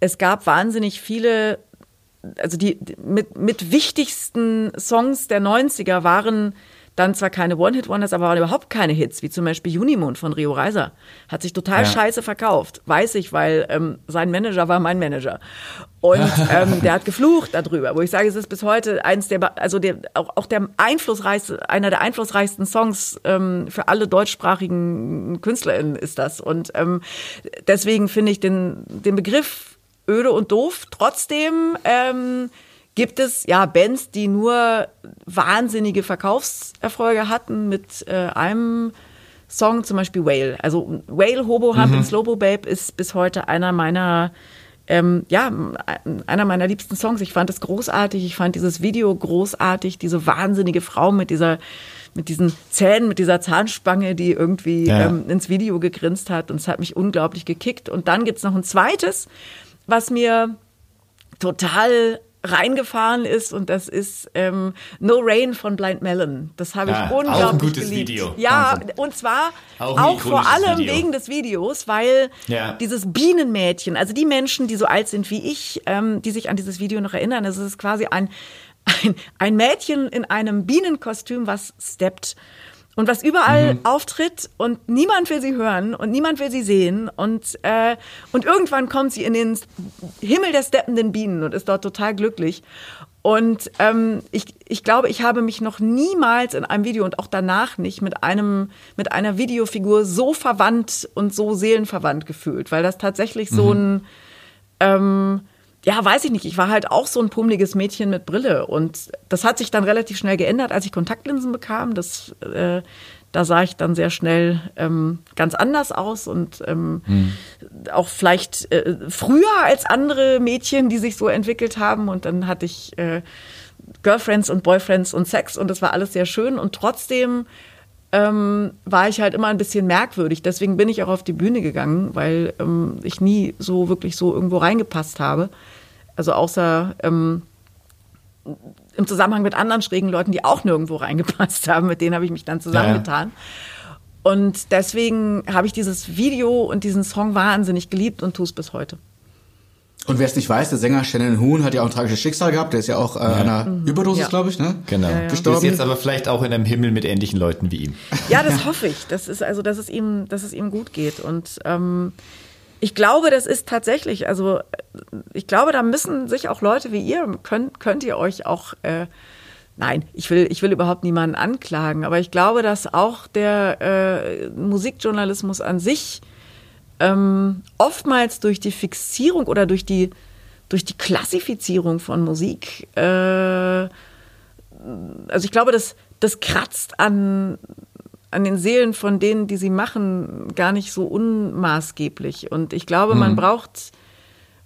es gab wahnsinnig viele, also die die mit, mit wichtigsten Songs der 90er waren dann zwar keine One-Hit-Wonders, aber waren überhaupt keine Hits, wie zum Beispiel Unimond von Rio Reiser. Hat sich total Ja. scheiße verkauft. Weiß ich, weil ähm, sein Manager war mein Manager. Und ähm, der hat geflucht darüber, wo ich sage, es ist bis heute eins der, also der, auch, auch der einflussreichste, einer der einflussreichsten Songs ähm, für alle deutschsprachigen KünstlerInnen ist das. Und ähm, deswegen finde ich den, den Begriff öde und doof. Trotzdem ähm, gibt es ja Bands, die nur wahnsinnige Verkaufserfolge hatten mit äh, einem Song, zum Beispiel Whale. Also Whale, Hobo Hump und Slobo Babe ist bis heute einer meiner ähm, ja, einer meiner liebsten Songs. Ich fand es großartig. Ich fand dieses Video großartig. Diese wahnsinnige Frau mit dieser, mit diesen Zähnen, mit dieser Zahnspange, die irgendwie Ja. ähm, ins Video gegrinst hat. Und es hat mich unglaublich gekickt. Und dann gibt's noch ein zweites, was mir total reingefahren ist und das ist ähm, No Rain von Blind Melon. Das habe ich Ja, auch ein unglaublich gutes geliebt. Video. Ja, Wahnsinn. und zwar Auch auch, vor allem Video. wegen des Videos, weil Ja. dieses Bienenmädchen, also die Menschen, die so alt sind wie ich, ähm, die sich an dieses Video noch erinnern, es ist quasi ein, ein, ein Mädchen in einem Bienenkostüm, was steppt und was überall Mhm. auftritt und niemand will sie hören und niemand will sie sehen und, äh, und irgendwann kommt sie in den Himmel der steppenden Bienen und ist dort total glücklich. Und ähm, ich, ich glaube, ich habe mich noch niemals in einem Video und auch danach nicht mit einem mit einer Videofigur so verwandt und so seelenverwandt gefühlt, weil das tatsächlich so ein ähm, ja, weiß ich nicht. Ich war halt auch so ein pummeliges Mädchen mit Brille. Und das hat sich dann relativ schnell geändert, als ich Kontaktlinsen bekam. Das, äh, da sah ich dann sehr schnell ähm, ganz anders aus und ähm, auch vielleicht äh, früher als andere Mädchen, die sich so entwickelt haben. Und dann hatte ich äh, Girlfriends und Boyfriends und Sex und das war alles sehr schön. Und trotzdem ähm, war ich halt immer ein bisschen merkwürdig. Deswegen bin ich auch auf die Bühne gegangen, weil ähm, ich nie so wirklich so irgendwo reingepasst habe. Also außer ähm, im Zusammenhang mit anderen schrägen Leuten, die auch nirgendwo reingepasst haben, mit denen habe ich mich dann zusammengetan. Und deswegen habe ich dieses Video und diesen Song wahnsinnig geliebt und tue es bis heute. Und wer es nicht weiß, der Sänger Shannon Hoon hat ja auch ein tragisches Schicksal gehabt. Der ist ja auch äh, an einer Überdosis, Ja. glaube ich, ne? Genau. Gestorben. Ist jetzt aber vielleicht auch in einem Himmel mit ähnlichen Leuten wie ihm. Ja, das hoffe ich. Das ist also, dass es ihm, dass es ihm gut geht. Und ähm, ich glaube, das ist tatsächlich, also äh, ich glaube, da müssen sich auch Leute wie ihr, könnt, könnt ihr euch auch, äh, nein, ich will, ich will überhaupt niemanden anklagen, aber ich glaube, dass auch der äh, Musikjournalismus an sich ähm, oftmals durch die Fixierung oder durch die, durch die Klassifizierung von Musik, äh, also ich glaube, das, das kratzt an, an den Seelen von denen, die sie machen, gar nicht so unmaßgeblich. Und ich glaube, man braucht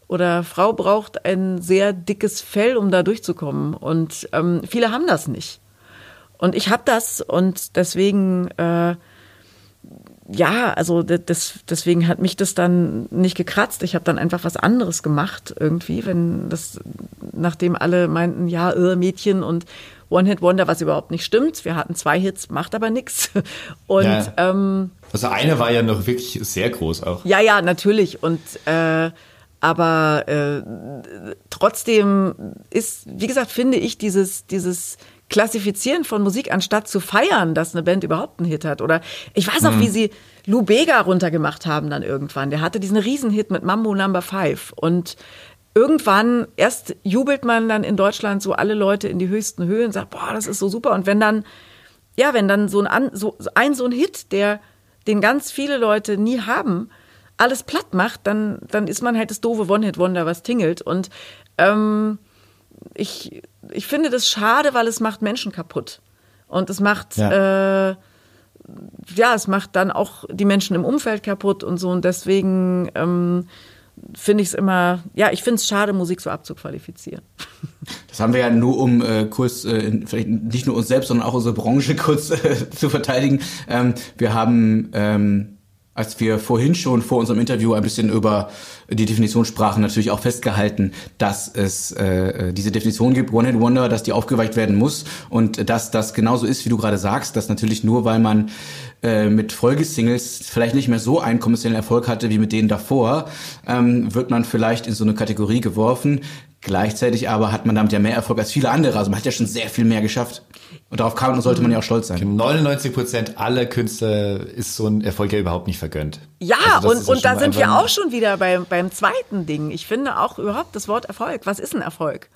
oder Frau braucht ein sehr dickes Fell, um da durchzukommen. Und ähm, viele haben das nicht. Und ich habe das und deswegen, äh, ja, also das, deswegen hat mich das dann nicht gekratzt. Ich habe dann einfach was anderes gemacht irgendwie, wenn das, nachdem alle meinten, ja, äh, Mädchen und One-Hit-Wonder, was überhaupt nicht stimmt. Wir hatten zwei Hits, macht aber nichts. Und Ja. ähm, Also einer war ja noch wirklich sehr groß auch. ja, ja, natürlich. Und äh, aber äh, trotzdem ist, wie gesagt, finde ich dieses, dieses Klassifizieren von Musik, anstatt zu feiern, dass eine Band überhaupt einen Hit hat. Oder ich weiß auch, wie sie Lou Bega runtergemacht haben dann irgendwann. Der hatte diesen Riesenhit mit Mambo Number Five. Und irgendwann, erst jubelt man dann in Deutschland so alle Leute in die höchsten Höhen, sagt, boah, das ist so super. Und wenn dann ja, wenn dann so ein, so ein, so ein Hit, der, den ganz viele Leute nie haben, alles platt macht, dann, dann ist man halt das doofe One-Hit-Wonder, was tingelt. Und ähm, ich, ich finde das schade, weil es macht Menschen kaputt. Und es macht, ja. Äh, ja, es macht dann auch die Menschen im Umfeld kaputt und so. Und deswegen ähm, finde ich es immer, ja, ich finde es schade, Musik so abzuqualifizieren. Das haben wir ja nur, um äh, kurz, äh, vielleicht nicht nur uns selbst, sondern auch unsere Branche kurz äh, zu verteidigen. Ähm, wir haben, ähm, als wir vorhin schon vor unserem Interview ein bisschen über die Definition sprachen, natürlich auch festgehalten, dass es äh, diese Definition gibt, One-Hit Wonder, dass die aufgeweicht werden muss und dass das genauso ist, wie du gerade sagst, dass natürlich nur, weil man äh, mit Folgesingles vielleicht nicht mehr so einen kommerziellen Erfolg hatte wie mit denen davor, ähm, wird man vielleicht in so eine Kategorie geworfen. Gleichzeitig aber hat man damit ja mehr Erfolg als viele andere. Also man hat ja schon sehr viel mehr geschafft. Und darauf kann und sollte man ja auch stolz sein. 99 Prozent aller Künstler ist so ein Erfolg ja überhaupt nicht vergönnt. Ja, Also und, und da sind wir auch schon wieder beim, beim zweiten Ding. Ich finde auch überhaupt das Wort Erfolg. Was ist ein Erfolg?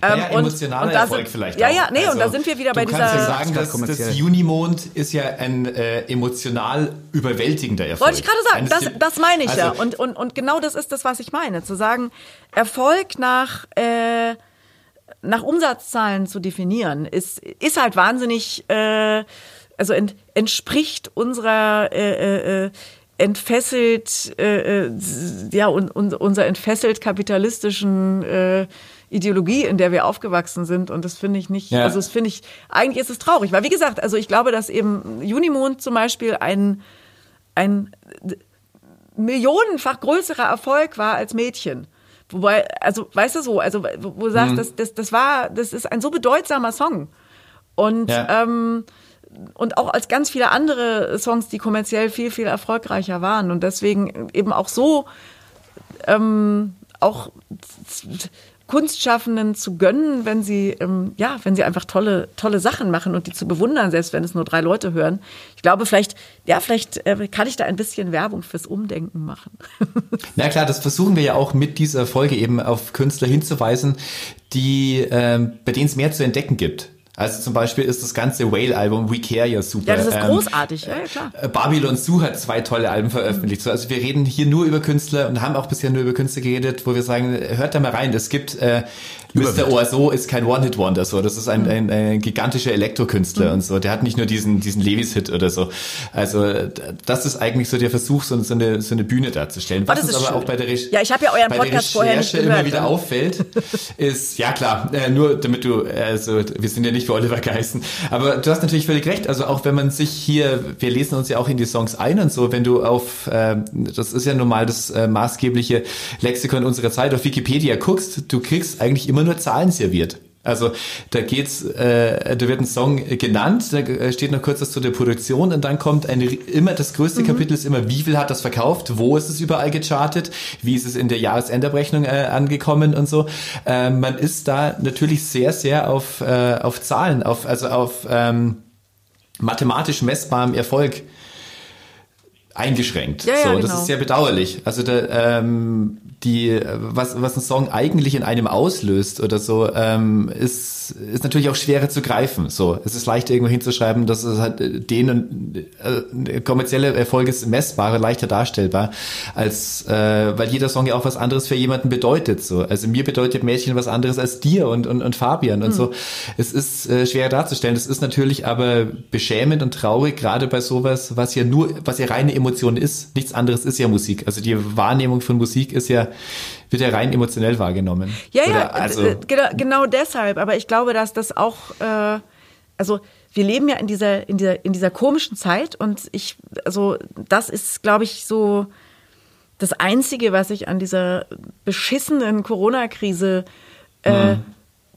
Naja, Ähm, und- emotionaler und Erfolg sind- vielleicht Ja, auch. ja, nee, und Also, da sind wir wieder bei du kannst ja dieser. sagen, dass kommerziell. das Junimond ist ja ein äh, emotional überwältigender Erfolg. Wollte ich gerade sagen, Eines das, das meine ich also, ja. Und, und, und genau das ist das, was ich meine. Zu sagen, Erfolg nach, äh, nach Umsatzzahlen zu definieren, ist, ist halt wahnsinnig, äh, also ent, entspricht unserer äh, äh, entfesselt, äh, äh, ja, un, un, unserer entfesselt kapitalistischen äh, Ideologie, in der wir aufgewachsen sind. Und das finde ich nicht, Ja. also das finde ich, eigentlich ist es traurig. Weil wie gesagt, also ich glaube, dass eben Junimond zum Beispiel ein, ein millionenfach größerer Erfolg war als Mädchen. Wobei, also, weißt du so, also, wo wo du sagst, das, das, das war, das ist ein so bedeutsamer Song. Und, Ja. ähm, und auch als ganz viele andere Songs, die kommerziell viel, viel erfolgreicher waren und deswegen eben auch so ähm, auch Kunstschaffenden zu gönnen, wenn sie ähm, ja, wenn sie einfach tolle tolle Sachen machen und die zu bewundern, selbst wenn es nur drei Leute hören. Ich glaube, vielleicht ja, vielleicht äh, kann ich da ein bisschen Werbung fürs Umdenken machen. Na klar, das versuchen wir ja auch mit dieser Folge eben auf Künstler hinzuweisen, die ähm, bei denen es mehr zu entdecken gibt. Also zum Beispiel ist das ganze Whale-Album We Care ja super. Ja, das ist Ähm, großartig, ja, ja klar. Äh, Babylon Sue hat zwei tolle Alben veröffentlicht. So, Also wir reden hier nur über Künstler und haben auch bisher nur über Künstler geredet, wo wir sagen, hört da mal rein. Es gibt äh, Mr. Oiseau ist kein One-Hit-Wonder, so. Das ist ein, ein, ein gigantischer Elektrokünstler und so. Der hat nicht nur diesen, diesen Levis-Hit oder so. Also das ist eigentlich so der Versuch, so, so, eine, so eine Bühne darzustellen. Was das uns ist aber schön. auch bei der, Re Ja, ich habe ja euren Podcast vorher nicht gehört. immer wieder auffällt, ist, ja klar, äh, nur damit du, also wir sind ja nicht für Oliver Geissen, aber du hast natürlich völlig recht, also auch wenn man sich hier, wir lesen uns ja auch in die Songs ein und so, wenn du auf, äh, das ist ja nun mal das äh, maßgebliche Lexikon unserer Zeit, auf Wikipedia guckst, du kriegst eigentlich immer nur Zahlen serviert. Also da geht's, äh, da wird ein Song genannt, da steht noch kurz was zu der Produktion und dann kommt eine, immer das größte Kapitel ist immer, wie viel hat das verkauft, wo ist es überall gechartet, wie ist es in der Jahresendabrechnung äh, angekommen und so. Äh, man ist da natürlich sehr, sehr auf, äh, auf Zahlen, auf, also auf ähm, mathematisch messbarem Erfolg eingeschränkt. Ja, ja, so, das genau. ist sehr bedauerlich. Also da, ähm, die, was, was ein Song eigentlich in einem auslöst oder so, ähm, ist, ist natürlich auch schwerer zu greifen. So, es ist leichter irgendwo hinzuschreiben, dass es halt äh, den und äh, kommerzielle Erfolg ist messbarer, leichter darstellbar, als äh, weil jeder Song ja auch was anderes für jemanden bedeutet. So, also mir bedeutet Mädchen was anderes als dir und und, und Fabian und so. Es ist äh, schwer darzustellen. Es ist natürlich aber beschämend und traurig, gerade bei sowas, was ja nur, was ja reine Emotion ist. Nichts anderes ist ja Musik. Also die Wahrnehmung von Musik ist ja wird ja rein emotionell wahrgenommen. Ja, ja, also, genau, genau deshalb. Aber ich glaube, dass das auch, äh, also wir leben ja in dieser, in dieser, in dieser komischen Zeit und ich, also das ist, glaube ich, so das Einzige, was ich an dieser beschissenen Corona-Krise äh,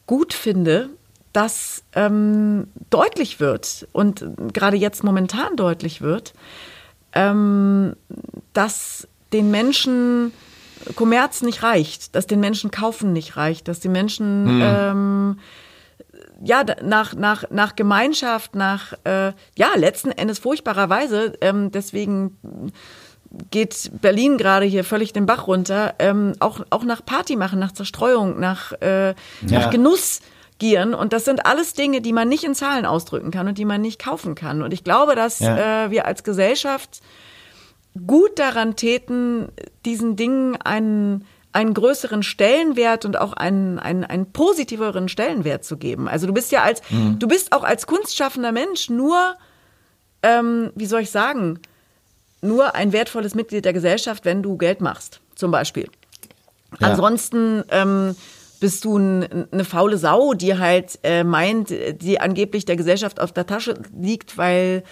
gut finde, dass ähm, deutlich wird und gerade jetzt momentan deutlich wird, ähm, dass den Menschen Kommerz nicht reicht, dass den Menschen Kaufen nicht reicht, dass die Menschen ähm, ja nach nach nach Gemeinschaft, nach äh, ja letzten Endes furchtbarerweise ähm, deswegen geht Berlin gerade hier völlig den Bach runter, ähm, auch, auch nach Party machen, nach Zerstreuung, nach, äh, nach Genuss gieren. Und das sind alles Dinge, die man nicht in Zahlen ausdrücken kann und die man nicht kaufen kann. Und ich glaube, dass Ja. äh, wir als Gesellschaft gut daran täten, diesen Dingen einen, einen größeren Stellenwert und auch einen, einen, einen positiveren Stellenwert zu geben. Also du bist ja als, du bist auch als kunstschaffender Mensch nur, ähm, wie soll ich sagen, nur ein wertvolles Mitglied der Gesellschaft, wenn du Geld machst, zum Beispiel. Ja. Ansonsten ähm, bist du n, eine faule Sau, die halt äh, meint, die angeblich der Gesellschaft auf der Tasche liegt, weil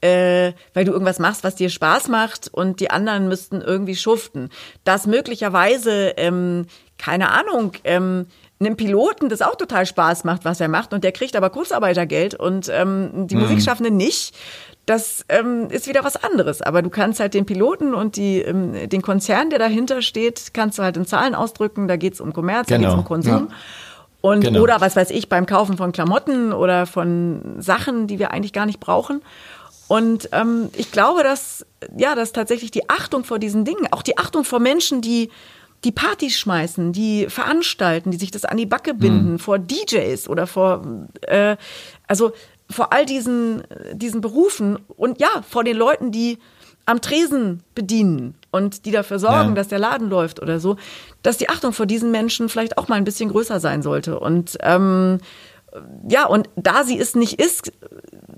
äh, weil du irgendwas machst, was dir Spaß macht und die anderen müssten irgendwie schuften. Dass möglicherweise, ähm, keine Ahnung, ähm, einem Piloten das auch total Spaß macht, was er macht und der kriegt aber Kurzarbeitergeld und ähm, die Musikschaffenden nicht. Das ähm, ist wieder was anderes. Aber du kannst halt den Piloten und die, ähm, den Konzern, der dahinter steht, kannst du halt in Zahlen ausdrücken. Da geht's um Kommerz, da Genau. geht's um Konsum. Und Genau. oder was weiß ich, beim Kaufen von Klamotten oder von Sachen, die wir eigentlich gar nicht brauchen. Und ähm, ich glaube, dass ja, dass tatsächlich die Achtung vor diesen Dingen, auch die Achtung vor Menschen, die die Partys schmeißen, die veranstalten, die sich das an die Backe binden, vor DJs oder vor äh, also vor all diesen diesen Berufen und ja, vor den Leuten, die am Tresen bedienen und die dafür sorgen, Ja. dass der Laden läuft oder so, dass die Achtung vor diesen Menschen vielleicht auch mal ein bisschen größer sein sollte. Und ähm, ja, und da sie es nicht ist,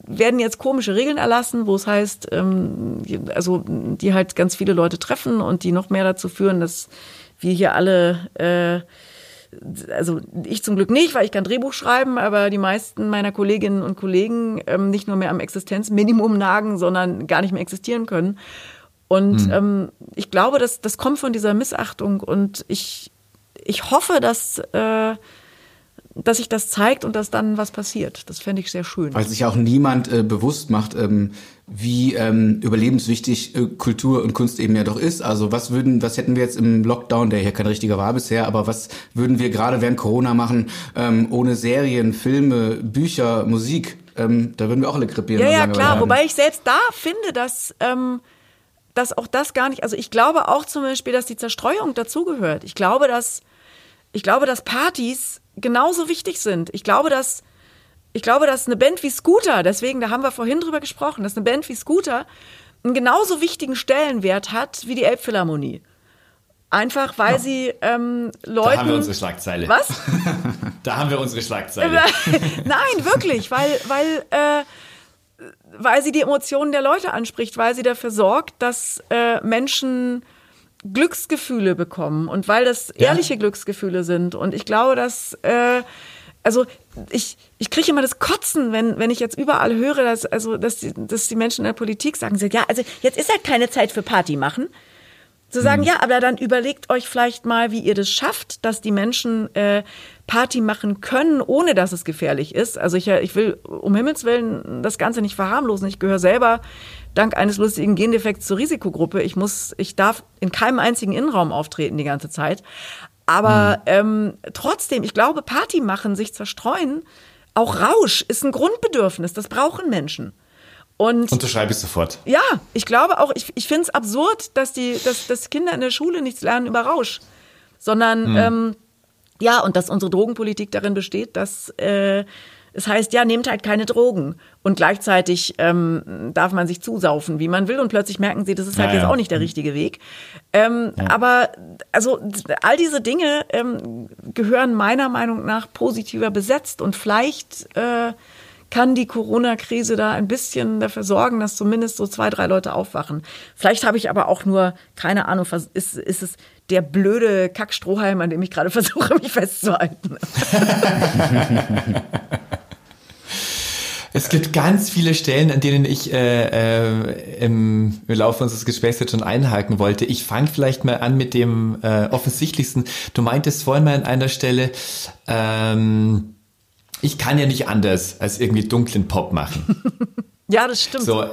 werden jetzt komische Regeln erlassen, wo es heißt, ähm, also die halt ganz viele Leute treffen und die noch mehr dazu führen, dass wir hier alle, äh, also ich zum Glück nicht, weil ich kann Drehbuch schreiben, aber die meisten meiner Kolleginnen und Kollegen ähm, nicht nur mehr am Existenzminimum nagen, sondern gar nicht mehr existieren können. Und ähm, ich glaube, dass das kommt von dieser Missachtung und ich ich hoffe, dass, äh, dass sich das zeigt und dass dann was passiert. Das fände ich sehr schön. Weil sich auch niemand äh, bewusst macht, ähm, wie ähm, überlebenswichtig äh, Kultur und Kunst eben ja doch ist. Also was würden, was hätten wir jetzt im Lockdown, der hier kein richtiger war bisher, aber was würden wir gerade während Corona machen, ähm, ohne Serien, Filme, Bücher, Musik? Ähm, da würden wir auch alle krepieren. Ja, ja, klar. Wobei ich selbst da finde, dass, ähm, dass auch das gar nicht, also ich glaube auch zum Beispiel, dass die Zerstreuung dazugehört. Ich glaube, dass, ich glaube, dass Partys genauso wichtig sind. Ich glaube, dass, ich glaube, dass eine Band wie Scooter, deswegen, da haben wir vorhin drüber gesprochen, dass eine Band wie Scooter einen genauso wichtigen Stellenwert hat wie die Elbphilharmonie. Einfach, weil sie ähm, Leuten. Da haben wir unsere Schlagzeile. Was? Da haben wir unsere Schlagzeile. Nein, wirklich, weil, weil, äh, weil sie die Emotionen der Leute anspricht, weil sie dafür sorgt, dass äh, Menschen Glücksgefühle bekommen und weil das ehrliche Glücksgefühle sind. Und ich glaube, dass, äh, also ich, ich kriege immer das Kotzen, wenn, wenn ich jetzt überall höre, dass, also, dass, die, dass die Menschen in der Politik sagen, ja, also jetzt ist halt keine Zeit für Party machen. Zu sagen, ja, aber dann überlegt euch vielleicht mal, wie ihr das schafft, dass die Menschen äh, Party machen können, ohne dass es gefährlich ist. Also ich, ich will um Himmels Willen das Ganze nicht verharmlosen. Ich gehöre selber dank eines lustigen Gendefekts zur Risikogruppe. Ich muss, ich darf in keinem einzigen Innenraum auftreten die ganze Zeit. Aber ähm, trotzdem, ich glaube, Party machen, sich zerstreuen, auch Rausch ist ein Grundbedürfnis. Das brauchen Menschen. Und Unterschreibe ich sofort. ja, ich glaube auch, ich, ich finde es absurd, dass die, dass, dass Kinder in der Schule nichts lernen über Rausch. Sondern ähm, ja, und dass unsere Drogenpolitik darin besteht, dass äh, es heißt, ja, nehmt halt keine Drogen. Und gleichzeitig ähm, darf man sich zusaufen, wie man will. Und plötzlich merken sie, das ist halt Ja, jetzt ja. auch nicht der richtige Weg. Ähm, Aber also all diese Dinge ähm, gehören meiner Meinung nach positiver besetzt. Und vielleicht äh, kann die Corona-Krise da ein bisschen dafür sorgen, dass zumindest so zwei, drei Leute aufwachen. Vielleicht habe ich aber auch nur, keine Ahnung, ist, ist es der blöde Kackstrohhalm, an dem ich gerade versuche, mich festzuhalten. Es gibt ganz viele Stellen, an denen ich äh, äh, im, im Laufe unseres Gesprächs jetzt schon einhaken wollte. Ich fange vielleicht mal an mit dem äh, offensichtlichsten. Du meintest vorhin mal an einer Stelle, ähm, ich kann ja nicht anders als irgendwie dunklen Pop machen. Ja, das stimmt. So,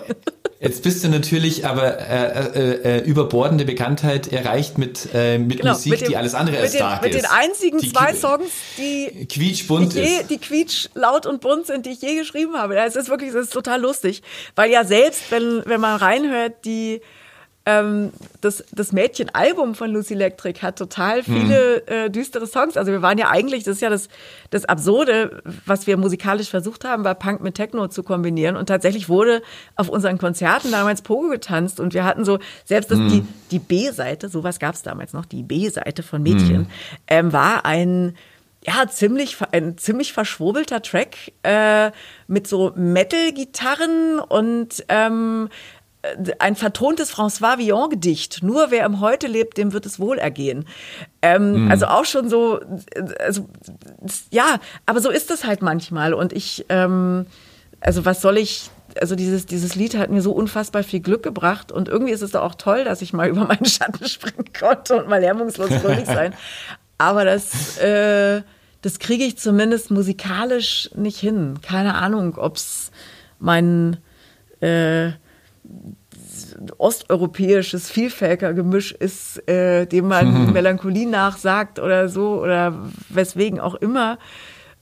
jetzt bist du natürlich aber äh, äh, äh, überbordende Bekanntheit erreicht mit, äh, mit Genau, Musik, mit dem- die alles andere mit als den, Mit ist. den einzigen die zwei Songs, die quietschbunt die, je, ist. die quietsch laut und bunt sind, die ich je geschrieben habe. Es ist wirklich, das ist total lustig, weil ja selbst, wenn, wenn man reinhört, die ähm, das, das Mädchen-Album von Lucy Electric hat total viele äh, düstere Songs. Also wir waren ja eigentlich, das ist ja das, das Absurde, was wir musikalisch versucht haben, war Punk mit Techno zu kombinieren. Und tatsächlich wurde auf unseren Konzerten damals Pogo getanzt und wir hatten so, selbst das, die, die B-Seite, sowas gab es damals noch, die B-Seite von Mädchen, ähm, war ein ja, ziemlich, ein ziemlich verschwurbelter Track äh, mit so Metal-Gitarren und ähm, äh, ein vertontes François Villon-Gedicht. Nur wer im Heute lebt, dem wird es wohl ergehen. Ähm, Also auch schon so, äh, also, ja, aber so ist es halt manchmal. Und ich, ähm, also was soll ich, also dieses, dieses Lied hat mir so unfassbar viel Glück gebracht und irgendwie ist es doch auch toll, dass ich mal über meinen Schatten springen konnte und mal hemmungslos fröhlich sein. Aber das, äh, das kriege ich zumindest musikalisch nicht hin. Keine Ahnung, ob's mein äh, osteuropäisches Vielvölkergemisch ist, äh, dem man Melancholie nachsagt oder so oder weswegen auch immer.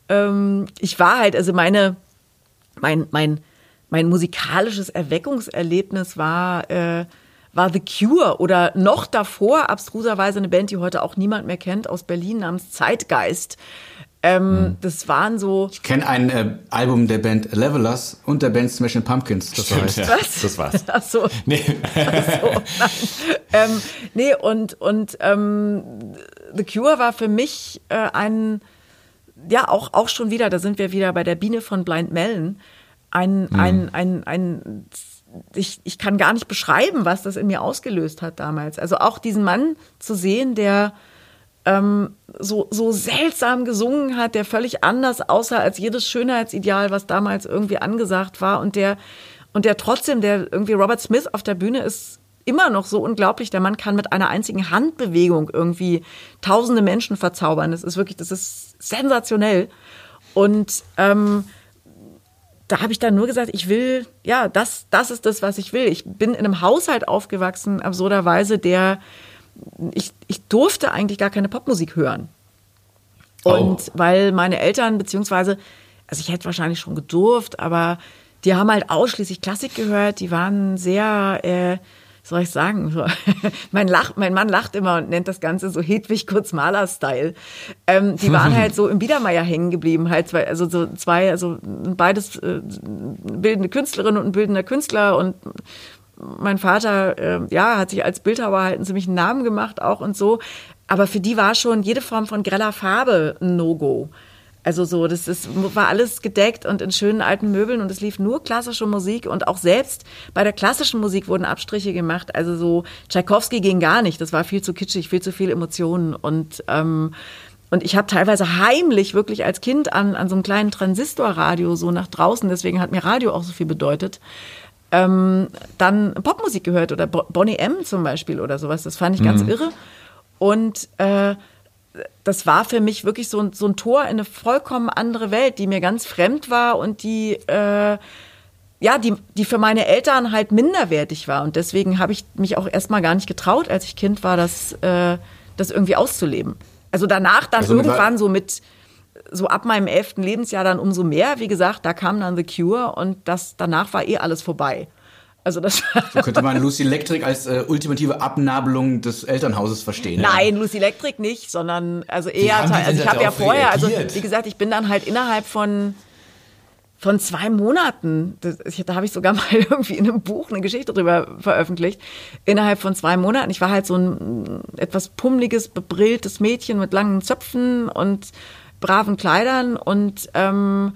Ähm, ich war halt, also meine, mein, mein, mein musikalisches Erweckungserlebnis war, äh, war The Cure oder noch davor, abstruserweise eine Band, die heute auch niemand mehr kennt, aus Berlin namens Zeitgeist. Ähm, Das waren so, Ich kenne ein äh, Album der Band Levelers und der Band Smashing Pumpkins. Das Stimmt, heißt. ja. Was? Das war's. ach so, Nee. so, nein. ähm, nee, und, und ähm, The Cure war für mich äh, ein, ja, auch, auch schon wieder, da sind wir wieder bei der Biene von Blind Melon, ein, ein, ein, ein, ich, ich kann gar nicht beschreiben, was das in mir ausgelöst hat damals. Also auch diesen Mann zu sehen, der ähm, so, so seltsam gesungen hat, der völlig anders aussah als jedes Schönheitsideal, was damals irgendwie angesagt war und der, und der trotzdem, der irgendwie Robert Smith auf der Bühne ist immer noch so unglaublich. Der Mann kann mit einer einzigen Handbewegung irgendwie tausende Menschen verzaubern. Das ist wirklich, das ist sensationell. Und ähm, da habe ich dann nur gesagt, ich will, ja, das, das ist das, was ich will. Ich bin in einem Haushalt aufgewachsen, absurderweise, der, ich, ich durfte eigentlich gar keine Popmusik hören. Und Oh. weil meine Eltern, beziehungsweise, also ich hätte wahrscheinlich schon gedurft, aber die haben halt ausschließlich Klassik gehört. Die waren sehr, äh, soll ich sagen, so, mein, Lach, mein Mann lacht immer und nennt das Ganze so Hedwig Kurz-Maler-Style. Ähm, die waren halt so im Biedermeier hängen geblieben, halt zwei, also so zwei, also beides äh, bildende Künstlerin und ein bildender Künstler und mein Vater, äh, ja, hat sich als Bildhauer halt einen ziemlichen Namen gemacht auch und so. Aber für die war schon jede Form von greller Farbe ein No-Go. Also so, das ist, war alles gedeckt und in schönen alten Möbeln und es lief nur klassische Musik und auch selbst bei der klassischen Musik wurden Abstriche gemacht. Also so Tchaikovsky ging gar nicht, das war viel zu kitschig, viel zu viel Emotionen und ähm, und ich habe teilweise heimlich wirklich als Kind an, an so einem kleinen Transistorradio so nach draußen, deswegen hat mir Radio auch so viel bedeutet, ähm, dann Popmusik gehört oder Bo- Bonnie M zum Beispiel oder sowas. Das fand ich ganz irre. Und äh, das war für mich wirklich so ein, so ein Tor in eine vollkommen andere Welt, die mir ganz fremd war und die, äh, ja, die, die für meine Eltern halt minderwertig war. Und deswegen habe ich mich auch erstmal gar nicht getraut, als ich Kind war, das, äh, das irgendwie auszuleben. Also danach dann Also irgendwann so mit, so ab meinem elften Lebensjahr dann umso mehr. Wie gesagt, da kam dann The Cure und das, danach war eh alles vorbei. Also das So könnte man Lucy Electric als äh, ultimative Abnabelung des Elternhauses verstehen. Nein, Lucy Electric nicht, sondern also eher, also ich habe ja vorher, also reagiert? wie gesagt, ich bin dann halt innerhalb von von zwei Monaten, das, ich, da habe ich sogar mal irgendwie in einem Buch eine Geschichte drüber veröffentlicht, innerhalb von zwei Monaten. Ich war halt so ein etwas pummeliges, bebrilltes Mädchen mit langen Zöpfen und braven Kleidern und ähm,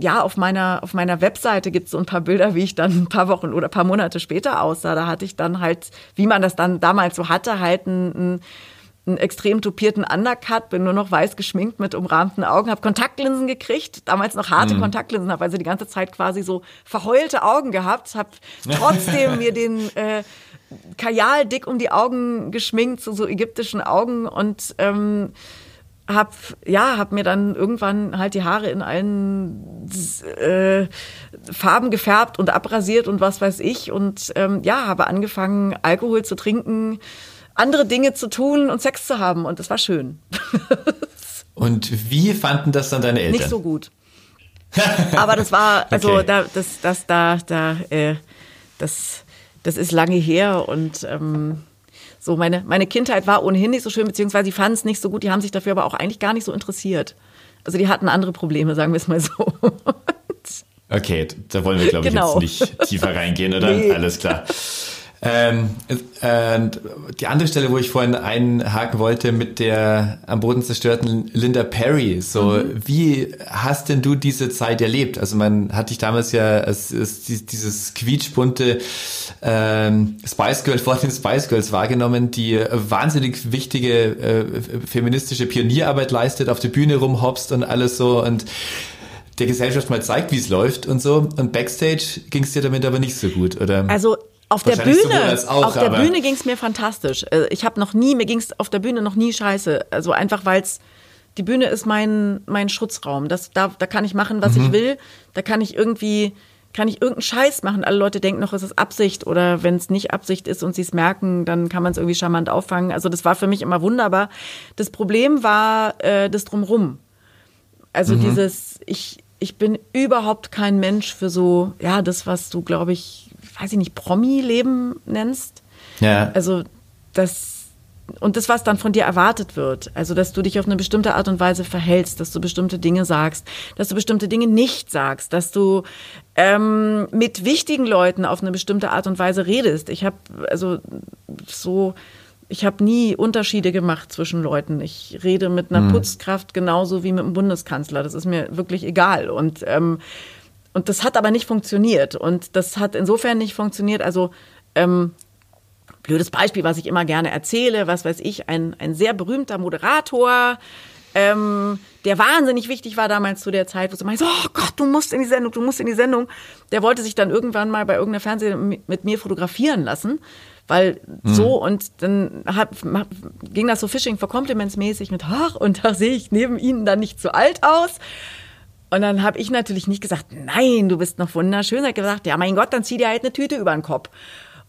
ja, auf meiner, auf meiner Webseite gibt es so ein paar Bilder, wie ich dann ein paar Wochen oder ein paar Monate später aussah. Da hatte ich dann halt, wie man das dann damals so hatte, halt einen, einen extrem tupierten Undercut, bin nur noch weiß geschminkt mit umrahmten Augen, habe Kontaktlinsen gekriegt, damals noch harte Kontaktlinsen, habe also die ganze Zeit quasi so verheulte Augen gehabt, habe trotzdem mir den äh, Kajal dick um die Augen geschminkt, so, so ägyptischen Augen und ähm, hab ja hab mir dann irgendwann halt die Haare in allen äh, Farben gefärbt und abrasiert und was weiß ich und ähm, ja habe angefangen Alkohol zu trinken andere Dinge zu tun und Sex zu haben und das war schön Und wie fanden das dann deine Eltern? nicht so gut aber das war also Okay. da das das da da äh, das das ist lange her und ähm, so meine meine Kindheit war ohnehin nicht so schön beziehungsweise die fanden es nicht so gut die haben sich dafür aber auch eigentlich gar nicht so interessiert also die hatten andere Probleme sagen wir es mal so Okay, da wollen wir, glaube ich, Genau. jetzt nicht tiefer reingehen, oder? Nee. Alles klar. Ähm, äh, die andere Stelle, wo ich vorhin einhaken wollte mit der am Boden zerstörten Linda Perry, so Mhm. wie hast denn du diese Zeit erlebt? Also man hat dich damals ja als dies- dieses quietschbunte ähm, Spice Girl vor den Spice Girls wahrgenommen, die wahnsinnig wichtige äh, feministische Pionierarbeit leistet, auf der Bühne rumhopst und alles so und der Gesellschaft mal zeigt, wie es läuft und so. Und Backstage ging es dir damit aber nicht so gut, oder? Also auf der Bühne, auch, auf der Bühne ging es mir fantastisch. Äh, Ich habe noch nie, mir ging es auf der Bühne noch nie scheiße. Also einfach weil es die Bühne ist mein mein Schutzraum. Das da da kann ich machen, was Mhm. ich will. Da kann ich irgendwie kann ich irgendeinen Scheiß machen. Alle Leute denken noch, es ist Absicht oder wenn es nicht Absicht ist und sie es merken, dann kann man es irgendwie charmant auffangen. Also das war für mich immer wunderbar. Das Problem war äh, das drumrum. Also Mhm. dieses, ich, ich bin überhaupt kein Mensch für so, ja, das, was du, glaube ich, weiß ich nicht, Promi-Leben nennst. ja. Also das und das, was dann von dir erwartet wird, also dass du dich auf eine bestimmte Art und Weise verhältst, dass du bestimmte Dinge sagst, dass du bestimmte Dinge nicht sagst, dass du ähm, mit wichtigen Leuten auf eine bestimmte Art und Weise redest. Ich habe also so, ich habe nie Unterschiede gemacht zwischen Leuten. Ich rede mit einer Putzkraft genauso wie mit einem Bundeskanzler. Das ist mir wirklich egal und ähm, und das hat aber nicht funktioniert und das hat insofern nicht funktioniert. Also ähm, blödes Beispiel, was ich immer gerne erzähle, was weiß ich, ein, ein sehr berühmter Moderator ähm, der wahnsinnig wichtig war damals zu der Zeit, wo sie meinte, oh Gott, du musst in die Sendung, du musst in die Sendung. Der wollte sich dann irgendwann mal bei irgendeiner Fernseh mit mir fotografieren lassen. Weil so und dann hat, ging das so Fishing for Compliments mäßig mit, ach, und da sehe ich neben ihnen dann nicht zu alt aus. Und dann habe ich natürlich nicht gesagt, nein, du bist noch wunderschön. Er hat gesagt, ja, mein Gott, dann zieh dir halt eine Tüte über den Kopf.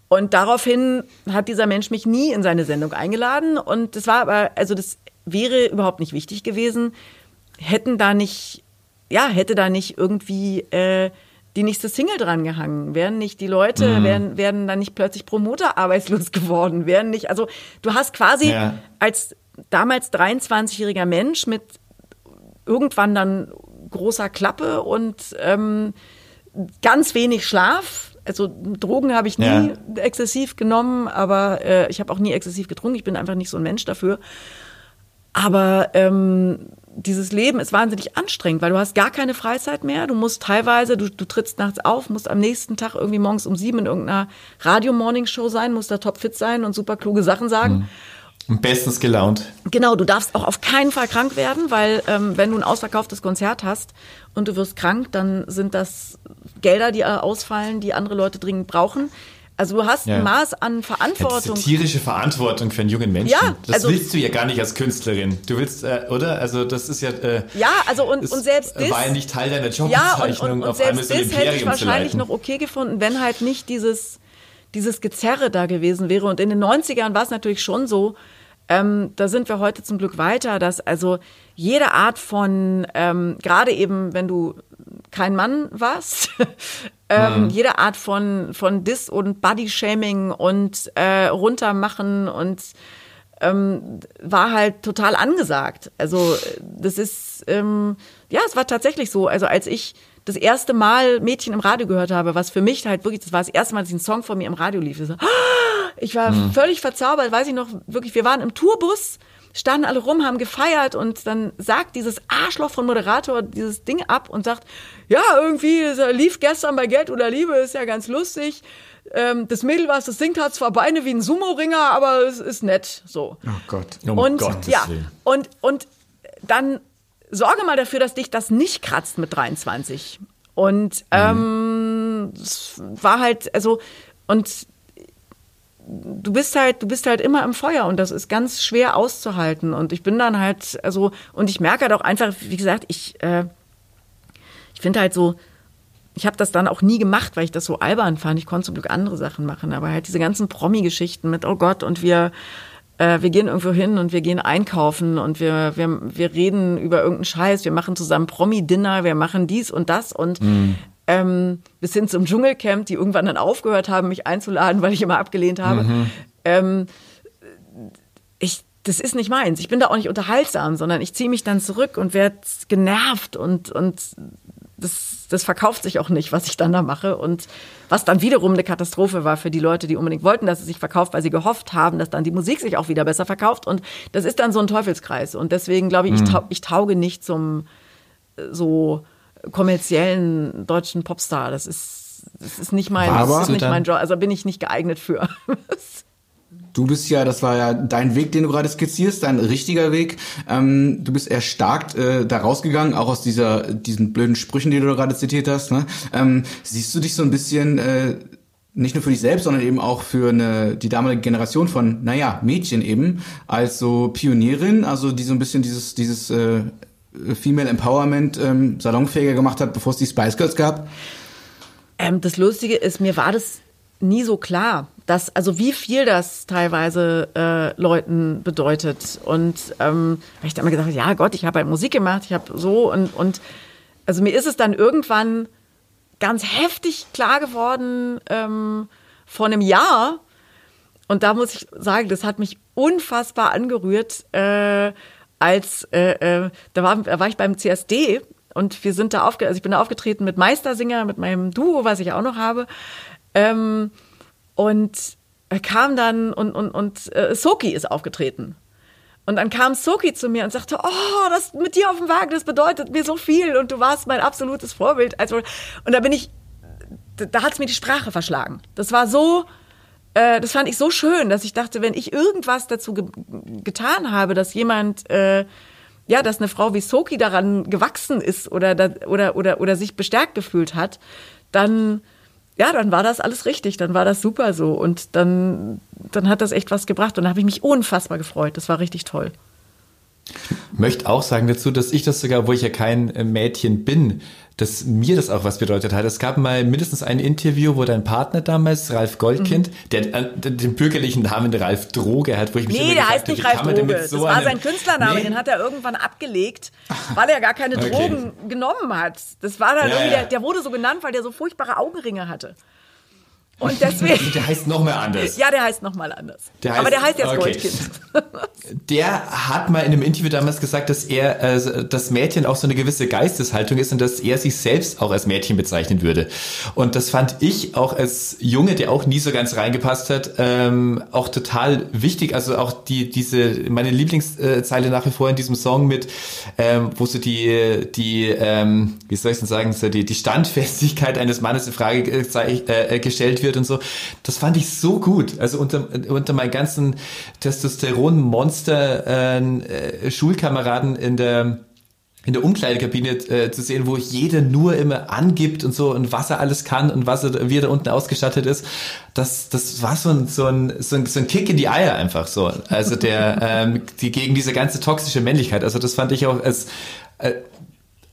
Und daraufhin hat dieser Mensch mich nie in seine Sendung eingeladen. Und das war aber, also das wäre überhaupt nicht wichtig gewesen, hätten da nicht, ja, hätte da nicht irgendwie äh, die nächste Single dran gehangen, wären nicht die Leute, wären, wären dann nicht plötzlich Promoter arbeitslos geworden, wären nicht, also du hast quasi Ja. als damals 23-jähriger Mensch mit irgendwann dann großer Klappe und ähm, ganz wenig Schlaf. Also Drogen habe ich nie Ja. exzessiv genommen, aber äh, ich habe auch nie exzessiv getrunken. Ich bin einfach nicht so ein Mensch dafür. Aber ähm, dieses Leben ist wahnsinnig anstrengend, weil du hast gar keine Freizeit mehr. Du musst teilweise, du, du trittst nachts auf, musst am nächsten Tag irgendwie morgens um sieben in irgendeiner Radio-Morning-Show sein, musst da topfit sein und super kluge Sachen sagen. Und bestens gelaunt. Genau, du darfst auch auf keinen Fall krank werden, weil ähm, wenn du ein ausverkauftes Konzert hast und du wirst krank, dann sind das Gelder, die äh, ausfallen, die andere Leute dringend brauchen. Also du hast Ja. ein Maß an Ja, Verantwortung. diese tierische Verantwortung für einen jungen Menschen. Ja, das also- willst du ja gar nicht als Künstlerin. Du willst, äh, oder? Also das ist ja. Äh, Ja, also und, und selbst das. war ja nicht Teil deiner Ja, und, Jobbezeichnung, und, auf einmal selbst so ein das hätte ich wahrscheinlich noch okay gefunden, wenn halt nicht dieses, dieses Gezerre da gewesen wäre. Und in den 90ern war es natürlich schon so, ähm, da sind wir heute zum Glück weiter, dass also jede Art von, ähm, gerade eben, wenn du kein Mann warst, ähm, jede Art von, von Dis- und Body-Shaming und äh, runtermachen und ähm, war halt total angesagt. Also äh, das ist, ähm, ja, es war tatsächlich so. Also als ich das erste Mal Mädchen im Radio gehört habe, was für mich halt wirklich, das war das erste Mal, dass ein Song von mir im Radio lief. So, ich war völlig verzaubert, weiß ich noch, wirklich, wir waren im Tourbus, standen alle rum, haben gefeiert und dann sagt dieses Arschloch von Moderator dieses Ding ab und sagt, ja, irgendwie, es lief gestern bei Geld oder Liebe, ist ja ganz lustig. Ähm, das Mädel, was das singt, hat zwar Beine wie ein Sumo-Ringer, aber es ist nett, so. Oh Gott. Um und Gottes ja, und, und dann sorge mal dafür, dass dich das nicht kratzt mit 23. Und ähm, es war halt, also, und du bist halt, du bist halt immer im Feuer und das ist ganz schwer auszuhalten. Und ich bin dann halt, also, und ich merke halt auch einfach, wie gesagt, ich, äh, ich finde halt so, ich habe das dann auch nie gemacht, weil ich das so albern fand. Ich konnte zum Glück andere Sachen machen, aber halt diese ganzen Promi-Geschichten mit, oh Gott, und wir, äh, wir gehen irgendwo hin und wir gehen einkaufen und wir, wir, wir reden über irgendeinen Scheiß, wir machen zusammen Promi-Dinner, wir machen dies und das und ähm, bis hin zum Dschungelcamp, die irgendwann dann aufgehört haben, mich einzuladen, weil ich immer abgelehnt habe. Ähm, ich, das ist nicht meins. Ich bin da auch nicht unterhaltsam, sondern ich ziehe mich dann zurück und werde genervt und, und das, das verkauft sich auch nicht, was ich dann da mache. Und was dann wiederum eine Katastrophe war für die Leute, die unbedingt wollten, dass es sich verkauft, weil sie gehofft haben, dass dann die Musik sich auch wieder besser verkauft. Und das ist dann so ein Teufelskreis. Und deswegen glaube ich, ich, tau ich tauge nicht zum äh, so kommerziellen deutschen Popstar. Das ist, das ist nicht mein, Aber- das ist nicht mein Job. Also bin ich nicht geeignet für. Du bist ja, das war ja dein Weg, den du gerade skizzierst, dein richtiger Weg. Ähm, du bist erstarkt äh, da rausgegangen, auch aus dieser, diesen blöden Sprüchen, die du gerade zitiert hast. Ne? Ähm, siehst du dich so ein bisschen, äh, nicht nur für dich selbst, sondern eben auch für eine, die damalige Generation von, naja, Mädchen eben, als so Pionierin, also die so ein bisschen dieses, dieses äh, Female Empowerment ähm, salonfähiger gemacht hat, bevor es die Spice Girls gab? Ähm, das Lustige ist, mir war das nie so klar, dass, also wie viel das teilweise äh, Leuten bedeutet. Und ähm, weil ich dann immer gesagt, ja Gott, ich habe halt Musik gemacht, ich habe so und, und also mir ist es dann irgendwann ganz heftig klar geworden ähm, vor einem Jahr. Und da muss ich sagen, das hat mich unfassbar angerührt, äh, als äh, äh, da, war, da war ich beim CSD und wir sind da aufge also ich bin da aufgetreten mit Meistersinger, mit meinem Duo, was ich auch noch habe. Ähm, und kam dann und, und, und äh, Soki ist aufgetreten. Und dann kam Soki zu mir und sagte, oh, das mit dir auf dem Wagen, das bedeutet mir so viel und du warst mein absolutes Vorbild. Also, und da bin ich, da, hat es mir die Sprache verschlagen. Das war so, äh, das fand ich so schön, dass ich dachte, wenn ich irgendwas dazu ge getan habe, dass jemand äh, ja, dass eine Frau wie Soki daran gewachsen ist oder, oder, oder, oder sich bestärkt gefühlt hat, dann, ja, dann war das alles richtig, dann war das super so und dann, dann hat das echt was gebracht und da habe ich mich unfassbar gefreut. Das war richtig toll. Möchte auch sagen dazu, dass ich das sogar, wo ich ja kein äh, Mädchen bin, dass mir das auch was bedeutet hat. Es gab mal mindestens ein Interview, wo dein Partner damals, Ralf Goldkind, der äh, den bürgerlichen Namen Ralf Droge hat, wo ich mich immer Nee, der gefragt heißt nicht Ralf Droge. so das war sein Künstlername, Nee. den hat er irgendwann abgelegt, weil er gar keine Okay. Drogen genommen hat. Das war dann Ja, irgendwie. Der, der wurde so genannt, weil der so furchtbare Augenringe hatte. Und deswegen, Der heißt noch mehr anders. ja, der heißt nochmal anders. Der Aber heißt- der heißt jetzt okay. Goldkind. Der hat mal in einem Interview damals gesagt, dass er, äh, das Mädchen auch so eine gewisse Geisteshaltung ist und dass er sich selbst auch als Mädchen bezeichnen würde. Und das fand ich auch als Junge, der auch nie so ganz reingepasst hat, ähm, auch total wichtig. Also auch die, diese, meine Lieblingszeile nach wie vor in diesem Song mit, ähm, wo so die, die, ähm, wie soll ich denn sagen, so die, die Standfestigkeit eines Mannes in Frage äh, äh, gestellt wird und so. Das fand ich so gut. Also unter, unter meinen ganzen Testosteron-Monster äh, äh, in der in der Umkleidekabine äh, zu sehen, wo jeder nur immer angibt und so und was er alles kann und was er, wie er da unten ausgestattet ist. Das, das war so ein, so ein, so ein, so ein Kick in die Eier einfach so. Also der, ähm, die gegen diese ganze toxische Männlichkeit. Also das fand ich auch als, äh,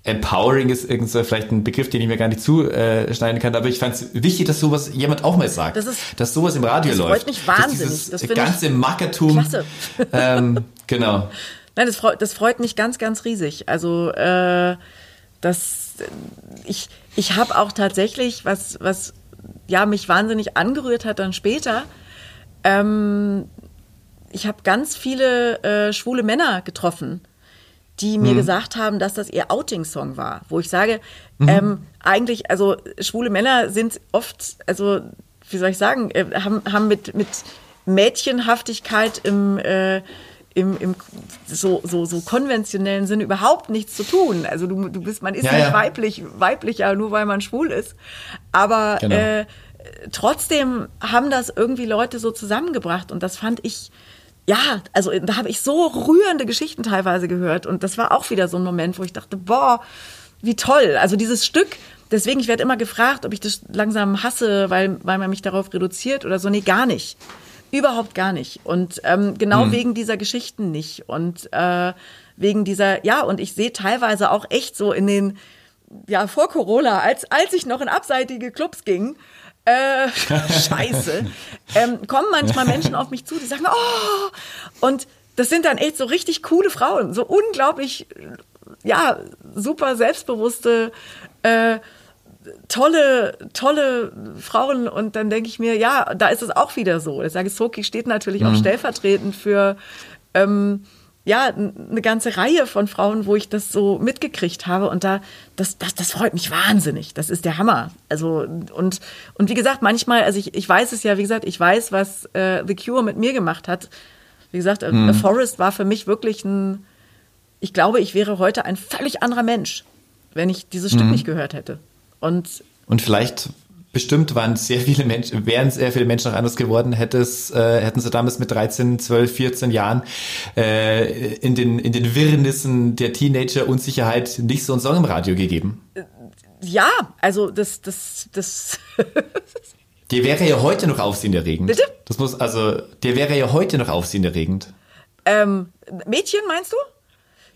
Empowering ist irgend so vielleicht ein Begriff, den ich mir gar nicht zuschneiden kann, aber ich fand es wichtig, dass sowas jemand auch mal sagt. Das ist- dass sowas im Radio das freut läuft. mich wahnsinnig. Das ganze Mackertum. klasse. Ähm, genau. Nein, das freut, das freut mich ganz, ganz riesig. Also äh, das, ich, ich habe auch tatsächlich, was, was ja mich wahnsinnig angerührt hat dann später, ähm, ich habe ganz viele äh, schwule Männer getroffen, die mir gesagt haben, dass das ihr Outing-Song war. Wo ich sage, ähm, eigentlich, also schwule Männer sind oft, also wie soll ich sagen, äh, haben, haben mit, mit Mädchenhaftigkeit im, äh, im, im so, so, so konventionellen Sinne überhaupt nichts zu tun. Also du, du bist, man ist Ja, nicht ja. weiblich, weiblicher, nur weil man schwul ist. Aber Genau. äh, trotzdem haben das irgendwie Leute so zusammengebracht und das fand ich, ja, also da habe ich so rührende Geschichten teilweise gehört und das war auch wieder so ein Moment, wo ich dachte, boah, wie toll. Also dieses Stück, deswegen, ich werde immer gefragt, ob ich das langsam hasse, weil, weil man mich darauf reduziert oder so. Nee, gar nicht. Überhaupt gar nicht. Und ähm, genau wegen dieser Geschichten nicht. Und äh, wegen dieser, ja, und ich sehe teilweise auch echt so in den, ja, vor Corona, als, als ich noch in abseitige Clubs ging, äh, scheiße, ähm, kommen manchmal Menschen auf mich zu, die sagen, oh, und das sind dann echt so richtig coole Frauen, so unglaublich, ja, super selbstbewusste, äh, tolle, tolle Frauen. Und dann denke ich mir, ja, da ist es auch wieder so. Ich sage, Soki steht natürlich auch stellvertretend für ähm, ja, eine ganze Reihe von Frauen, wo ich das so mitgekriegt habe und da, das, das, das freut mich wahnsinnig. Das ist der Hammer. Also, und, und wie gesagt, manchmal, also ich, ich weiß es ja, wie gesagt, ich weiß, was äh, The Cure mit mir gemacht hat. Wie gesagt, äh, A Forest war für mich wirklich ein, ich glaube, ich wäre heute ein völlig anderer Mensch, wenn ich dieses Stück nicht gehört hätte. Und Und vielleicht bestimmt waren sehr viele Menschen, wären sehr viele Menschen noch anders geworden, hätte es, äh, hätten sie damals mit 13, 12, 14 Jahren äh, in, den, in den Wirrnissen der Teenager-Unsicherheit nicht so einen Song im Radio gegeben. ja, also das, das, das, Der wäre ja heute noch aufsehenerregend. Bitte? Das muss, also, der wäre ja heute noch aufsehenerregend. ähm, Mädchen meinst du?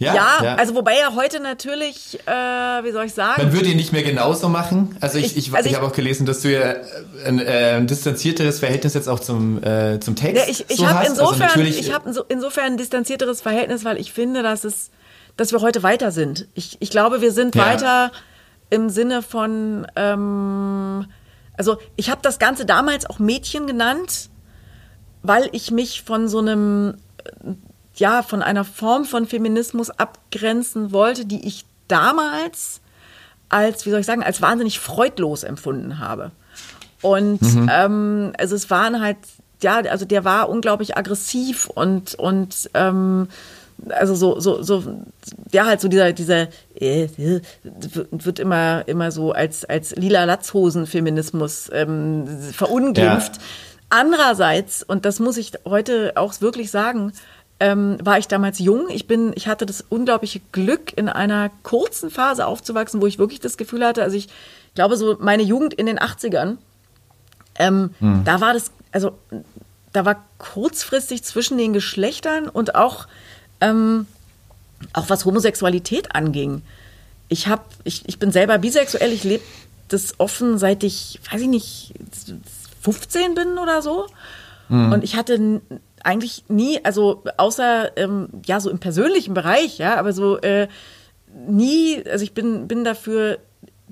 Ja, Ja, also wobei er heute natürlich, äh, wie soll ich sagen? Man würde ihn nicht mehr genauso machen. Also ich, Ich- ich, also ich- habe auch gelesen, dass du ja ein, äh, ein distanzierteres Verhältnis jetzt auch zum, äh, zum Text Ja, ich ich so habe hast. insofern, also ich hab inso, insofern ein distanzierteres Verhältnis, weil ich finde, dass es, dass wir heute weiter sind. Ich, ich glaube, wir sind Ja. weiter im Sinne von, ähm, also ich habe das Ganze damals auch Mädchen genannt, weil ich mich von so einem, äh, ja, von einer Form von Feminismus abgrenzen wollte, die ich damals als, wie soll ich sagen, als wahnsinnig freudlos empfunden habe. Und ähm, also es waren halt, ja, also der war unglaublich aggressiv und und ähm, also so so so ja halt so dieser dieser äh, wird immer immer so als als lila Latzhosen Feminismus ähm, verunglimpft. Ja. Andererseits und das muss ich heute auch wirklich sagen, ähm, war ich damals jung. Ich bin, ich hatte das unglaubliche Glück, in einer kurzen Phase aufzuwachsen, wo ich wirklich das Gefühl hatte, also ich glaube so meine Jugend in den 80ern, ähm, da war das, also da war kurzfristig zwischen den Geschlechtern und auch, ähm, auch was Homosexualität anging. Ich hab, ich, ich bin selber bisexuell, ich lebe das offen, seit ich, weiß ich nicht, 15 bin oder so. Und ich hatte eigentlich nie, also außer ähm, ja so im persönlichen Bereich, ja, aber so äh, nie, also ich bin bin dafür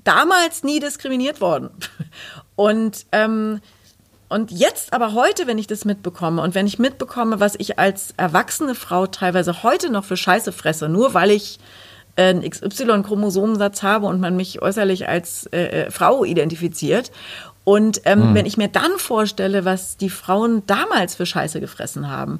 damals nie diskriminiert worden. Und ähm, und jetzt aber heute, wenn ich das mitbekomme und wenn ich mitbekomme, was ich als erwachsene Frau teilweise heute noch für Scheiße fresse, nur weil ich äh, einen XY-Chromosomensatz habe und man mich äußerlich als äh, äh, Frau identifiziert. Und ähm, wenn ich mir dann vorstelle, was die Frauen damals für Scheiße gefressen haben,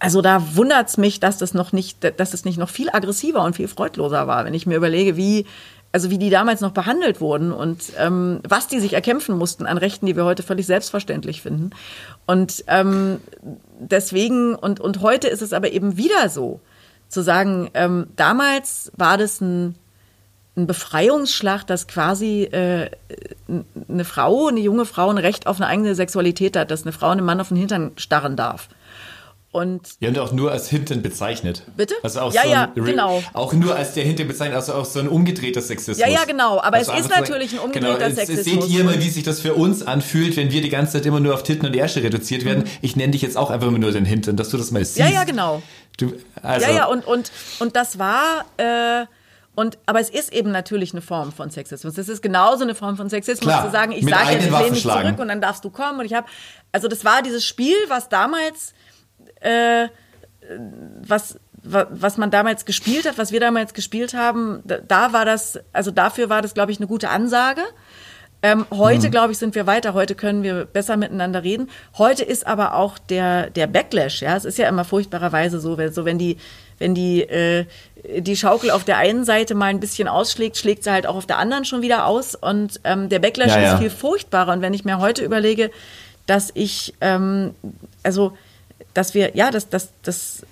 also da wundert's mich, dass das noch nicht, dass das nicht noch viel aggressiver und viel freudloser war, wenn ich mir überlege, wie also wie die damals noch behandelt wurden und ähm, was die sich erkämpfen mussten an Rechten, die wir heute völlig selbstverständlich finden. Und ähm, deswegen, und, und heute ist es aber eben wieder so, zu sagen, ähm, damals war das ein, ein Befreiungsschlag, dass quasi äh, eine Frau, eine junge Frau ein Recht auf eine eigene Sexualität hat, dass eine Frau einem Mann auf den Hintern starren darf. Und Ja, und auch nur als Hintern bezeichnet. Bitte? Also auch Ja, so ein ja, genau. Auch nur als der Hintern bezeichnet, also auch so ein umgedrehter Sexismus. Ja, ja, genau, aber es ist natürlich ein umgedrehter genau, Sexismus. Seht ihr mal, wie sich das für uns anfühlt, wenn wir die ganze Zeit immer nur auf Titten und Ärsche reduziert werden. Ich nenne dich jetzt auch einfach nur den Hintern, dass du das mal siehst. Mhm. ja, ja, genau. Du, also, ja, ja, und, und, und das war, äh, und, aber es ist eben natürlich eine Form von Sexismus. Es ist genauso eine Form von Sexismus, Klar, zu sagen, ich sage jetzt, eigenen ich lehne mich zurück und dann darfst du kommen. Und ich habe, also das war dieses Spiel, was damals, äh, was, wa- was man damals gespielt hat, was wir damals gespielt haben, da, da war das, also dafür war das, glaube ich, eine gute Ansage. Ähm, heute, glaube ich, sind wir weiter. Heute können wir besser miteinander reden. Heute ist aber auch der, der Backlash, ja. Es ist ja immer furchtbarerweise so, wenn, so wenn die, wenn die, äh, die Schaukel auf der einen Seite mal ein bisschen ausschlägt, schlägt sie halt auch auf der anderen schon wieder aus. Und ähm, der Backlash Ja, ja. ist viel furchtbarer. Und wenn ich mir heute überlege, dass ich, ähm, also, dass wir, ja, dass, dass, dass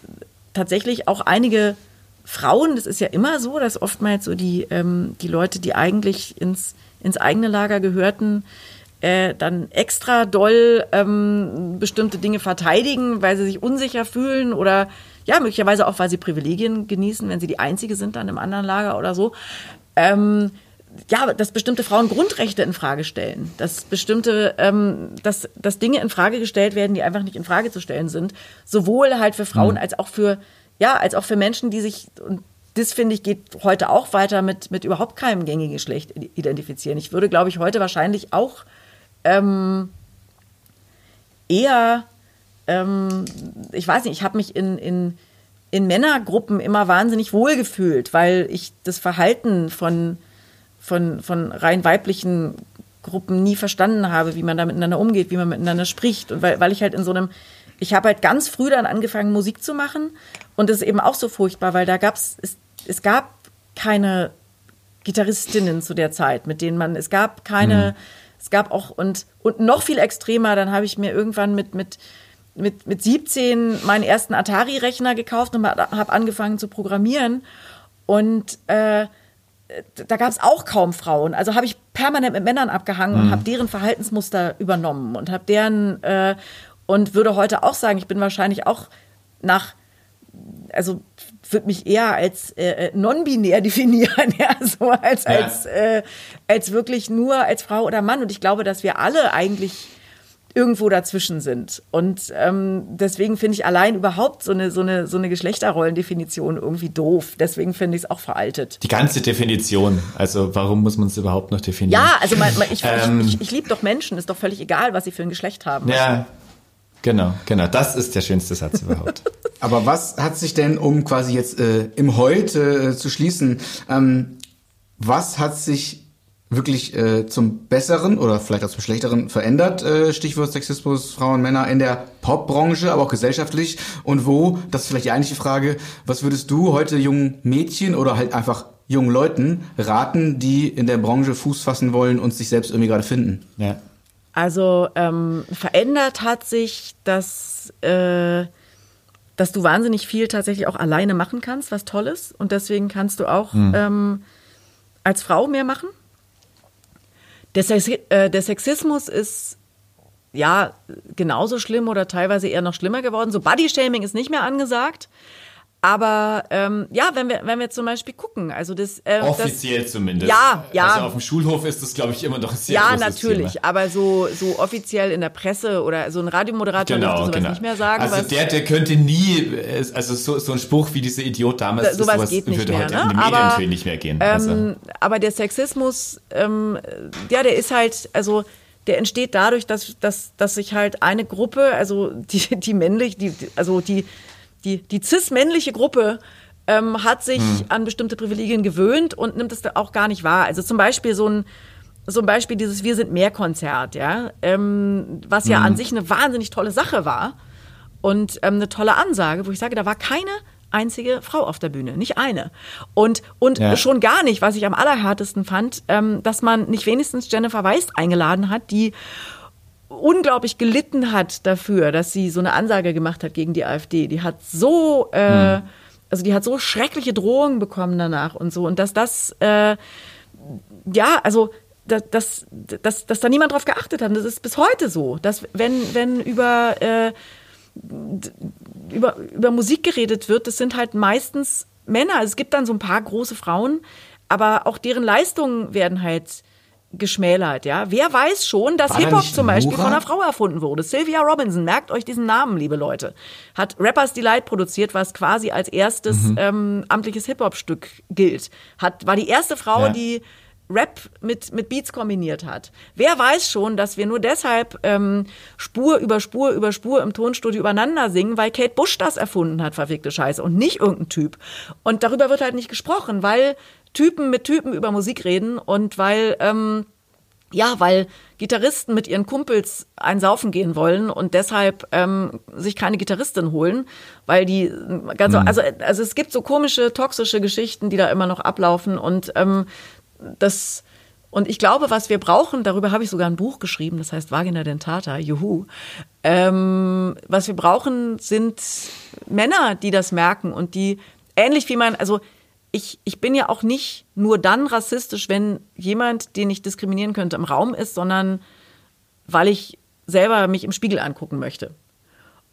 tatsächlich auch einige Frauen, das ist ja immer so, dass oftmals so die, ähm, die Leute, die eigentlich ins, ins eigene Lager gehörten, äh, dann extra doll ähm, bestimmte Dinge verteidigen, weil sie sich unsicher fühlen oder ja, möglicherweise auch, weil sie Privilegien genießen, wenn sie die Einzige sind dann im anderen Lager oder so. Ähm, ja, dass bestimmte Frauen Grundrechte in Frage stellen, dass bestimmte, ähm, dass, dass Dinge in Frage gestellt werden, die einfach nicht in Frage zu stellen sind, sowohl halt für Frauen als auch für, ja, als auch für Menschen, die sich, und das finde ich geht heute auch weiter mit, mit überhaupt keinem gängigen Geschlecht identifizieren. Ich würde, glaube ich, heute wahrscheinlich auch ähm, eher, ähm, ich weiß nicht, ich habe mich in, in, in Männergruppen immer wahnsinnig wohl gefühlt, weil ich das Verhalten von, von, von rein weiblichen Gruppen nie verstanden habe, wie man da miteinander umgeht, wie man miteinander spricht. Und weil, weil ich halt in so einem, ich habe halt ganz früh dann angefangen, Musik zu machen. Und das ist eben auch so furchtbar, weil da gab's, es, es gab keine Gitarristinnen zu der Zeit, mit denen man, es gab keine, es gab auch, und, und noch viel extremer, dann habe ich mir irgendwann mit, mit, mit, mit 17 meinen ersten Atari-Rechner gekauft und habe angefangen zu programmieren. Und äh, da gab es auch kaum Frauen. Also habe ich permanent mit Männern abgehangen und habe deren Verhaltensmuster übernommen und habe deren äh, und würde heute auch sagen, ich bin wahrscheinlich auch nach also würde mich eher als äh, äh, non-binär definieren, ja, so als, Ja. als, äh, als wirklich nur als Frau oder Mann. Und ich glaube, dass wir alle eigentlich irgendwo dazwischen sind. Und ähm, deswegen finde ich allein überhaupt so eine, so eine, so eine Geschlechterrollendefinition irgendwie doof. Deswegen finde ich es auch veraltet. Die ganze Definition. Also warum muss man es überhaupt noch definieren? Ja, also man, man, ich, Ähm. ich, ich, ich liebe doch Menschen, ist doch völlig egal, was sie für ein Geschlecht haben. Ja, genau, genau. Das ist der schönste Satz überhaupt. Aber was hat sich denn, um quasi jetzt äh, im Heute äh, zu schließen, ähm, was hat sich wirklich äh, zum Besseren oder vielleicht auch zum Schlechteren verändert? Äh, Stichwort Sexismus, Frauen, Männer in der Popbranche, aber auch gesellschaftlich. Und wo, das ist vielleicht die eigentliche Frage, was würdest du heute jungen Mädchen oder halt einfach jungen Leuten raten, die in der Branche Fuß fassen wollen und sich selbst irgendwie gerade finden? Ja. Also ähm, verändert hat sich, dass, äh, dass du wahnsinnig viel tatsächlich auch alleine machen kannst, was toll ist. Und deswegen kannst du auch ähm, als Frau mehr machen. Der, Sex äh, der Sexismus ist ja genauso schlimm oder teilweise eher noch schlimmer geworden. So Bodyshaming ist nicht mehr angesagt. Aber ähm, ja, wenn wir, wenn wir zum Beispiel gucken, also das äh, Offiziell das, zumindest. Ja, ja. Also auf dem Schulhof ist das, glaube ich, immer noch ein sehr ja, natürlich, Thema. aber so, so offiziell in der Presse oder so ein Radiomoderator Genau, dürfte sowas genau. nicht mehr sagen. also der, der könnte nie, also so, so ein Spruch wie dieser Idiot damals, Da- sowas sowas geht nicht würde mehr, heute ne? in den Aber, Medien natürlich nicht mehr gehen. also. Ähm, aber der Sexismus, ähm, ja, der ist halt, also der entsteht dadurch, dass, dass, dass sich halt eine Gruppe, also die, die männlich, die- also die, die, die cis-männliche Gruppe ähm, hat sich Hm. an bestimmte Privilegien gewöhnt und nimmt es auch gar nicht wahr. Also zum Beispiel so ein so ein Beispiel dieses Wir sind mehr Konzert, ja, ähm, was ja Hm. an sich eine wahnsinnig tolle Sache war und ähm, eine tolle Ansage, wo ich sage, da war keine einzige Frau auf der Bühne, nicht eine. Und, und Ja. schon gar nicht, was ich am allerhärtesten fand, ähm, dass man nicht wenigstens Jennifer Weist eingeladen hat, die unglaublich gelitten hat dafür, dass sie so eine Ansage gemacht hat gegen die AfD. Die hat so, äh, also die hat so schreckliche Drohungen bekommen danach und so. Und dass das, äh, ja, also dass, dass, dass, dass da niemand drauf geachtet hat. Und das ist bis heute so, dass wenn, wenn über, äh, über, über Musik geredet wird, das sind halt meistens Männer. Also Es gibt dann so ein paar große Frauen, aber auch deren Leistungen werden halt geschmälert, ja. Wer weiß schon, dass Hip-Hop zum Beispiel von einer Frau erfunden wurde. Sylvia Robinson, merkt euch diesen Namen, liebe Leute. Hat Rappers Delight produziert, was quasi als erstes ähm, amtliches Hip-Hop-Stück gilt. Hat, war die erste Frau, Ja. die Rap mit, mit Beats kombiniert hat. Wer weiß schon, dass wir nur deshalb ähm, Spur über Spur über Spur im Tonstudio übereinander singen, weil Kate Bush das erfunden hat, verfickte Scheiße, und nicht irgendein Typ. Und darüber wird halt nicht gesprochen, weil Typen mit Typen über Musik reden und weil, ähm, ja, weil Gitarristen mit ihren Kumpels einsaufen gehen wollen und deshalb ähm, sich keine Gitarristin holen, weil die äh, ganz, also, also es gibt so komische, toxische Geschichten, die da immer noch ablaufen und ähm, das und ich glaube, was wir brauchen, darüber habe ich sogar ein Buch geschrieben, das heißt Vagina Dentata, juhu. Ähm, was wir brauchen, sind Männer, die das merken und die ähnlich wie man, also ich, ich bin ja auch nicht nur dann rassistisch, wenn jemand, den ich diskriminieren könnte, im Raum ist, sondern weil ich selber mich im Spiegel angucken möchte.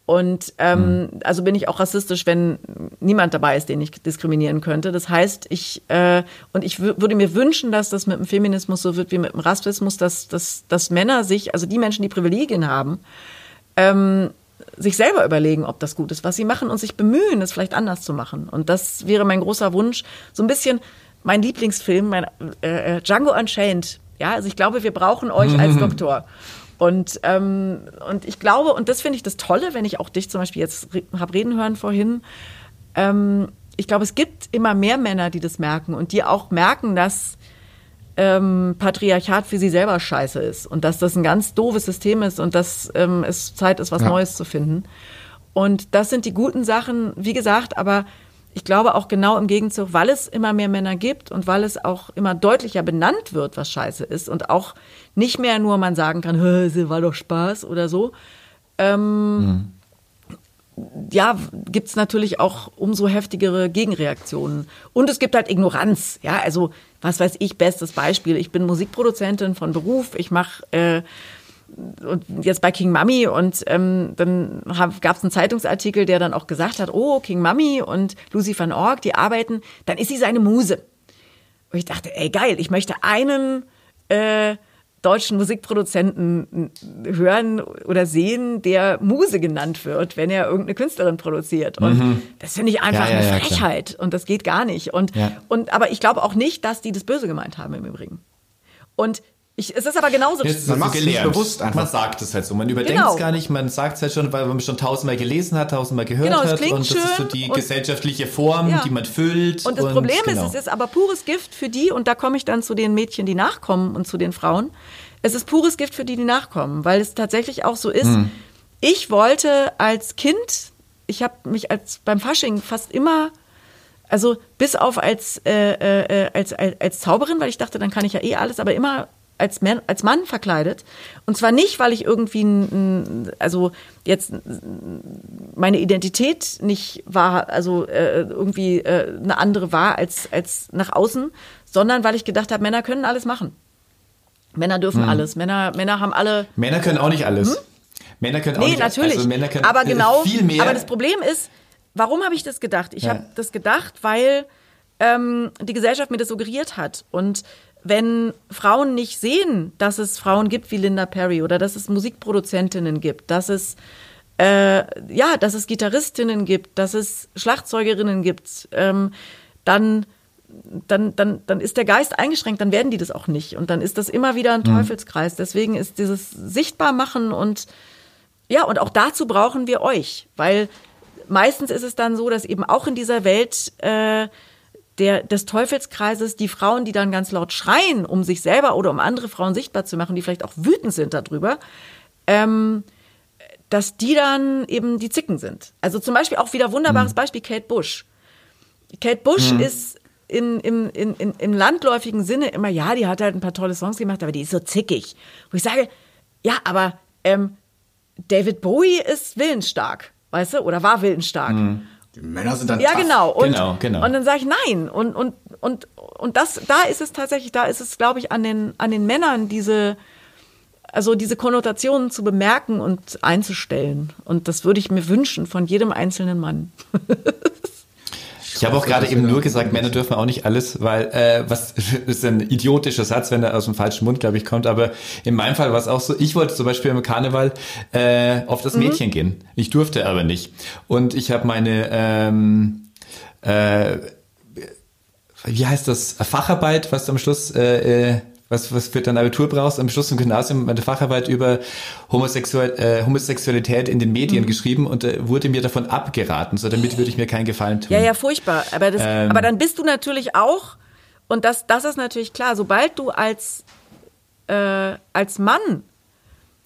Und ähm, also bin ich auch rassistisch, wenn niemand dabei ist, den ich diskriminieren könnte. Das heißt, ich äh, und ich wü- würde mir wünschen, dass das mit dem Feminismus so wird wie mit dem Rassismus, dass, dass, dass Männer sich, also die Menschen, die Privilegien haben, ähm, sich selber überlegen, ob das gut ist, was sie machen und sich bemühen, es vielleicht anders zu machen. Und das wäre mein großer Wunsch. So ein bisschen mein Lieblingsfilm, mein äh, äh, Django Unchained. Ja, also ich glaube, wir brauchen euch als Doktor. Und, ähm, und ich glaube, und das finde ich das Tolle, wenn ich auch dich zum Beispiel jetzt re habe reden hören vorhin, ähm, ich glaube, es gibt immer mehr Männer, die das merken und die auch merken, dass ähm, Patriarchat für sie selber scheiße ist und dass das ein ganz doofes System ist und dass ähm, es Zeit ist, was Ja. Neues zu finden. Und das sind die guten Sachen, wie gesagt, aber ich glaube auch genau im Gegenzug, weil es immer mehr Männer gibt und weil es auch immer deutlicher benannt wird, was scheiße ist und auch nicht mehr nur man sagen kann, "Hä, es war doch Spaß oder so. Ähm, ja, gibt's natürlich auch umso heftigere Gegenreaktionen. Und es gibt halt Ignoranz. Ja, also was weiß ich, bestes Beispiel. Ich bin Musikproduzentin von Beruf. Ich mache äh, jetzt bei King Mami und ähm, dann gab es einen Zeitungsartikel, der dann auch gesagt hat, oh, King Mami und Lucy van Org, die arbeiten, dann ist sie seine Muse. Und ich dachte, ey geil, ich möchte einen äh, deutschen Musikproduzenten hören oder sehen, der Muse genannt wird, wenn er irgendeine Künstlerin produziert. Und das finde ich einfach Ja, eine ja, klar. Frechheit und das geht gar nicht. Und, und aber ich glaube auch nicht, dass die das böse gemeint haben im Übrigen. Und ich, es ist aber genauso. Jetzt ist Man es so macht's nicht bewusst einfach. Man sagt es halt so. Man überdenkt Genau. es gar nicht. Man sagt es halt schon, weil man schon tausendmal gelesen hat, tausendmal gehört Genau, es hat. Und das ist so die und- gesellschaftliche Form, Ja. die man füllt. Und das Problem genau. ist, es ist aber pures Gift für die, und da komme ich dann zu den Mädchen, die nachkommen und zu den Frauen. Es ist pures Gift für die, die nachkommen, weil es tatsächlich auch so ist. Hm. Ich wollte als Kind, ich habe mich als beim Fasching fast immer, also bis auf als, äh, äh, als, als, als Zauberin, weil ich dachte, dann kann ich ja eh alles, aber immer als, Man, als Mann verkleidet. Und zwar nicht, weil ich irgendwie, ein, also jetzt meine Identität nicht war, also äh, irgendwie äh, eine andere war als, als nach außen, sondern weil ich gedacht habe, Männer können alles machen. Männer dürfen alles. Männer, Männer haben alle Männer können auch nicht alles. Männer können auch Hm? Nee, nicht natürlich. Also Männer können aber äh, genau. viel mehr. Aber das Problem ist, warum habe ich das gedacht? Ich Ja. habe das gedacht, weil ähm, die Gesellschaft mir das suggeriert hat. Und wenn Frauen nicht sehen, dass es Frauen gibt wie Linda Perry oder dass es Musikproduzentinnen gibt, dass es äh, ja, dass es Gitarristinnen gibt, dass es Schlagzeugerinnen gibt, ähm, dann dann, dann, dann ist der Geist eingeschränkt, dann werden die das auch nicht. Und dann ist das immer wieder ein Teufelskreis. Deswegen ist dieses Sichtbarmachen und ja, und auch dazu brauchen wir euch, weil meistens ist es dann so, dass eben auch in dieser Welt äh, der, des Teufelskreises die Frauen, die dann ganz laut schreien, um sich selber oder um andere Frauen sichtbar zu machen, die vielleicht auch wütend sind darüber, ähm, dass die dann eben die Zicken sind. Also zum Beispiel auch wieder wunderbares Beispiel Kate Bush. Kate Bush ist in, im, in, in, im landläufigen Sinne immer, ja, die hat halt ein paar tolle Songs gemacht, aber die ist so zickig. Wo ich sage, ja, aber ähm, David Bowie ist willensstark, weißt du, oder war willensstark. Die Männer sind dann Ja, tough. genau. Und, Genau, genau. und dann sage ich nein. Und, und, und, und das, da ist es tatsächlich, da ist es, glaube ich, an den, an den Männern, diese, also diese Konnotationen zu bemerken und einzustellen. Und das würde ich mir wünschen von jedem einzelnen Mann. Ich habe auch gerade eben nur gesagt, Männer dürfen auch nicht alles, weil äh, was ist ein idiotischer Satz, wenn er aus dem falschen Mund, glaube ich, kommt. Aber in meinem Fall war es auch so. Ich wollte zum Beispiel im Karneval äh, auf Mhm. das Mädchen gehen. Ich durfte aber nicht. Und ich habe meine ähm, äh, wie heißt das Facharbeit, was du am Schluss äh, äh, was, was für dein Abitur brauchst, am Schluss im Gymnasium meine Facharbeit über Homosexual, äh, Homosexualität in den Mhm. Medien geschrieben und äh, wurde mir davon abgeraten. So damit würde ich mir keinen Gefallen tun. Ja, ja, furchtbar. Aber, das, Ähm. aber dann bist du natürlich auch, und das, das ist natürlich klar, sobald du als, äh, als Mann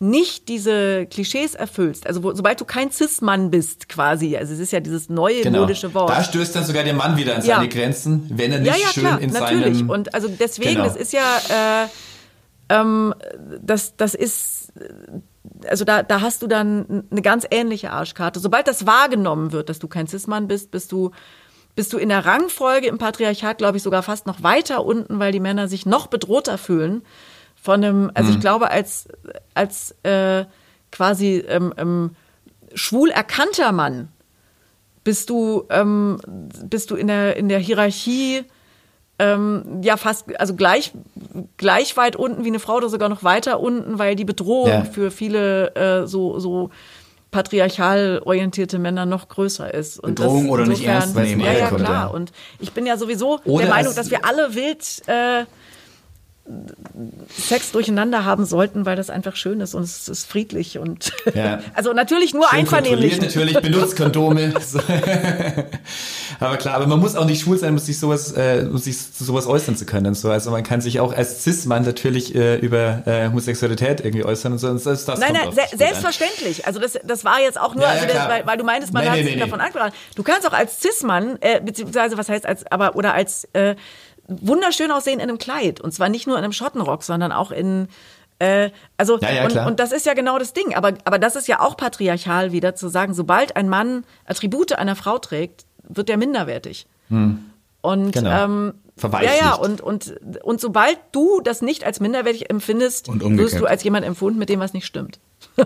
nicht diese Klischees erfüllst, also wo, sobald du kein Cis-Mann bist quasi, also es ist ja dieses neue Genau. modische Wort. Da stößt dann sogar der Mann wieder an Ja. seine Grenzen, wenn er nicht ja, ja, schön klar, in natürlich. seinem... Und also deswegen, Genau. das ist ja, äh, ähm, das, das ist, also da, da hast du dann eine ganz ähnliche Arschkarte. Sobald das wahrgenommen wird, dass du kein Cis-Mann bist, bist du, bist du in der Rangfolge im Patriarchat, glaube ich, sogar fast noch weiter unten, weil die Männer sich noch bedrohter fühlen von einem, also Mhm. ich glaube, als, als äh, quasi ähm, ähm, schwul erkannter Mann bist du, ähm, bist du in der, in der Hierarchie ähm, ja fast, also gleich, gleich weit unten wie eine Frau oder sogar noch weiter unten, weil die Bedrohung Ja. für viele äh, so, so patriarchal orientierte Männer noch größer ist. Und Bedrohung oder nicht ernst nehmen, Ja, ja, klar. Und ich bin ja sowieso Oder der Meinung, dass wir alle wild äh, Sex durcheinander haben sollten, weil das einfach schön ist und es ist friedlich und Ja. also natürlich nur Schön einvernehmlich. natürlich, benutzt Kondome. Aber klar, aber man muss auch nicht schwul sein, um sich sowas, äh, um sich zu sowas äußern zu können. So. Also man kann sich auch als Cis-Mann natürlich äh, über äh, Homosexualität irgendwie äußern und so. Und das, das Nein, nein, se selbstverständlich. Also das, das war jetzt auch nur, Ja, also das, weil, weil du meinst, man Nee, hat nee, sich nee, davon abgeraten. Du kannst auch als Cis-Mann, äh, beziehungsweise was heißt als, aber oder als äh, wunderschön aussehen in einem Kleid und zwar nicht nur in einem Schottenrock, sondern auch in äh, also Ja, ja, und, und das ist ja genau das Ding. Aber aber das ist ja auch patriarchal wieder zu sagen, sobald ein Mann Attribute einer Frau trägt, wird er minderwertig. Und Genau. ähm, Verweichlicht. ja, ja, und, und, und sobald du das nicht als minderwertig empfindest, wirst du als jemand empfunden, mit dem was nicht stimmt.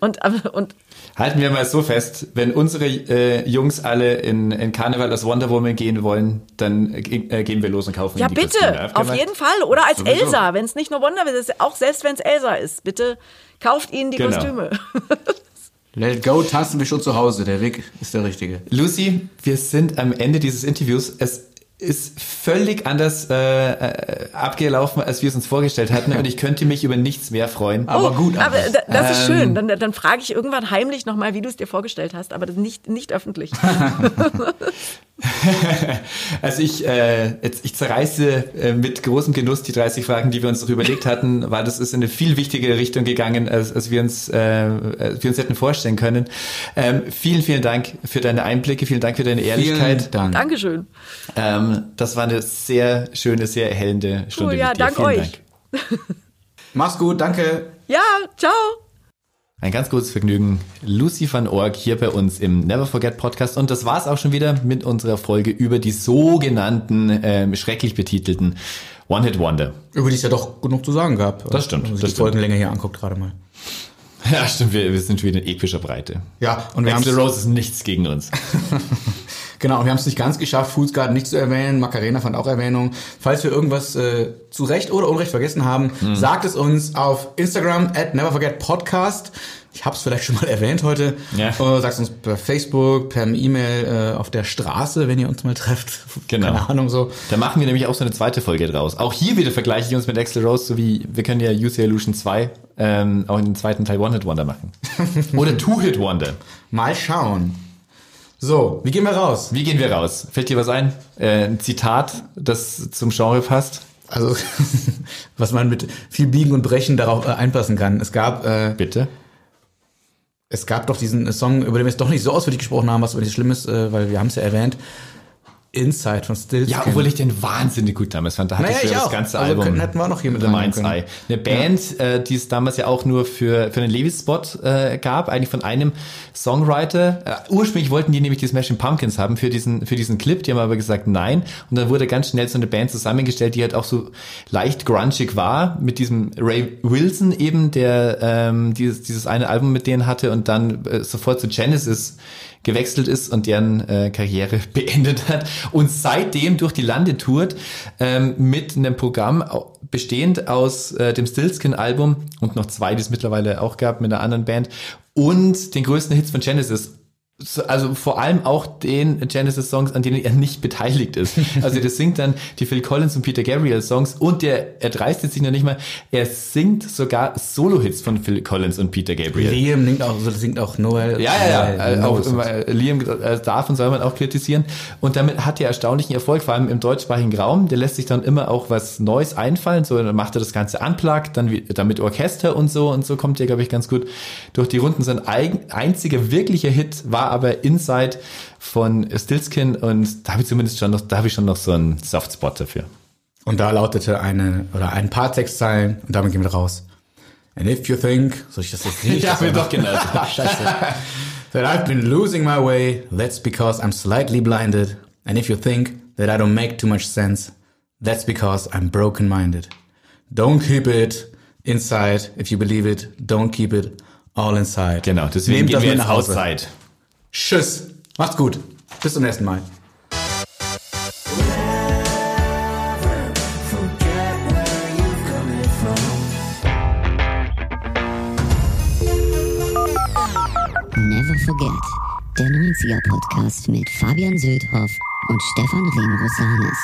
und, und, und Halten wir mal so fest, wenn unsere äh, Jungs alle in, in Karneval als Wonder Woman gehen wollen, dann äh, ge- gehen wir los und kaufen ja, ihnen die Kostüme. bitte, auf jeden Fall. Oder als Sowieso. Elsa, wenn es nicht nur Wonder ist, auch selbst wenn es Elsa ist, bitte kauft ihnen die Genau. Kostüme. Let it go, tanzen wir schon zu Hause. Der Weg ist der richtige. Lucy, wir sind am Ende dieses Interviews. Es ist völlig anders äh, äh, abgelaufen, als wir es uns vorgestellt hatten. Und ich könnte mich über nichts mehr freuen. Aber gut, Oh, Aber anders. da- das ist Ähm, schön. Dann, dann frage ich irgendwann heimlich nochmal, wie du es dir vorgestellt hast, aber das nicht, nicht öffentlich. Also ich, äh, jetzt, ich zerreiße äh, mit großem Genuss die 30 Fragen, die wir uns noch überlegt hatten, weil das ist in eine viel wichtigere Richtung gegangen, als, als wir uns, äh, als wir uns hätten vorstellen können. Ähm, vielen, vielen Dank für deine Einblicke, vielen Dank für deine Ehrlichkeit. Vielen Dank. Dankeschön. Ähm, das war eine sehr schöne, sehr erhellende Stunde Cool, ja, mit dir. dank vielen euch. Dank. Mach's gut, danke. Ja, ciao. Ein ganz großes Vergnügen. Lucy van Org hier bei uns im Never Forget Podcast. Und das war's auch schon wieder mit unserer Folge über die sogenannten ähm, schrecklich betitelten One-Hit-Wonder. Über die es ja doch genug zu sagen gab. Das stimmt, Wenn man sich das die stimmt. Folgenlänge hier anguckt gerade mal. Ja, stimmt, wir, wir sind schon wieder in epischer Breite. Ja, und wir haben Axl Rose ist nichts gegen uns. Genau, und wir haben es nicht ganz geschafft, Foods Garden nicht zu erwähnen. Macarena fand auch Erwähnung. Falls wir irgendwas äh, zu Recht oder Unrecht vergessen haben, Hm. sagt es uns auf Instagram at neverforgetpodcast. Ich habe es vielleicht schon mal erwähnt heute. Ja. Sagt uns per Facebook, per E-Mail, äh, auf der Straße, wenn ihr uns mal trefft. Genau. Keine Ahnung so. Da machen wir nämlich auch so eine zweite Folge draus. Auch hier wieder vergleiche ich uns mit Axl Rose, so wie wir können ja UC Illusion 2 ähm, auch in den zweiten Teil One-Hit-Wonder machen. Oder Two-Hit-Wonder. Mal schauen. So, wie gehen wir raus? Wie gehen wir raus? Fällt dir was ein? Äh, ein Zitat, das zum Genre passt? Also, was man mit viel Biegen und Brechen darauf äh, einpassen kann. Es gab äh, Bitte? Es gab doch diesen Song, über den wir jetzt doch nicht so ausführlich gesprochen haben, was aber nicht schlimm ist, äh, weil wir haben es ja erwähnt. Inside von Stills. Ja, obwohl ich den wahnsinnig gut damals fand. Da hatte Naja, ich ich das ganze Also Album. könnten- hätten wir auch noch hier mit The Mind's können. Eye. Eine Band, äh, die es damals ja auch nur für, für einen Levis-Spot äh, gab, eigentlich von einem Songwriter. Äh, ursprünglich wollten die nämlich die Smashing Pumpkins haben für diesen, für diesen Clip, die haben aber gesagt nein. Und dann wurde ganz schnell so eine Band zusammengestellt, die halt auch so leicht grungig war, mit diesem Ray Wilson eben, der ähm, dieses, dieses eine Album mit denen hatte und dann äh, sofort zu Genesis gewechselt ist und deren äh, Karriere beendet hat und seitdem durch die Lande tourt ähm, mit einem Programm bestehend aus äh, dem Stillskin-Album und noch zwei, die es mittlerweile auch gab mit einer anderen Band und den größten Hits von Genesis. So, Also vor allem auch den Genesis-Songs, an denen er nicht beteiligt ist. Also der singt dann die Phil Collins und Peter Gabriel-Songs und der er dreistet sich noch nicht mal, er singt sogar Solo-Hits von Phil Collins und Peter Gabriel. Liam singt auch, so singt auch Noel. Ja, ja, ja. Äh, auch äh, Liam äh, darf und soll man auch kritisieren. Und damit hat er erstaunlichen Erfolg, vor allem im deutschsprachigen Raum. Der lässt sich dann immer auch was Neues einfallen. So, dann macht er das Ganze unplugged, dann, wie- dann mit Orchester und so. Und so kommt er, glaube ich, ganz gut durch die Runden. Sein eigen, einziger wirklicher Hit war aber Inside von Stillskin. Und da habe ich zumindest schon noch, da habe ich schon noch so einen Softspot dafür. Und da lautete eine, oder ein paar Textzeilen, und damit gehen wir raus. And if you think, soll ich das jetzt nicht? Ja, mir doch genau. Scheiße. that I've been losing my way, that's because I'm slightly blinded. And if you think that I don't make too much sense, that's because I'm broken-minded. Don't keep it inside. If you believe it, don't keep it all inside. Genau, deswegen Nehmt gehen das wir nach Hause. outside. Tschüss. Macht's gut. Bis zum nächsten Mal. Never Forget, der 90er Podcast mit Fabian Söldhoff und Stefan Remrosanis.